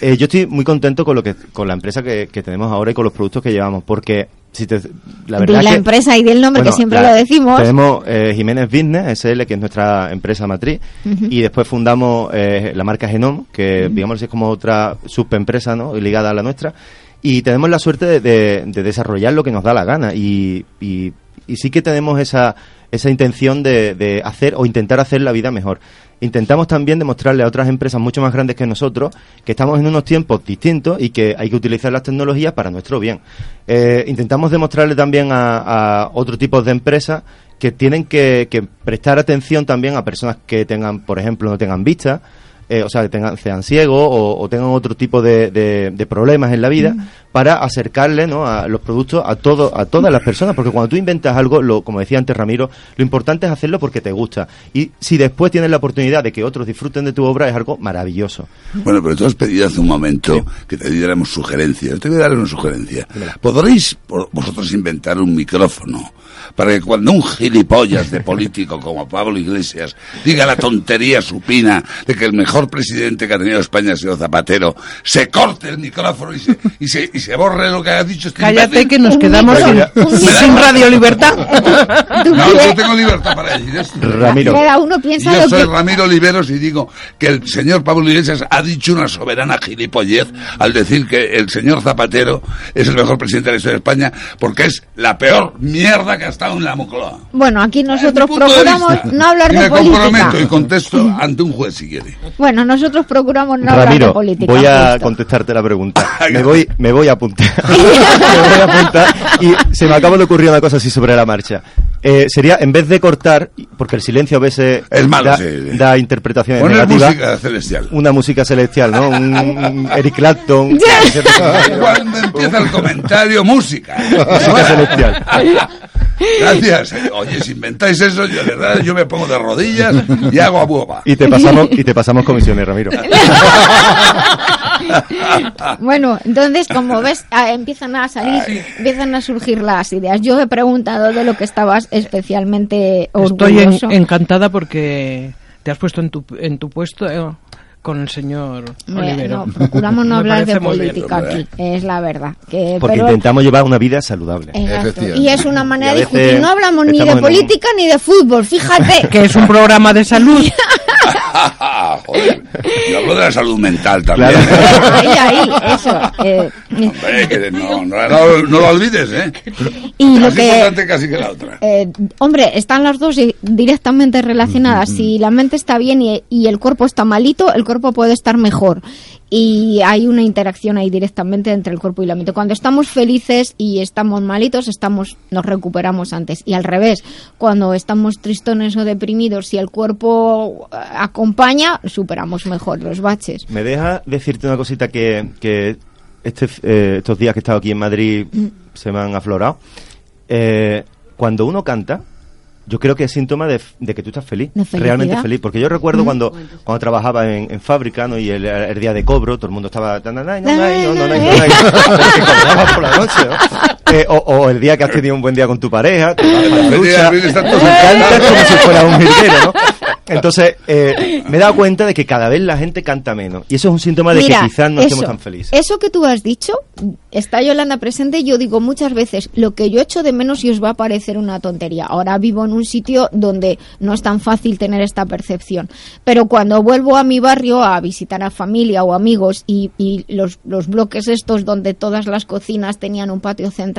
Eh, yo estoy muy contento con lo que, con la empresa que, que tenemos ahora y con los productos que llevamos, porque si te, la verdad la que- empresa y di el nombre, que siempre la- lo decimos. Tenemos eh, Jiménez Business SL, que es nuestra empresa matriz, y después fundamos eh, la marca Genome, que digamos es como otra subempresa ¿no? ligada a la nuestra, y tenemos la suerte de, de- de desarrollar lo que nos da la gana, y, y- y sí que tenemos esa, esa intención de, de hacer o intentar hacer la vida mejor. Intentamos también demostrarle a otras empresas mucho más grandes que nosotros que estamos en unos tiempos distintos y que hay que utilizar las tecnologías para nuestro bien. Eh, intentamos demostrarle también a, a otro tipo de empresas que tienen que, que prestar atención también a personas que tengan, por ejemplo, no tengan vista, eh, o sea, que tengan, sean ciegos o, tengan otro tipo de, de- de problemas en la vida, para acercarle ¿no? a los productos a todo, a todas las personas, porque cuando tú inventas algo, lo, como decía antes Ramiro, lo importante es hacerlo porque te gusta. Y si después tienes la oportunidad de que otros disfruten de tu obra, es algo maravilloso. Bueno, pero tú has pedido hace un momento que te diéramos sugerencias. Te voy a dar una sugerencia. ¿Podréis vosotros inventar un micrófono para que cuando un gilipollas de político como Pablo Iglesias diga la tontería supina de que el mejor presidente que ha tenido España ha sido Zapatero, se corte el micrófono y se, y se, y se borre lo que ha dicho este Cállate imbécil? que nos quedamos sin, sin Radio Libertad. No, yo tengo libertad para decir esto. Ramiro. Cada uno piensa Yo lo soy que... Ramiro Oliveros y digo que el señor Pablo Iglesias ha dicho una soberana gilipollez al decir que el señor Zapatero es el mejor presidente de la historia de España porque es la peor mierda que ha estado en la Moncloa. Bueno, aquí nosotros procuramos no hablar y de me comprometo y política. contesto ante un juez si quiere. Bueno, nosotros procuramos no hablar de política. voy a contestarte la pregunta. Me voy, me voy a apuntar. me voy a apuntar. Y se me acaba de ocurrir una cosa así sobre la marcha. Eh, sería, en vez de cortar, porque el silencio a veces Es malo, da, sí, sí. da interpretaciones Poner negativas. música celestial. Una música celestial, ¿no? Un, un Eric Clapton. Cuando empieza el comentario, música. música celestial. Gracias. Oye, si inventáis eso, yo de verdad yo me pongo de rodillas y hago a buoba. Y te pasamos, y te pasamos comisiones, Ramiro. Bueno, entonces, como ves, ah, empiezan a salir, empiezan a surgir las ideas. Yo he preguntado de lo que estabas especialmente Estoy en- orgulloso. encantada porque te has puesto en tu, en tu puesto. eh, con el señor Olivero. no, procuramos no hablar de bien. política aquí, es la verdad. Que, Porque pero- intentamos llevar una vida saludable. Exacto. Y es una manera de discutir. No hablamos ni de un- política ni de fútbol, fíjate. Que es un programa de salud. Joder, yo hablo de la salud mental también. ahí, ahí, eso. eh, Hombre, que no, no, no- no lo olvides, ¿eh? Y lo que- importante casi que la otra. Eh, hombre, están las dos di- directamente relacionadas. Si la mente está bien y, y el cuerpo está malito, el cuerpo puede estar mejor. Y hay una interacción ahí directamente entre el cuerpo y la mente. Cuando estamos felices y estamos malitos, estamos, nos recuperamos antes. Y al revés, cuando estamos tristones o deprimidos, si el cuerpo eh, acompaña, superamos mejor los baches. Me deja decirte una cosita que, que este, eh, estos días que he estado aquí en Madrid Mm. se me han aflorado. Eh, cuando uno canta, yo creo que es síntoma de, de que tú estás feliz, realmente feliz. Porque yo recuerdo cuando, cuando trabajaba en, en fábrica ¿no? y el, el día de cobro, todo el mundo estaba... "Na, na, na, na, na, no, no, no, no, no", pero que cobrabas por la noche, ¿no? Eh, o, o el día que has tenido un buen día con tu pareja, vas a la ducha, cantas como si fuera un jilguero, ¿no? Entonces, eh, me he dado cuenta de que cada vez la gente canta menos. Y eso es un síntoma de Mira, que quizás no eso, estemos tan felices. Eso que tú has dicho, está Yolanda presente, yo digo muchas veces, lo que yo echo de menos y os va a parecer una tontería. Ahora vivo en un sitio donde no es tan fácil tener esta percepción. Pero cuando vuelvo a mi barrio a visitar a familia o amigos y, y los, los bloques estos donde todas las cocinas tenían un patio central,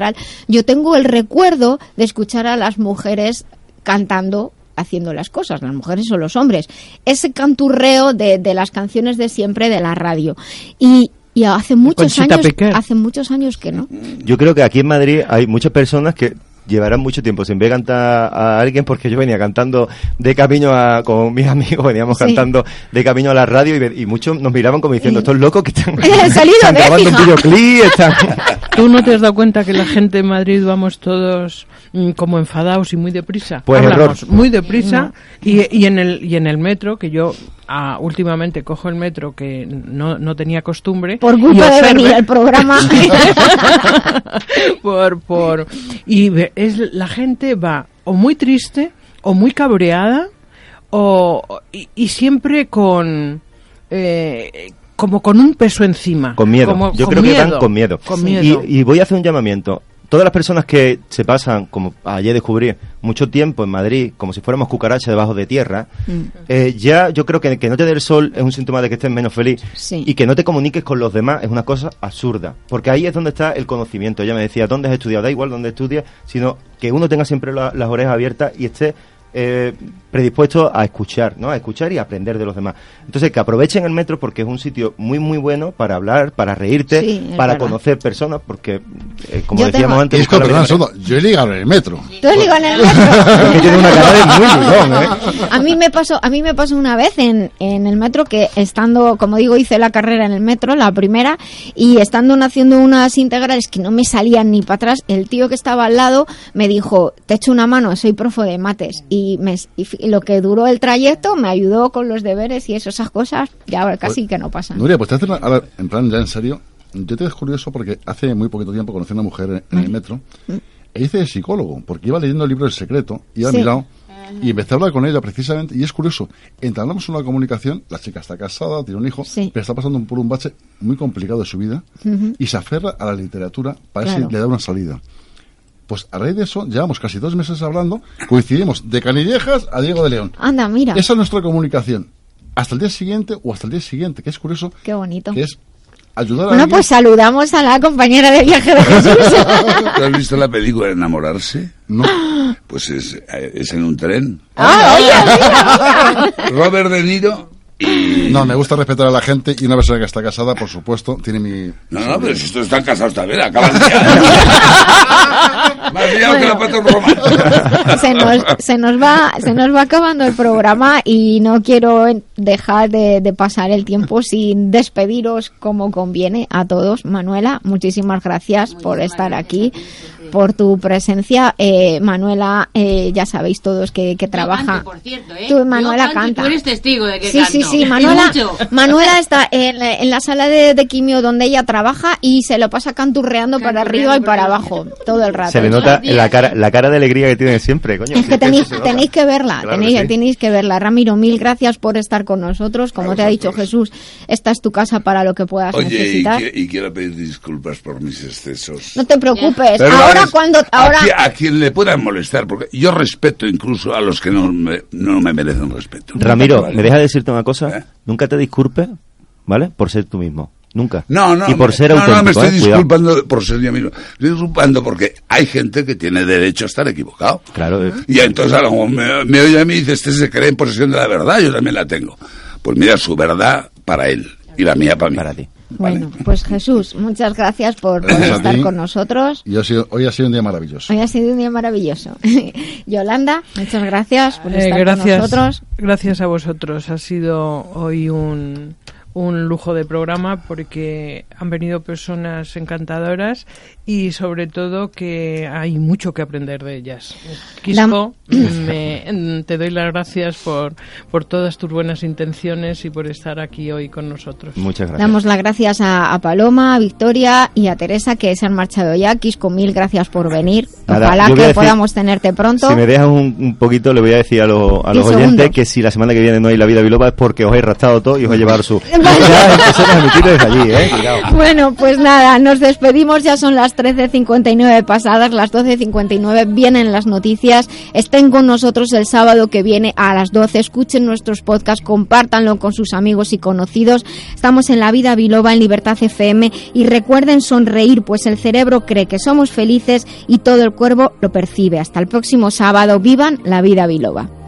yo tengo el recuerdo de escuchar a las mujeres cantando haciendo las cosas, las mujeres o los hombres. Ese canturreo de, de las canciones de siempre de la radio. Y, y hace muchos Conchita años, hace muchos años que no. Yo creo que aquí en Madrid hay muchas personas que llevarán mucho tiempo sin ver cantar a alguien porque yo venía cantando de camino a, con mis amigos, veníamos Sí. cantando de camino a la radio y, muchos nos miraban como diciendo, estos locos que están, salido están de grabando un fija". videoclip, están... ¿Tú no te has dado cuenta que la gente en Madrid vamos todos mm, como enfadados y muy deprisa? Pues Hablamos error. muy deprisa y, y en el y en el metro que yo ah, últimamente cojo el metro que no, no tenía costumbre Por y culpa de venir al programa. por por y ve- es la gente va o muy triste o muy cabreada o y, y siempre con eh, como con un peso encima Con miedo. Como- Yo con creo que van con miedo. con Y- miedo Y, voy a hacer un llamamiento. Todas las personas que se pasan, como ayer descubrí, mucho tiempo en Madrid, como si fuéramos cucarachas debajo de tierra, eh, ya yo creo que que no te dé el sol es un síntoma de que estés menos feliz. Sí. Y que no te comuniques con los demás es una cosa absurda. Porque ahí es donde está el conocimiento. Ella me decía, ¿dónde has estudiado? Da igual dónde estudias, sino que uno tenga siempre la- las orejas abiertas y esté eh, predispuesto a escuchar, ¿no? A escuchar y aprender de los demás. Entonces, que aprovechen el metro porque es un sitio muy, muy bueno para hablar, para reírte, Sí, para verdad. conocer personas, porque, eh, como Yo decíamos tengo- antes... Disco, perdón. Yo he ligado en el metro. Tú digo en el metro. que tiene una cara de muy ligón, ¿eh? A mí me pasó, a mí me pasó una vez en, en el metro que estando, como digo, hice la carrera en el metro, la primera, y estando haciendo unas integrales que no me salían ni para atrás, el tío que estaba al lado me dijo, te echo una mano, soy profe de mates. Y, me, y lo que duró el trayecto me ayudó con los deberes y eso, esas cosas, ya ahora casi que no pasan. Nuria, pues te hace una- ahora, en plan ya en serio, yo te es curioso porque hace muy poquito tiempo conocí a una mujer en, en el metro e hice de psicólogo, porque iba leyendo el libro El Secreto, iba Sí. a mi lado y empecé a hablar con ella precisamente, y es curioso, entablamos una comunicación, la chica está casada, tiene un hijo, pero está pasando por un bache muy complicado de su vida y se aferra a la literatura para ver Claro. si le da una salida. Pues a raíz de eso, llevamos casi dos meses hablando, coincidimos de Canillejas a Diego de León. Anda, mira, Esa es nuestra comunicación. Hasta el día siguiente o hasta el día siguiente, que es curioso, qué bonito. que es ayudar a Bueno, alguien. pues saludamos a la compañera de viaje de Jesús. ¿Tú has visto la película Enamorarse? No. Pues es, eh, es en un tren. Ah, oye, mira, mira. Robert De Niro y... No, me gusta respetar a la gente y una persona que está casada, por supuesto, tiene mi... No, no, pero si estos están casados también, acaban de... Más liado que la pata en Roma. se nos, se nos va se nos va acabando el programa y no quiero dejar de, de pasar el tiempo sin despediros como conviene a todos. Manuela, muchísimas gracias por estar aquí, por tu presencia. Eh, Manuela, eh, ya sabéis todos que, que trabaja. por cierto, ¿eh? Tú, Manuela Yo canto y canta. Tú eres testigo de que Sí, canto. sí, sí, Manuela. Manuela está en, la- en la sala de, de quimio donde ella trabaja y se lo pasa canturreando para arriba y para abajo todo el rato. Se le nota la cara, la cara de alegría que tiene siempre, coño. Es que tenéis, tenéis que verla, Claro tenéis, que sí. tenéis que verla. Ramiro, mil gracias por estar con nosotros. Como te ha dicho Jesús, esta es tu casa para lo que puedas Oye, y, necesitar. y quiero pedir disculpas por mis excesos. No te preocupes. Pero ahora es- cuando, ahora, A, a quien le puedan molestar, porque yo respeto incluso a los que no me, no me merecen respeto. Ramiro, Vale. ¿me deja decirte una cosa? Nunca te disculpes, ¿vale? Por ser tú mismo. Nunca. No, no, Y por ser no, auténtico, no, me estoy ¿eh? Cuidado. disculpando por ser yo mismo. Estoy disculpando porque hay gente que tiene derecho a estar equivocado. Claro. eh. Y entonces a lo mejor me, me oye a mí y dice, este se cree en posesión de la verdad, yo también la tengo. Pues mira, su verdad para él y la mía para mí. Para ti. Bueno, pues Jesús, muchas gracias por, por Gracias a estar con nosotros. Y ha sido- hoy ha sido un día maravilloso. Hoy ha sido un día maravilloso. Yolanda, muchas gracias por Eh, estar gracias, con nosotros. gracias a vosotros. Ha sido hoy un, un lujo de programa porque han venido personas encantadoras y sobre todo que hay mucho que aprender de ellas. Quisco, me- te doy las gracias por, por todas tus buenas intenciones y por estar aquí hoy con nosotros. Muchas Damos las gracias a, a Paloma, a Victoria y a Teresa que se han marchado ya. Quisco, mil gracias por venir. Nada, Ojalá que decir- podamos tenerte pronto. Si me dejas un, un poquito, le voy a decir a, los- a los Diez oyentes segundos. que si la semana que viene no hay la vida biloba es porque os he raptado todo y os he llevado su. Ya empezamos a emitir desde allí, ¿eh? Cuidado. Bueno, pues nada, nos despedimos. Ya son las 13.59 pasadas, las 12.59 vienen las noticias. Estén con nosotros el sábado que viene a las 12. Escuchen nuestros podcasts, compártanlo con sus amigos y conocidos. Estamos en La Vida Biloba, en Libertad FM. Y recuerden sonreír, pues el cerebro cree que somos felices y todo el cuerpo lo percibe. Hasta el próximo sábado. Vivan la vida biloba.